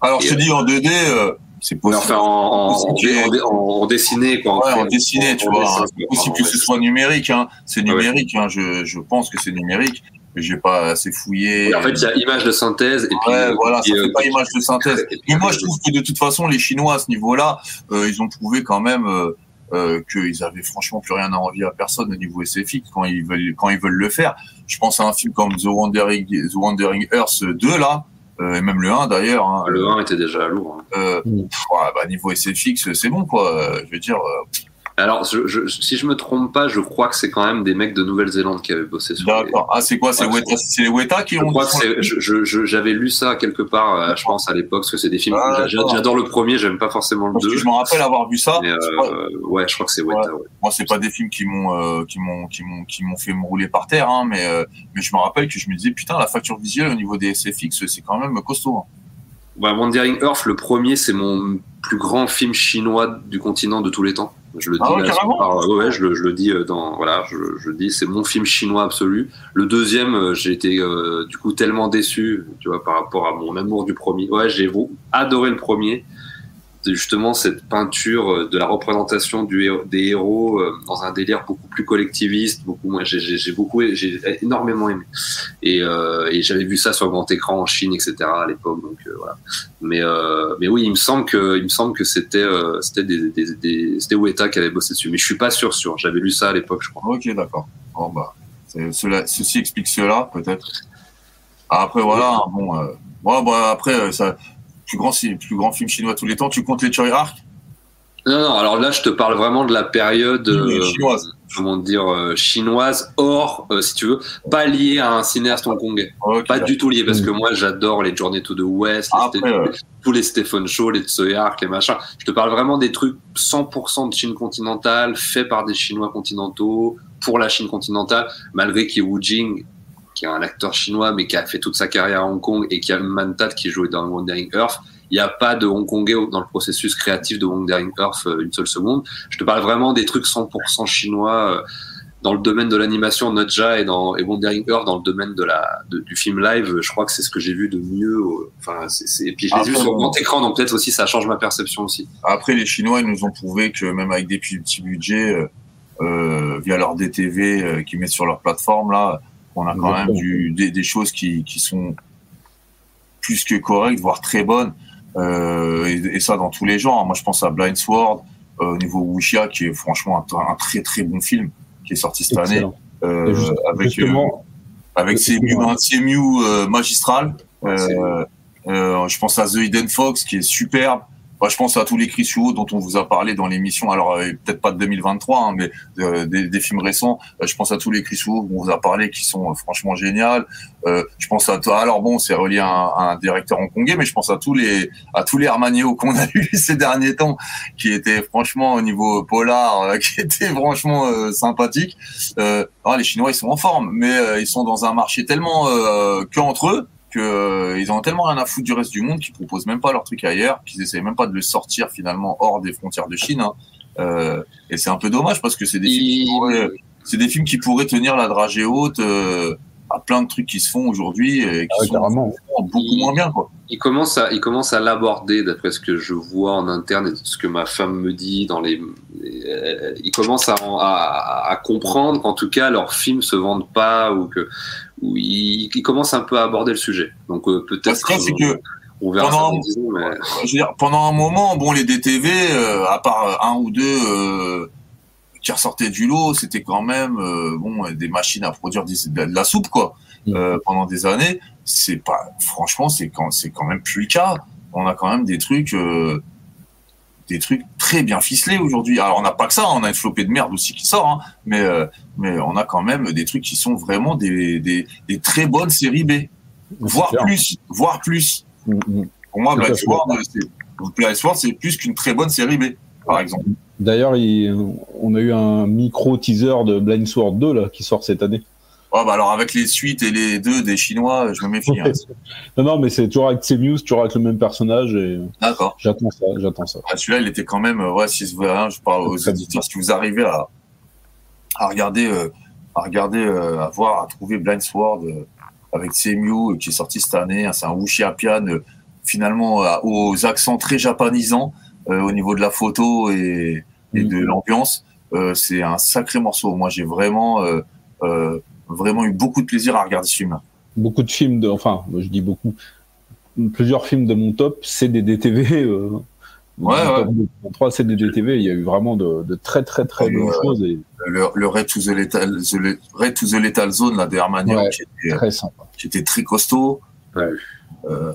Alors, je te Et, dis en 2D, euh, c'est possible. enfin, en, en, dessiné, quoi. Ouais, en dessiné, tu vois. dessin, hein. C'est possible que ce soit numérique, hein. C'est Ouais. numérique, hein. Je, je pense que c'est numérique. Mais j'ai pas assez fouillé. Et en fait, il y a image de synthèse et puis. Ouais, euh, voilà, ça euh, fait pas image de synthèse. et Mais moi, euh, je trouve que de toute façon, les Chinois à ce niveau-là, euh, ils ont prouvé quand même euh, euh, qu'ils avaient franchement plus rien à envier à personne au niveau SFX quand ils veulent quand ils veulent le faire. Je pense à un film comme The Wandering, The Wandering Earth 2 là, euh, et même le 1 d'ailleurs. Hein, Le 1 était déjà lourd. hein. euh, Mm. pff, ouais, bah, niveau SFX, c'est bon quoi. Euh, Je veux dire, euh, Alors, je, je, si je me trompe pas, je crois que c'est quand même des mecs de Nouvelle-Zélande qui avaient bossé sur. les- D'accord. Ah, c'est quoi? C'est Ouais, les Weta qui Je ont. crois que c'est. je- je- je- J'avais lu ça quelque part, euh, je pense à l'époque, parce que c'est des films. Ah. J'adore le premier, j'aime pas forcément le Parce que 2. je me rappelle avoir vu ça. Mais euh, ouais, je crois que c'est Weta. ouais. Moi, c'est pas des films qui m'ont euh, qui m'ont qui m'ont qui m'ont fait me rouler par terre, hein, mais euh, mais je me rappelle que je me disais putain la facture visuelle au niveau des SFX c'est quand même costaud. hein. Ouais, Wandering Earth, le premier, c'est mon plus grand film chinois du continent de tous les temps. Je le dis, Ah ouais, là, carrément par- ouais, ouais, je, le, je le dis euh, dans, voilà, je, je dis, c'est mon film chinois absolu. Le deuxième, euh, j'ai été euh, du coup tellement déçu, tu vois, par rapport à mon amour du premier. Ouais, j'ai adoré le premier. C'est justement cette peinture euh, de la représentation du, des héros euh, dans un délire beaucoup plus collectiviste, beaucoup moins. J'ai beaucoup, j'ai énormément aimé. Et, euh, et j'avais vu ça sur grand écran en Chine, etc. à l'époque, donc euh, voilà. Mais euh, mais oui, il me semble que il me semble que c'était euh, c'était des, des, des c'était qui avait bossé dessus, mais je suis pas sûr sûr. J'avais lu ça à l'époque, je crois. Ok d'accord. Bon bah cela, ceci explique cela peut-être. Après voilà bon euh, ouais, bah après ça plus grand si- plus grand film chinois de tous les temps. Tu comptes les Choi Arc Non non, alors là je te parle vraiment de la période euh, chinoise. Comment dire euh, chinoise, or euh, si tu veux, pas liée à un cinéaste hongkongais. Pas du tout lié parce Mm. que moi j'adore les Journées to the West, les Après, tous les Stephen Shaw, les Tsui Hark, les machins. Je te parle vraiment des trucs 100% de Chine continentale, faits par des Chinois continentaux, pour la Chine continentale, malgré qu'il y ait Wu Jing, qui est un acteur chinois, mais qui a fait toute sa carrière à Hong Kong, et qui a Mantat qui jouait dans Wandering Earth. Il n'y a pas de Hongkongais dans le processus créatif de Wandering Earth euh, une seule seconde. Je te parle vraiment des trucs 100% chinois euh, dans le domaine de l'animation Nodja et dans et Wandering Earth dans le domaine de la de- du film live. Je crois que c'est ce que j'ai vu de mieux. Enfin, c'est, et puis je l'ai vu sur grand écran, donc peut-être aussi ça change ma perception aussi. Après, les Chinois, ils nous ont prouvé que même avec des petits budgets, euh, via leur DTV euh, qu'ils mettent sur leur plateforme, là, on a quand même du, des, des choses qui, qui sont plus que correctes, voire très bonnes. Euh, et, et ça dans tous les genres. Moi, je pense à Blind Sword, euh, au niveau Wuxia, qui est franchement un, un très très bon film qui est sorti cette année. Excellent. Euh, juste- avec euh, avec Excuse-moi. CMU, un CMU euh, magistral. Ouais, Euh, euh, je pense à The Hidden Fox qui est superbe. Enfin, je pense à tous les Hugo dont on vous a parlé dans l'émission. Alors euh, peut-être pas de 2023, hein, mais euh, des, des films récents. Euh, je pense à tous les Hugo dont on vous a parlé qui sont franchement géniaux. Je pense à alors bon, c'est relié à un, à un directeur hongkongais, mais je pense à tous les à tous les Armagnéo qu'on a eu ces derniers temps, qui étaient franchement au niveau polar, qui étaient franchement sympathiques. Euh, ah, les Chinois ils sont en forme, mais ils sont dans un marché tellement que entre eux que euh, ils ont tellement rien à foutre du reste du monde qu'ils proposent même pas leur truc ailleurs, qu'ils essayent même pas de le sortir finalement hors des frontières de Chine. hein. Euh, et c'est un peu dommage parce que c'est des, films qui Il- c'est des films qui pourraient tenir la dragée haute euh, à plein de trucs qui se font aujourd'hui et qui Ah sont beaucoup Il- moins bien quoi. il commence à il commence à l'aborder d'après ce que je vois en interne et ce que ma femme me dit dans les, les- euh, il commence à, à, à comprendre qu'en tout cas leurs films se vendent pas ou que ou il, il commence un peu à aborder le sujet donc euh, peut-être que c'est que on verra pendant- dans 10 ans mais je veux dire, pendant un moment, bon, les DTV, euh, à part un ou deux euh, qui ressortaient du lot, c'était quand même euh, bon des machines à produire des- de, la, soupe quoi. Mm. Euh, pendant des années, c'est pas, franchement, c'est quand c'est quand même plus le cas. On a quand même des trucs, euh, des trucs très bien ficelés aujourd'hui. Alors on n'a pas que ça, on a une flopée de merde aussi qui sort, hein, mais euh, mais on a quand même des trucs qui sont vraiment des des, des très bonnes séries B, voire clair. plus, voire plus. Mm, mm. Pour moi, fait Sword, Sword, c'est plus qu'une très bonne série B, par exemple. D'ailleurs, il- on a eu un micro teaser de Blind Sword 2 là, qui sort cette année. Oh, bah alors avec les suites et les deux des Chinois, je me méfie. hein. non, non, mais c'est toujours avec Semius, toujours avec le même personnage et D'accord. j'attends ça, j'attends ça. Ah, Celui-là, il était quand même, euh, ouais, si hein, je parle aux Très éditeurs, si vous arrivez à, à regarder, euh, à regarder, euh, à voir, à trouver Blind Sword euh, avec Semiu euh, qui est sorti cette année, hein, c'est un wuxia pian euh, finalement euh, aux accents très japonisants euh, au niveau de la photo et, et de l'ambiance. Euh, c'est un sacré morceau. Moi, j'ai vraiment, euh, euh, vraiment eu beaucoup de plaisir à regarder ce film-là. Beaucoup de films, de, enfin, je dis beaucoup, plusieurs films de mon top, c'est des DTV. Euh, Ouais, ouais. mon 3, c'est des DTV. Il y a eu vraiment de, de très, très, très bonnes ouais. choses et Le, le Red to the Lethal, the- Red to the Lethal Zone, là, Hermanian, Ouais. qui, était, très sympa. qui était très costaud. Ouais. Euh,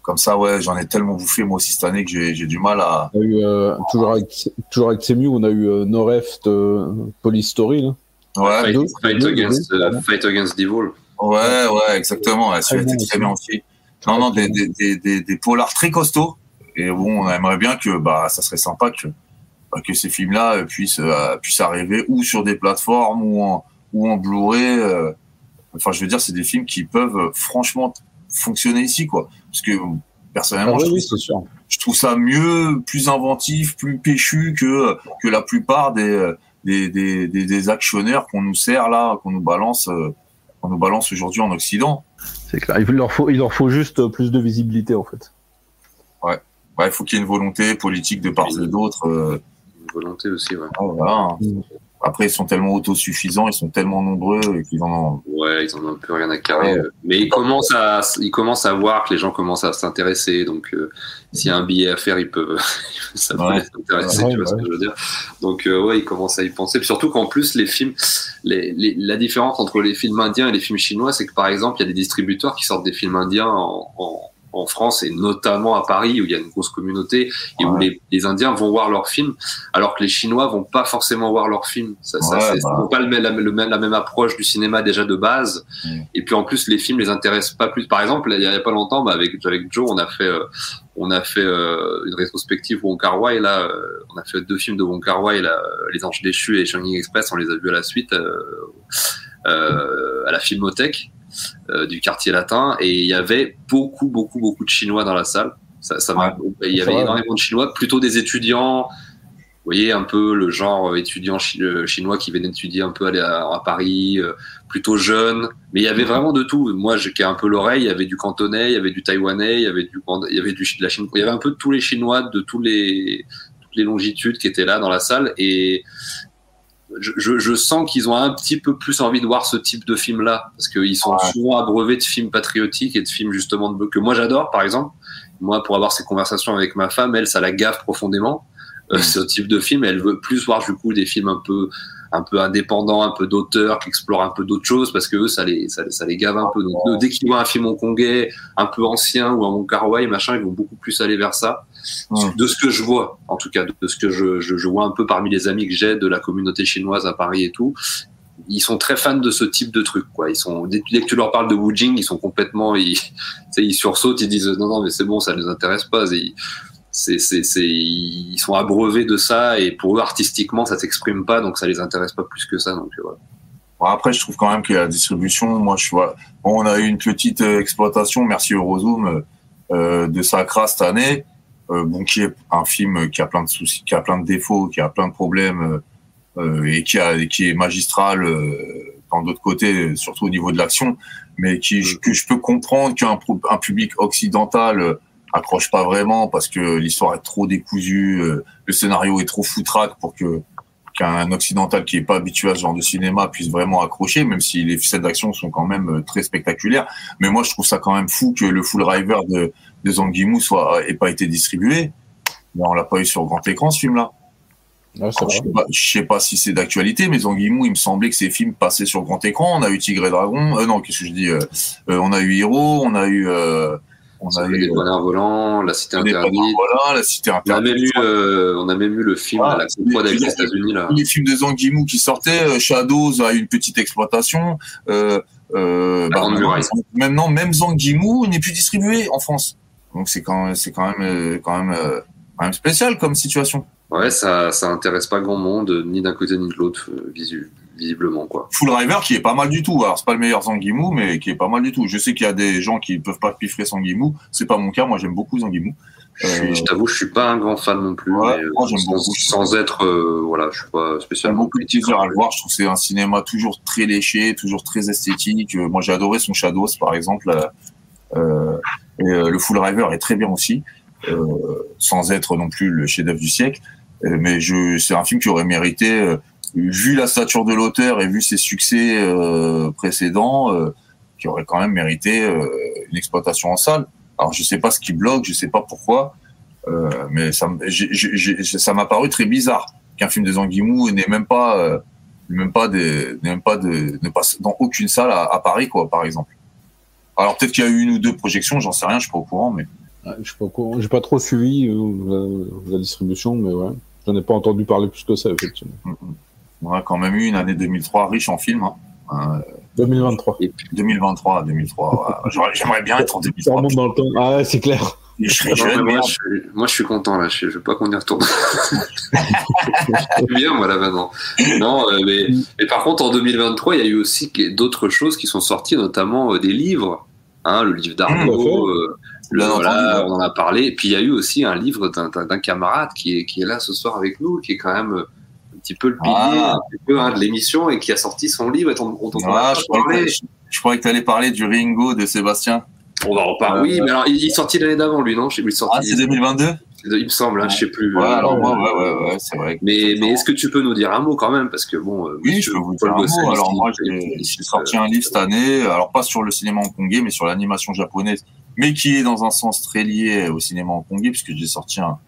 comme ça, ouais, j'en ai tellement bouffé moi aussi cette année que j'ai du mal à. Eu, euh, toujours avec toujours avec Semu, on a eu euh, Noreft euh, Police Story. Là. Ouais, Fight, deux, Fight deux, against, deux, euh. Fight against Devil. ouais, ouais, exactement. Ouais, celui-là était très bien aussi. Non, non, des, des, des, des, des polars très costauds. Et bon, on aimerait bien que, bah, ça serait sympa que, bah, que ces films-là euh, puissent, euh, puissent arriver ou sur des plateformes ou en, ou en Blu-ray. euh. Enfin, je veux dire, c'est des films qui peuvent euh, franchement fonctionner ici, quoi. Parce que personnellement, Ah je, oui, trouve, sûr. je trouve ça mieux, plus inventif, plus péchu que que la plupart des des, des, des, des actionnaires qu'on nous sert là, qu'on nous balance, euh, qu'on nous balance aujourd'hui en Occident. C'est clair. Il leur faut il leur faut juste plus de visibilité en fait. Ouais, il faut qu'il y ait une volonté politique de part et d'autre. euh, Une volonté aussi, ouais. voilà. hein. Après, ils sont tellement autosuffisants, ils sont tellement nombreux qu'ils en ont. Ouais, ils en ont plus rien à carrer. Ouais. Mais ils commencent à, ils commencent à voir que les gens commencent à s'intéresser. Donc, euh, s'il y a un billet à faire, ils peuvent, ça peut Ouais. les intéresser. Ouais, tu vois ce que je veux dire. Donc, euh, ouais, ils commencent à y penser. Puis surtout qu'en plus, les films, les, les- la différence entre les films indiens et les films chinois, c'est que par exemple, il y a des distributeurs qui sortent des films indiens en, en, en France et notamment à Paris où il y a une grosse communauté et où Ouais. les, les Indiens vont voir leurs films alors que les Chinois vont pas forcément voir leurs films. Ça, ça, Ouais, c'est- bah. pas le, la, le même- la même approche du cinéma déjà de base. Mm. Et puis en plus, les films les intéressent pas plus. Par exemple, il y a pas longtemps, bah, avec avec Joe, on a fait euh, on a fait euh, une rétrospective Wong Kar Wai là. euh, on a fait deux films de Wong Kar Wai là, euh, Les Anges déchus et Shining Express. On les a vus à la suite euh, euh, à la Filmothèque du quartier latin. Et il y avait beaucoup beaucoup beaucoup de Chinois dans la salle. Ça, il y avait énormément de Chinois, plutôt des étudiants. Vous voyez un peu le genre euh, étudiant euh, chinois qui venait d'étudier un peu à, à Paris, euh, plutôt jeune. Mais il y avait vraiment de tout. Moi, j'ai un peu l'oreille. Il y avait du cantonais, il y avait du taïwanais, il y avait du, il y avait du de la Chine. Il y avait un peu de tous les chinois de tous les toutes les longitudes qui étaient là dans la salle et je, sens qu'ils ont un petit peu plus envie de voir ce type de film là parce qu'ils sont Ouais. souvent abreuvés de films patriotiques et de films justement de, que moi j'adore par exemple. Moi pour avoir ces conversations avec ma femme elle ça la gaffe profondément euh, Mm. ce type de film. Elle veut plus voir du coup des films un peu un peu indépendants un peu d'auteurs qui explorent un peu d'autres choses parce que eux ça les ça, ça les gave un peu. Donc dès qu'ils voient un film hongkongais un peu ancien ou un Wai machin ils vont beaucoup plus aller vers ça De ce que je vois, en tout cas, de ce que je, je, je vois un peu parmi les amis que j'ai de la communauté chinoise à Paris et tout, ils sont très fans de ce type de truc. Quoi. Ils sont, dès, que tu leur parles de Wu Jing, ils sont complètement, ils, sursautent, ils disent non, non, mais c'est bon, ça ne les intéresse pas. C'est- C'est, c'est, c'est, ils sont abreuvés de ça et pour eux, artistiquement, ça s'exprime pas, donc ça les intéresse pas plus que ça. Donc voilà. Bon, après, je trouve quand même que la distribution, moi, je vois. Bon, on a eu une petite euh, exploitation, merci Eurozoom, euh, de Sacra cette année. Euh, bon, qui est un film qui a plein de soucis, qui a plein de défauts, qui a plein de problèmes euh, euh, et qui a, qui est magistral euh, dans d'autres côtés, surtout au niveau de l'action, mais qui que je peux comprendre qu'un un public occidental euh, accroche pas vraiment parce que l'histoire est trop décousue, euh, le scénario est trop foutraque pour que qu'un occidental qui est pas habitué à ce genre de cinéma puisse vraiment accrocher, même si les scènes d'action sont quand même euh, très spectaculaires. Mais moi, je trouve ça quand même fou que le Full River de, de Zhang Yimou soit ait pas été distribué. Mais on l'a pas eu sur grand écran ce film-là. Je sais pas, je sais pas si c'est d'actualité, mais Zhang Yimou, il me semblait que ces films passaient sur grand écran. On a eu Tigre et Dragon. Euh, non, qu'est-ce que je dis euh, euh, On a eu Hero, on a eu, euh, on a eu les bonheurs volants, la cité les interdite. voilà, la Cité On a même interdite. eu, euh, on a même eu le film Ah, à la Coupe mais- des États-Unis là. tous les films de Zhang Yimou qui sortaient, euh, Shadows a eu une petite exploitation. Euh, euh, maintenant, même Zhang Yimou n'est plus distribué en France. Donc c'est quand même, c'est quand même, euh, quand même, euh, quand même spécial comme situation. Ouais, ça, ça intéresse pas grand monde, ni d'un côté ni de l'autre, euh, visiblement quoi. Full River qui est pas mal du tout. Alors c'est pas le meilleur Zhang Yimou, mais qui est pas mal du tout. Je sais qu'il y a des gens qui peuvent pas piffrer Zhang Yimou. C'est pas mon cas. Moi j'aime beaucoup Zhang Yimou. Je, suis- Euh, je t'avoue, je suis pas un grand fan non plus. Ouais, mais, euh, moi, sans, beaucoup. sans être, euh, voilà, je suis pas spécialement. beaucoup de à le voir. Je trouve que c'est un cinéma toujours très léché, toujours très esthétique. Euh, Moi, j'ai adoré son Shadows, par exemple. Euh, euh, et euh, le Full River est très bien aussi, euh, sans être non plus le chef-d'œuvre du siècle. Euh, mais je, c'est un film qui aurait mérité, vu la stature de l'auteur et vu ses succès précédents, qui aurait quand même mérité une exploitation en salle. Alors, je sais pas ce qui bloque, je sais pas pourquoi, euh, mais ça, ça m'a paru très bizarre qu'un film de Zanguimou n'ait même pas, euh, même pas des, même pas de, ne passe dans aucune salle à, à Paris, quoi, par exemple. Alors peut-être qu'il y a eu une ou deux projections, j'en sais rien, je suis pas au courant, mais Je sais pas, quoi- j'ai pas trop suivi euh, la, la distribution, mais ouais. J'en ai pas entendu parler plus que ça, effectivement. On a quand même eu une année 2003 riche en films. hein. Euh, 2023. 2023, 2003. ouais. J'aurais- J'aimerais bien être en Ça 2003. remonte dans le temps. Ah ouais, c'est clair. Je Non, moi, je suis, moi, je suis content là. Je, je veux pas qu'on y retourne. C'est bien, moi, là, maintenant. Non, euh, mais, mais par contre, en 2023, il y a eu aussi d'autres choses qui sont sorties, notamment euh, des livres. Hein, le livre d'Arnaud, euh, le- voilà, entendu. on en a parlé. Et puis, il y a eu aussi un livre d'un- camarade qui est, qui est là ce soir avec nous, qui est quand même euh, un petit peu le pilier Ah. un petit peu, hein, de l'émission et qui a sorti son livre. Et on a Ah, pas je croyais parlé. que- je- je croyais que tu allais parler du Ringo de Sébastien. On va en reparler. Euh, Oui, mais alors, il est sorti l'année d'avant, lui, non? Je sais sorti. Ah, c'est 2022 il me semble, hein, je sais plus. Ouais, Euh, alors moi, ouais, ouais, ouais, c'est vrai. Mais, mais est-ce que tu peux nous dire un mot quand même? Parce que bon. euh, Oui, je peux vous dire un mot. Alors moi, il- j'ai sorti un livre cette année, alors pas sur le cinéma hongkongais, mais sur l'animation japonaise, mais qui est dans un sens très lié au cinéma hongkongais, puisque j'ai sorti un,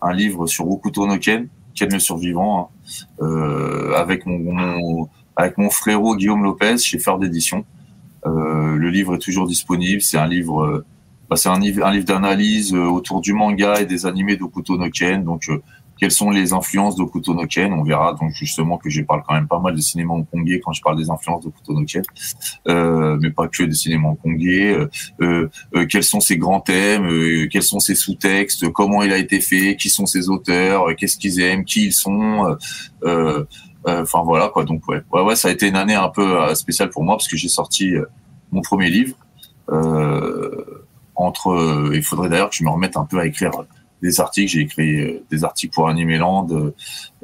un livre sur Hokuto no Ken, Ken le survivant, hein, euh, avec mon, mon- avec mon frérot Guillaume Lopez chez Faire d'édition. Euh, le livre est toujours disponible. C'est un livre, euh, bah, c'est un, livre- un livre d'analyse euh, autour du manga et des animés d'Hokuto no Ken. Donc, quelles sont les influences d'Hokuto no Ken? On verra. Donc justement que je parle quand même pas mal de cinéma hongkongais quand je parle des influences d'Hokuto no Ken, euh, mais pas que des cinéma hongkongais. Euh, euh, quels sont ses grands thèmes? Quels sont ses sous-textes? Comment il a été fait? Qui sont ses auteurs? Qu'est-ce qu'ils aiment? Qui ils sont? Enfin voilà quoi. Donc ouais, ouais, ouais, ça a été une année un peu euh, spéciale pour moi parce que j'ai sorti euh, mon premier livre. Euh, entre, euh, il faudrait d'ailleurs que je me remette un peu à écrire des articles. J'ai écrit euh, des articles pour Animeland, euh,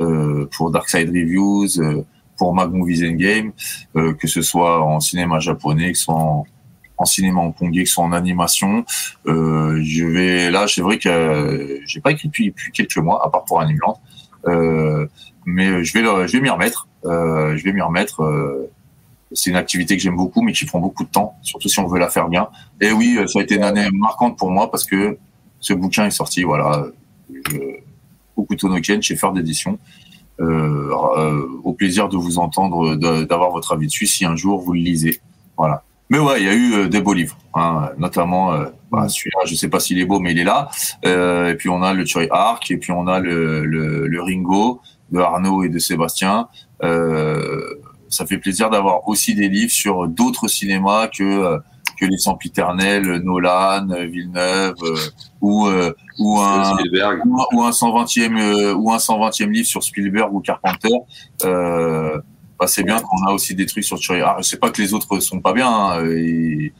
euh, pour Darkside Reviews, euh, pour Mag Movies and Game, euh, que ce soit en cinéma japonais, que ce soit en, en cinéma hongkongais, que ce soit en animation. Euh, je vais là, c'est vrai que euh, j'ai pas écrit depuis, depuis quelques mois, à part pour Animeland, euh, mais je vais je vais m'y remettre. Euh, je vais m'y remettre. euh, c'est une activité que j'aime beaucoup, mais qui prend beaucoup de temps, surtout si on veut la faire bien. Et oui, euh, ça a été une année marquante pour moi parce que ce bouquin est sorti, voilà, euh, Hokuto no chez Faire d'édition. Euh, euh, au plaisir de vous entendre, d'avoir votre avis dessus si un jour vous le lisez. Voilà. Mais ouais, il y a eu euh, des beaux livres, hein, notamment euh, bah, celui-là, je sais pas s'il est beau, mais il est là. Euh, et puis on a le Choi Arc, et puis on a le, le Ringo de Arnaud et de Sébastien. Euh, ça fait plaisir d'avoir aussi des livres sur d'autres cinémas que euh, que les Sempiternels, Nolan, Villeneuve euh, ou euh, ou un Spielberg. ou un- ou un 120e euh, ou un 120e livre sur Spielberg ou Carpenter. Euh, bah, c'est bien qu'on a aussi des trucs sur Thierry. Ah, je sais pas que les autres sont pas bien. hein, et,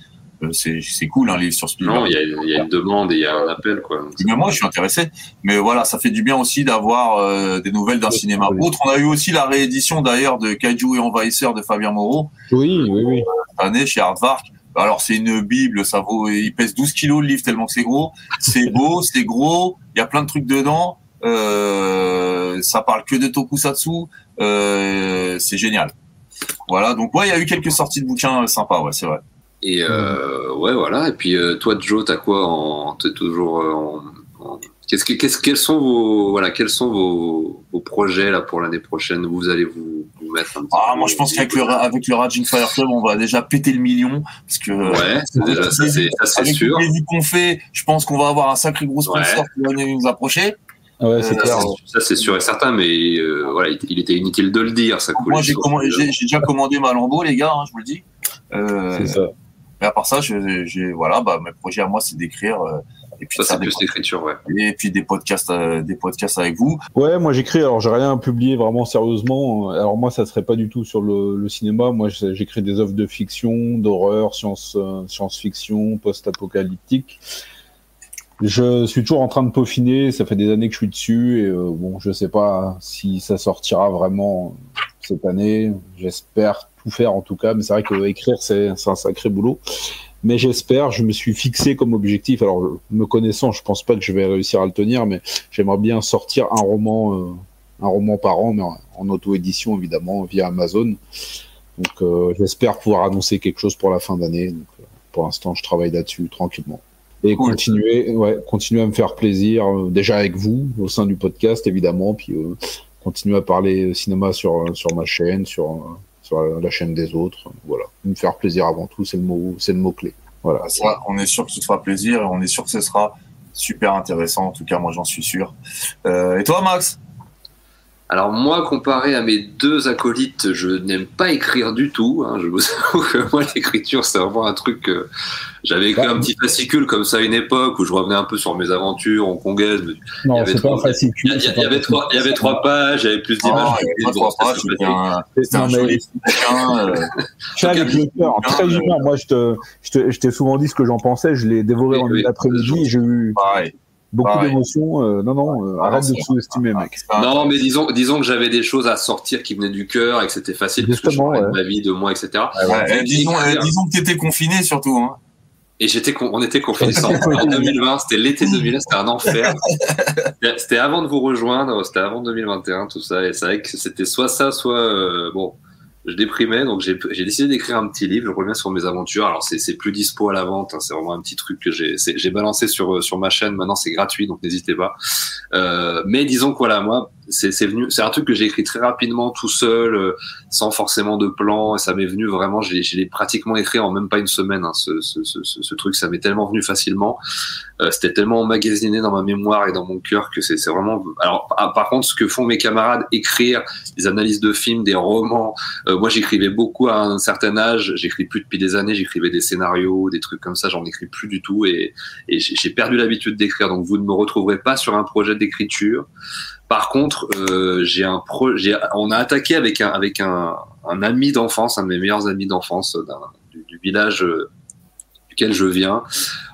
c'est c'est cool un livre sur Spielberg. Non, il y, a, il y a une demande et il y a un appel, quoi. Mais moi, je suis intéressé. Mais voilà, ça fait du bien aussi d'avoir euh, des nouvelles d'un cinéma autre. On a eu aussi la réédition d'ailleurs de Kaiju et Envahisseur de Fabien Moreau Oui, oui, oui. cette année chez Hardvark. Alors c'est une bible, ça vaut, il pèse 12 kilos le livre tellement que c'est gros. C'est beau, c'est gros, il y a plein de trucs dedans. Euh, ça parle que de tokusatsu. Euh, c'est génial. Voilà, donc ouais, il y a eu quelques sorties de bouquins sympas, ouais, c'est vrai. Et euh, ouais, voilà. Et puis euh, toi, Joe, t'as quoi en, t'es toujours euh, en, en- Qu'est-ce que, qu'est-ce, quels sont vos, voilà, quels sont vos, vos projets là pour l'année prochaine? Où Vous allez vous, vous mettre un petit Ah, peu- moi je pense qu'avec le, avec le Raging Fire Club, on va déjà péter le million. Parce que Ouais, c'est déjà, ça c'est, ça c'est avec sûr. les vues qu'on fait, je pense qu'on va avoir un sacré gros sponsor Ouais. qui va nous approcher. Ah ouais, c'est Euh, clair. Ça, c'est- ça, c'est sûr et certain, mais euh, voilà, il, il était inutile de le dire. Ça coulait Moi j'ai commandé- j'ai j'ai déjà commandé ma Lambo, les gars, hein, je vous le dis. Euh, C'est ça. Mais à part ça, je- j'ai voilà, bah mes projets à moi, c'est d'écrire euh, et puis Ça, c'est plus l'écriture, ouais. et puis des podcasts, euh, des podcasts avec vous. Ouais, moi j'écris, alors j'ai rien publié vraiment sérieusement. Alors moi ça serait pas du tout sur le, le cinéma. Moi j'écris des œuvres de fiction, d'horreur, science, euh, science-fiction, post-apocalyptique. Je suis toujours en train de peaufiner, ça fait des années que je suis dessus et euh, bon, je sais pas si ça sortira vraiment cette année. J'espère tout faire en tout cas, mais c'est vrai que écrire c'est un sacré boulot. Mais j'espère, je me suis fixé comme objectif. Alors me connaissant, je pense pas que je vais réussir à le tenir, mais j'aimerais bien sortir un roman, euh, un roman par an, mais en, auto-édition évidemment via Amazon. Donc euh, j'espère pouvoir annoncer quelque chose pour la fin d'année. Donc euh, pour l'instant, je travaille là-dessus tranquillement. Et Cool. continuer, ouais, continuer à me faire plaisir, euh, déjà avec vous, au sein du podcast évidemment, puis euh, continuer à parler cinéma sur sur ma chaîne, sur sur la chaîne des autres. Voilà, me faire plaisir avant tout, c'est le mot, c'est le mot clé. Voilà. On est sûr que ce sera plaisir et on est sûr que ce sera super intéressant. En tout cas, moi, j'en suis sûr. Euh, et toi, Max? Alors moi, comparé à mes deux acolytes, je n'aime pas écrire du tout. Hein. Je vous avoue que moi, l'écriture, c'est vraiment un truc. que J'avais écrit un petit fascicule comme ça à une époque où je revenais un peu sur mes aventures hongkongaises. Non, c'est pas un fascicule. Il y, il y avait trois, il y avait trois pages, il y avait plus d'images. Oh, il y avait trois pages, c'était un, joli bouquin. euh, le cœur, très humain. Moi, je te, je te- je t'ai souvent dit ce que j'en pensais. Je l'ai dévoré en une après-midi. J'ai eu beaucoup d'émotions. Euh, non, non, euh, arrête de sous-estimer, mec. Non, mais disons, disons que j'avais des choses à sortir qui venaient du cœur et que c'était facile parce que je parlais de ouais. ma vie, de moi, etc. Ouais, eh, disons, eh, disons que tu étais confiné surtout. Hein. Et j'étais, con- on était confinés en 2020, c'était l'été 2020, c'était un enfer. C'était avant de vous rejoindre, c'était avant 2021, tout ça. Et c'est vrai que c'était soit ça, soit euh, bon. Je déprimais, donc j'ai décidé d'écrire un petit livre. Je reviens sur mes aventures. Alors c'est plus dispo à la vente. hein, c'est vraiment un petit truc que j'ai balancé sur sur ma chaîne. Maintenant c'est gratuit, donc n'hésitez pas. Euh, mais disons que voilà, moi c'est venu. C'est un truc que j'ai écrit très rapidement, tout seul, euh, sans forcément de plan. Et ça m'est venu vraiment. Je l'ai pratiquement écrit en même pas une semaine. hein, ce, ce, ce, ce- truc, ça m'est tellement venu facilement. Euh, C'était tellement emmagasiné dans ma mémoire et dans mon cœur que c'est vraiment. Alors par par contre, ce que font mes camarades, écrire des analyses de films, des romans. Euh, moi, j'écrivais beaucoup à un certain âge. J'écris plus depuis des années. J'écrivais des scénarios, des trucs comme ça. J'en écris plus du tout et, et j'ai perdu l'habitude d'écrire. Donc, vous ne me retrouverez pas sur un projet d'écriture. Par contre, euh, j'ai un pro, on a attaqué avec un avec un, un ami d'enfance, un de mes meilleurs amis d'enfance euh, du, du village euh, duquel je viens.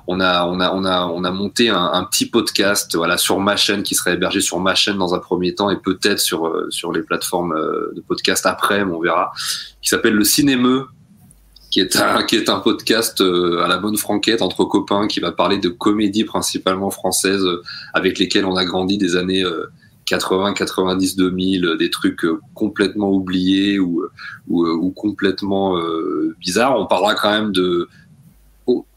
On a on a on a on a monté un, petit podcast voilà sur ma chaîne qui serait hébergé sur ma chaîne dans un premier temps et peut-être sur euh, sur les plateformes de podcast après, mais on verra. Qui s'appelle le Cinémeux qui est un qui est un podcast à la bonne franquette entre copains qui va parler de comédies principalement françaises avec lesquelles on a grandi des années 80, 90, 2000, euh, des trucs euh, complètement oubliés ou euh, ou, euh, ou complètement euh, bizarres. On parlera quand même de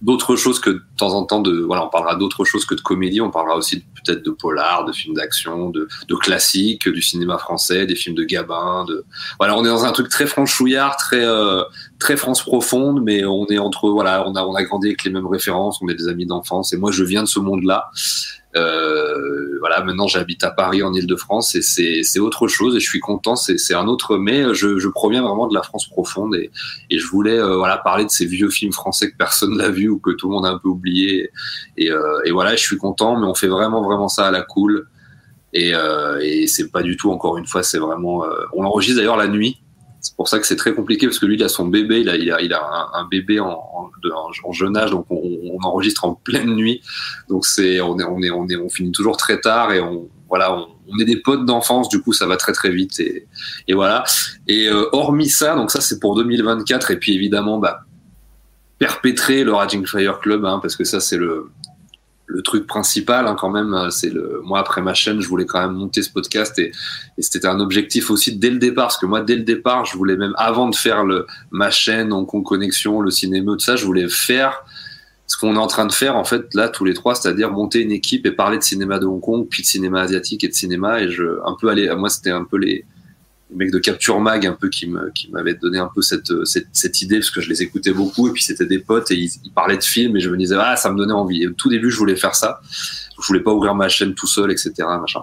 d'autres choses que de temps en temps de voilà on parlera d'autres choses que de comédie. On parlera aussi peut-être de polar de films d'action de, de classiques du cinéma français des films de Gabin de voilà on est dans un truc très franchouillard très euh, très France profonde mais on est entre voilà on a on a grandi avec les mêmes références on est des amis d'enfance. Et moi je viens de ce monde là euh, voilà, maintenant j'habite à Paris en Ile-de-France et c'est autre chose et je suis content, c'est un autre mais je, proviens vraiment de la France profonde et, je voulais euh, voilà parler de ces vieux films français que personne n'a vu ou que tout le monde a un peu oublié et, euh, et voilà, je suis content mais on fait vraiment vraiment ça à la cool et, c'est pas du tout encore une fois, c'est vraiment on l'enregistre d'ailleurs la nuit. C'est pour ça que c'est très compliqué parce que lui, il a son bébé, il a, il a, un, bébé en, jeune âge, donc on, enregistre en pleine nuit. Donc c'est, on est, on est, on est, on finit toujours très tard et on, voilà, on, est des potes d'enfance, du coup ça va très très vite et, et voilà. Et euh, hormis ça, donc ça c'est pour 2024 et puis évidemment bah perpétrer le Raging Fire Club, hein, parce que ça c'est le le truc principal hein, quand même. C'est le moi après ma chaîne, je voulais quand même monter ce podcast et, et c'était un objectif aussi dès le départ, parce que moi dès le départ, je voulais même avant de faire le ma chaîne Kong Connexion, le cinéma, tout ça, je voulais faire ce qu'on est en train de faire en fait là tous les trois, c'est-à-dire monter une équipe et parler de cinéma de Hong Kong, puis de cinéma asiatique et de cinéma et je un peu aller moi c'était un peu les les mecs de Capture Mag un peu qui me qui m'avaient donné un peu cette, cette cette idée parce que je les écoutais beaucoup et puis c'était des potes et ils, parlaient de films et je me disais ah ça me donnait envie et au tout début je voulais faire ça je voulais pas ouvrir ma chaîne tout seul etc machin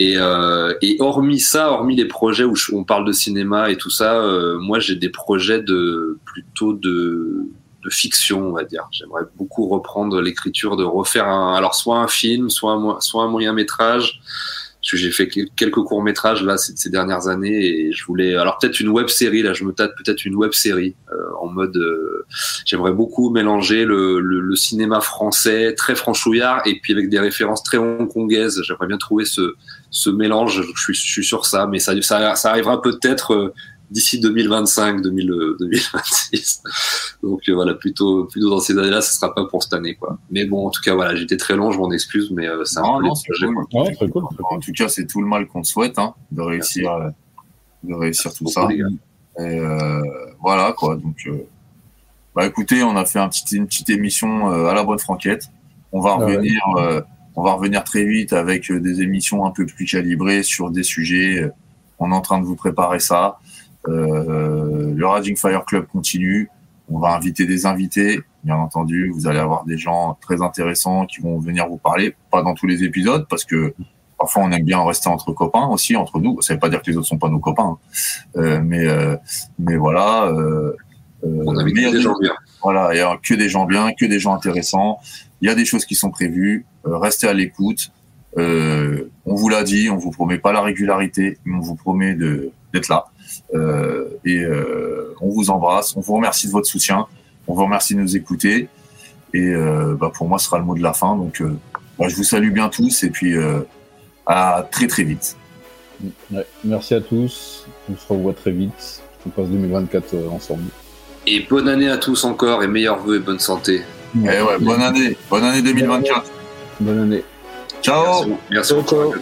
et, euh, et hormis ça, hormis les projets où on parle de cinéma et tout ça, euh, moi j'ai des projets de plutôt de, de fiction, on va dire. J'aimerais beaucoup reprendre l'écriture, de refaire un, alors soit un film, soit un moyen métrage. J'ai fait quel- quelques courts métrages là ces, ces dernières années et je voulais, alors peut-être une web série là, je me tâte peut-être une web série euh, en mode. euh, J'aimerais beaucoup mélanger le, le, le cinéma français très franchouillard et puis avec des références très hongkongaises. J'aimerais bien trouver ce ce mélange, je suis, je suis sur ça, mais ça, ça, ça arrivera peut-être euh, d'ici 2025, 2000, euh, 2026. Donc euh, voilà, plutôt, plutôt dans ces années-là, ce sera pas pour cette année, quoi. Mais bon, en tout cas, voilà, j'étais très long, je m'en excuse, mais euh, c'est un Non, peu non, les c'est projets, cool. quoi. Ouais, très cool. très En tout cas, c'est tout le mal qu'on te souhaite, hein, de réussir, euh, de réussir tout ça. Et euh, voilà quoi. Donc, euh, bah écoutez, on a fait un petit, une petite émission euh, à la bonne franquette. On va Ah ouais. revenir, euh, on va revenir très vite avec des émissions un peu plus calibrées sur des sujets. On est en train de vous préparer ça. Euh, le Raging Fire Club continue. On va inviter des invités. bien entendu. Vous allez avoir des gens très intéressants qui vont venir vous parler, pas dans tous les épisodes, parce que parfois on aime bien rester entre copains aussi, entre nous. Ça veut pas dire que les autres sont pas nos copains, hein. euh, mais euh, mais voilà. Euh, On il y a des gens bien. Voilà, il y a que des gens bien, que des gens intéressants. Il y a des choses qui sont prévues. Euh, restez à l'écoute. Euh, on vous l'a dit, on vous promet pas la régularité, mais on vous promet de d'être là. Euh, et euh, on vous embrasse. On vous remercie de votre soutien. On vous remercie de nous écouter. Et euh, bah, pour moi, ce sera le mot de la fin. Donc, euh, bah, je vous salue bien tous et puis euh, à très très vite. Ouais, merci à tous. On se revoit très vite. On passe 2024 euh, ensemble. Et bonne année à tous encore et meilleurs vœux et bonne santé. Et ouais, bonne année, bonne année 2024. Bonne année. Ciao. Merci, merci ciao.